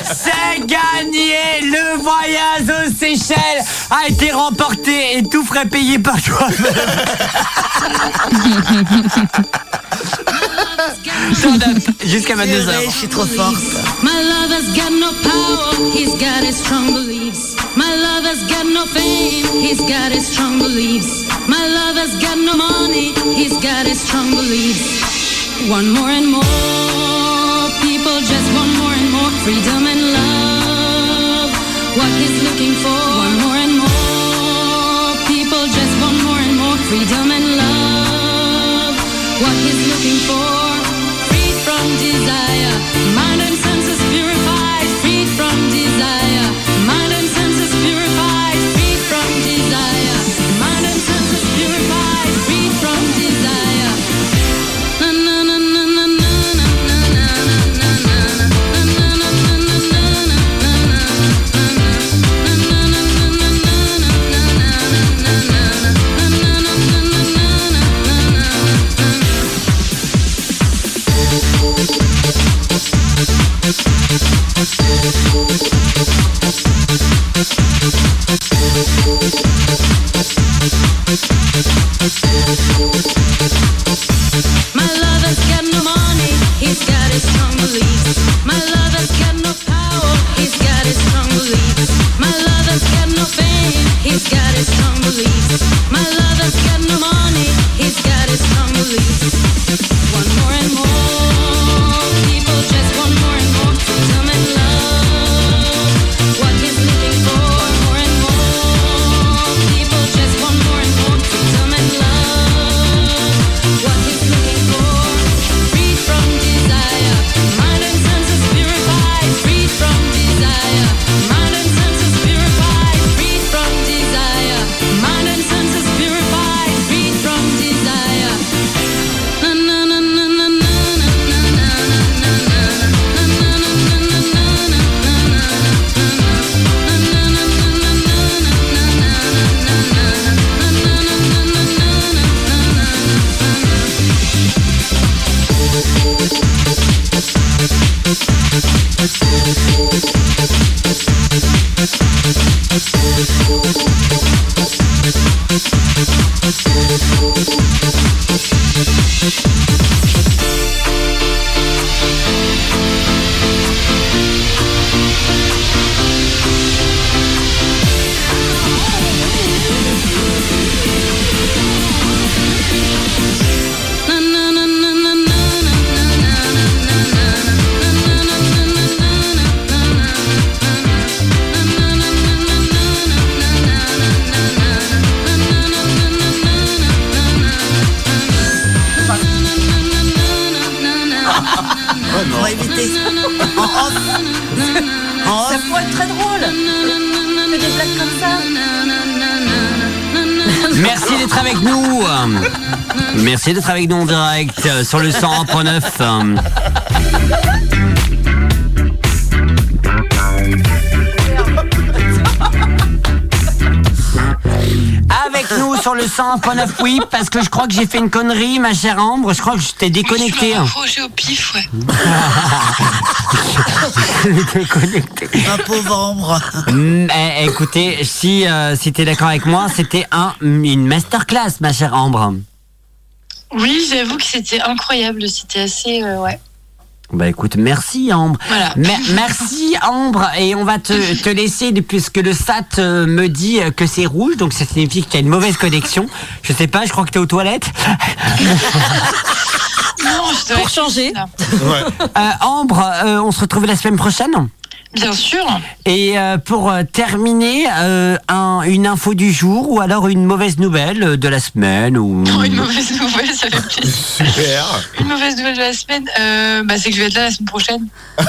C'est gagné Le voyage aux Seychelles a été remporté et tout frais payé par toi-même. Jusqu'à Purée, 22h. Je suis trop forte. My lover's got no power, he's got his strong beliefs. My lover's got no fame, he's got his strong beliefs. My lover's got no money, he's got his strong beliefs. One more and more, people just want more and more freedom and love. What he's looking for, one more and more, people just want more and more freedom and love. What he's looking for, One more and more, avec nous en direct euh, sur le 101.9. euh. Avec nous sur le 101.9, oui, parce que je crois que j'ai fait une connerie, ma chère Ambre. Je crois que je t'ai déconnecté. hein. Projet au pif, ouais. déconnecté. Ma pauvre Ambre. Mm, eh, écoutez, si, euh, si t'es d'accord avec moi, c'était un, une masterclass, ma chère Ambre. Oui, j'avoue que c'était incroyable. C'était assez. euh, ouais. Bah écoute, merci Ambre. Voilà. Merci Ambre. Et on va te, te laisser puisque le SAT euh, me dit euh, que c'est rouge, donc ça signifie qu'il y a une mauvaise connexion. Je sais pas, je crois que t'es aux toilettes. Non, je dois Pour changer. Euh, Ambre, euh, on se retrouve la semaine prochaine? Bien sûr. Et euh, pour euh, terminer, euh, un- une info du jour ou alors une mauvaise nouvelle de la semaine ou Oh, une mauvaise nouvelle, ça fait plaisir. Super. Une mauvaise nouvelle de la semaine, euh, bah, c'est que je vais être là la semaine prochaine.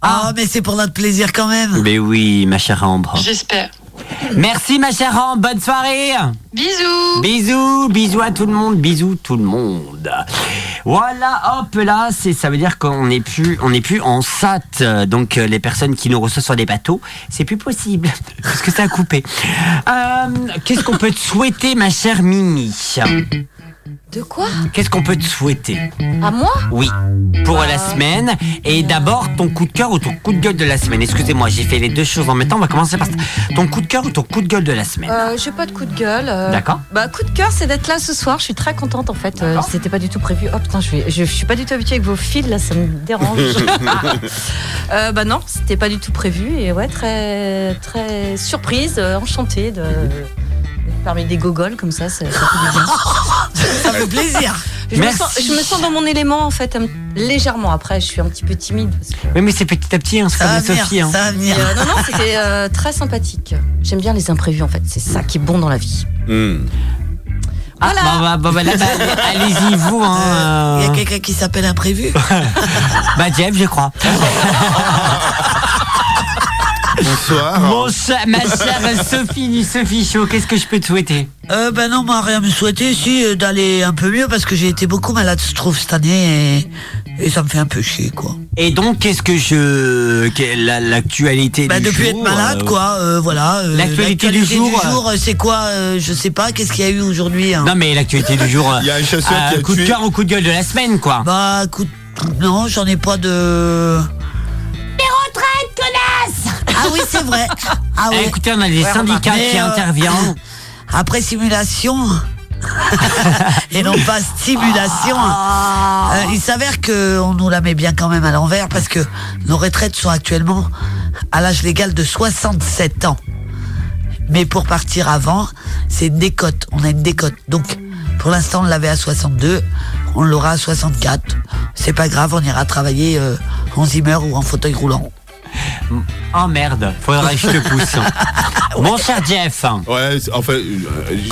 Ah, mais c'est pour notre plaisir quand même. Mais oui, ma chère Ambre. J'espère. Merci ma chère Ambre, bonne soirée. Bisous. Bisous, bisous à tout le monde, bisous tout le monde. Voilà, hop là, c'est ça veut dire qu'on n'est plus on n'est plus en SAT. Donc euh, les personnes qui nous reçoivent sur des bateaux, c'est plus possible parce que ça a coupé. Euh, qu'est-ce qu'on peut te souhaiter ma chère Mimi? De quoi Qu'est-ce qu'on peut te souhaiter À moi Oui, pour la semaine. Et d'abord, ton coup de cœur ou ton coup de gueule de la semaine. Excusez-moi, j'ai fait les deux choses en même temps. On va commencer par ton coup de cœur ou ton coup de gueule de la semaine. Euh, J'ai pas de coup de gueule. euh, D'accord. Bah coup de cœur, c'est d'être là ce soir. Je suis très contente en fait. Euh, C'était pas du tout prévu. Oh putain, je, vais- je, suis pas du tout habituée avec vos fils là, ça me dérange. Euh, bah non, c'était pas du tout prévu et ouais, très très surprise, enchantée de parmi des gogoles comme ça, ça, ça fait du bien. Ça fait plaisir. Je me, sens, je me sens dans mon élément en fait, légèrement. Après, je suis un petit peu timide. parce que- Oui, mais c'est petit à petit, hein, c'est comme va venir, Sophie. hein. ça va venir. Euh, non, non, c'était euh, très sympathique. J'aime bien les imprévus en fait. C'est ça qui est bon dans la vie. Ah, Voilà. bah, bah, bah, bah, là, bah, allez-y, vous. Hein, Il y a euh, quelqu'un qui s'appelle imprévu. bah, Jeff, je crois. Bonsoir. Mon cher- ma chère Sophie du Sophie Show, qu'est-ce que je peux te souhaiter? Euh, ben non, moi, rien me souhaiter, si, euh, d'aller un peu mieux parce que j'ai été beaucoup malade, je trouve, cette année et, et ça me fait un peu chier, quoi. Et donc, qu'est-ce que je. que- la- L'actualité Bah, du depuis jour être malade, euh, quoi, euh, voilà. euh, L'actualité du jour, euh, c'est quoi euh, Je sais pas, qu'est-ce qu'il y a eu aujourd'hui hein Non, mais l'actualité du jour. Il y a un chasseur euh, qui a coup de cœur ou coup de gueule de la semaine, quoi. Bah, écoute, non, j'en ai pas de. Ah oui, c'est vrai. Ah Eh, oui. écoutez, on a des Ouais, syndicats qui euh, interviennent. Après simulation et non pas stimulation. euh, il s'avère que on nous la met bien quand même à l'envers parce que nos retraites sont actuellement à l'âge légal de 67 ans. Mais pour partir avant, c'est une décote. On a une décote. Donc, pour l'instant, on l'avait à 62. On l'aura à 64. C'est pas grave, on ira travailler euh, en Zimmer ou en fauteuil roulant. Oh merde, faudrait que je te pousse. Mon cher Jeff. Ouais, enfin, euh,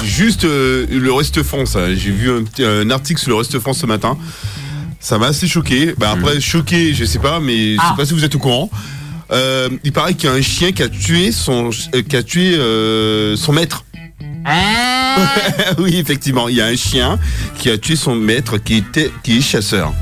juste euh, le reste France. hein. J'ai vu un, article sur le reste France ce matin. Ça m'a assez choqué. Bah, après, choqué, je sais pas, mais je Ah. sais pas si vous êtes au courant. Euh, il paraît qu'il y a un chien qui a tué son, euh, qui a tué euh, son maître. Hein oui, effectivement, il y a un chien qui a tué son maître qui était, qui est chasseur.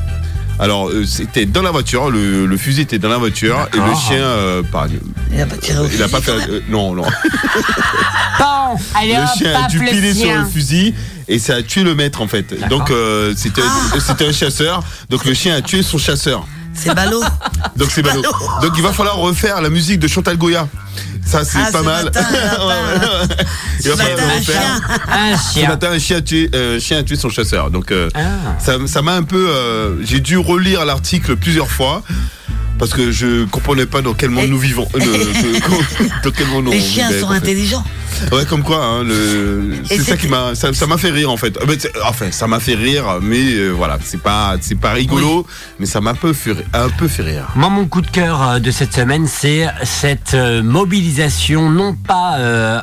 Alors, euh, c'était dans la voiture, le, le fusil était dans la voiture et le chien, euh, par- Il a pas tiré au il a fusil, pas fait, euh, non, non. Bon, allez le chien a dû le piler sur le fusil et ça a tué le maître en fait. Donc euh, c'était Ah. c'était un chasseur. Donc le chien a tué son chasseur. C'est ballot. Donc c'est ballot. Donc il va falloir refaire la musique de Chantal Goya. Ça c'est Ah, pas ce mal. matin. Il va falloir le un refaire. chien. Un Ce chien. matin, un chien a tué, euh, un chien a tué son chasseur. Donc euh, Ah. ça ça m'a un peu. euh, J'ai dû relire l'article plusieurs fois. Parce que je comprenais pas dans quel monde Et- nous vivons. euh, dans quel monde Les on chiens vivait, sont en fait. intelligents. Ouais, comme quoi, hein, le... C'est ça qui m'a, ça, ça m'a fait rire en fait. Enfin, ça m'a fait rire, mais euh, voilà, c'est pas, c'est pas rigolo, mais ça m'a un peu fait, un peu fait rire. Moi, mon coup de cœur euh, de cette semaine, c'est cette mobilisation, non pas euh,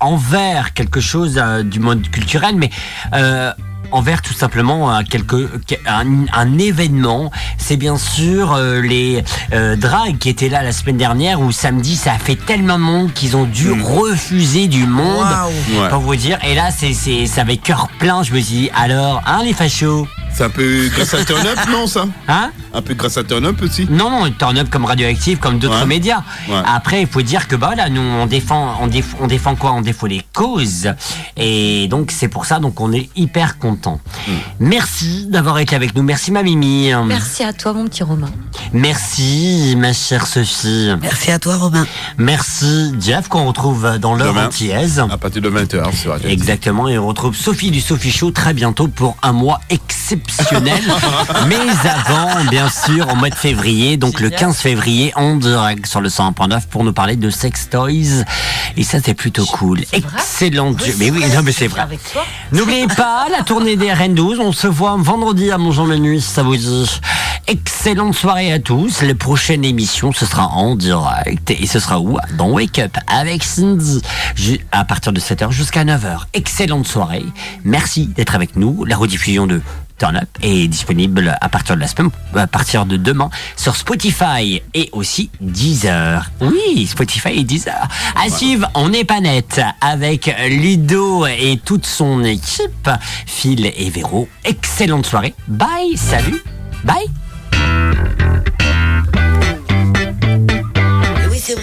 envers quelque chose euh, du monde culturel, mais euh, envers tout simplement un, quelque, un, un événement. C'est bien sûr euh, les euh, drags qui étaient là la semaine dernière où samedi ça a fait tellement de monde qu'ils ont dû refuser du monde. Ouais. Pour vous dire. Et là, c'est c'est ça avait cœur plein. Je me suis dit, alors, hein, les fachos? C'est un peu grâce à Turn Up, non, ça? Hein? Un peu grâce à Turn Up aussi? Non, non, Turn Up comme Radioactive, comme d'autres Ouais. médias. Ouais. Après, il faut dire que bah là, nous, on défend, on défend, on défend quoi? On défend les causes. Et donc, c'est pour ça, donc, on est hyper content. Hmm. Merci d'avoir été avec nous. Merci, ma Mimi. Merci à toi, mon petit Romain. Merci, ma chère Sophie. Merci à toi, Romain. Merci, Jeff, qu'on retrouve dans l'heure antillaise. À partir de 20h, c'est vrai. Exactement, et on retrouve Sophie du Sophie Show très bientôt pour un mois exceptionnel. Mais avant, bien sûr, au mois de février, donc le 15 février, en direct sur le 101.9 pour nous parler de sex toys. Et ça, c'est plutôt cool. Excellent Dieu. Mais oui, non, mais c'est vrai. N'oubliez pas la tournée des RN12. On se voit vendredi à Bonjour Minuit, ça vous dit. Excellente soirée à tous. La prochaine émission, ce sera en direct. Et ce sera où? Dans Wake Up avec Cindy. À partir de 7h jusqu'à 9h. Excellente soirée. Merci d'être avec nous. La rediffusion de Turn Up est disponible à partir de la semaine, à partir de demain sur Spotify et aussi Deezer. Oui, Spotify et Deezer. À suivre, on n'est pas net avec Ludo et toute son équipe. Phil et Véro. Excellente soirée. Bye, salut. Bye.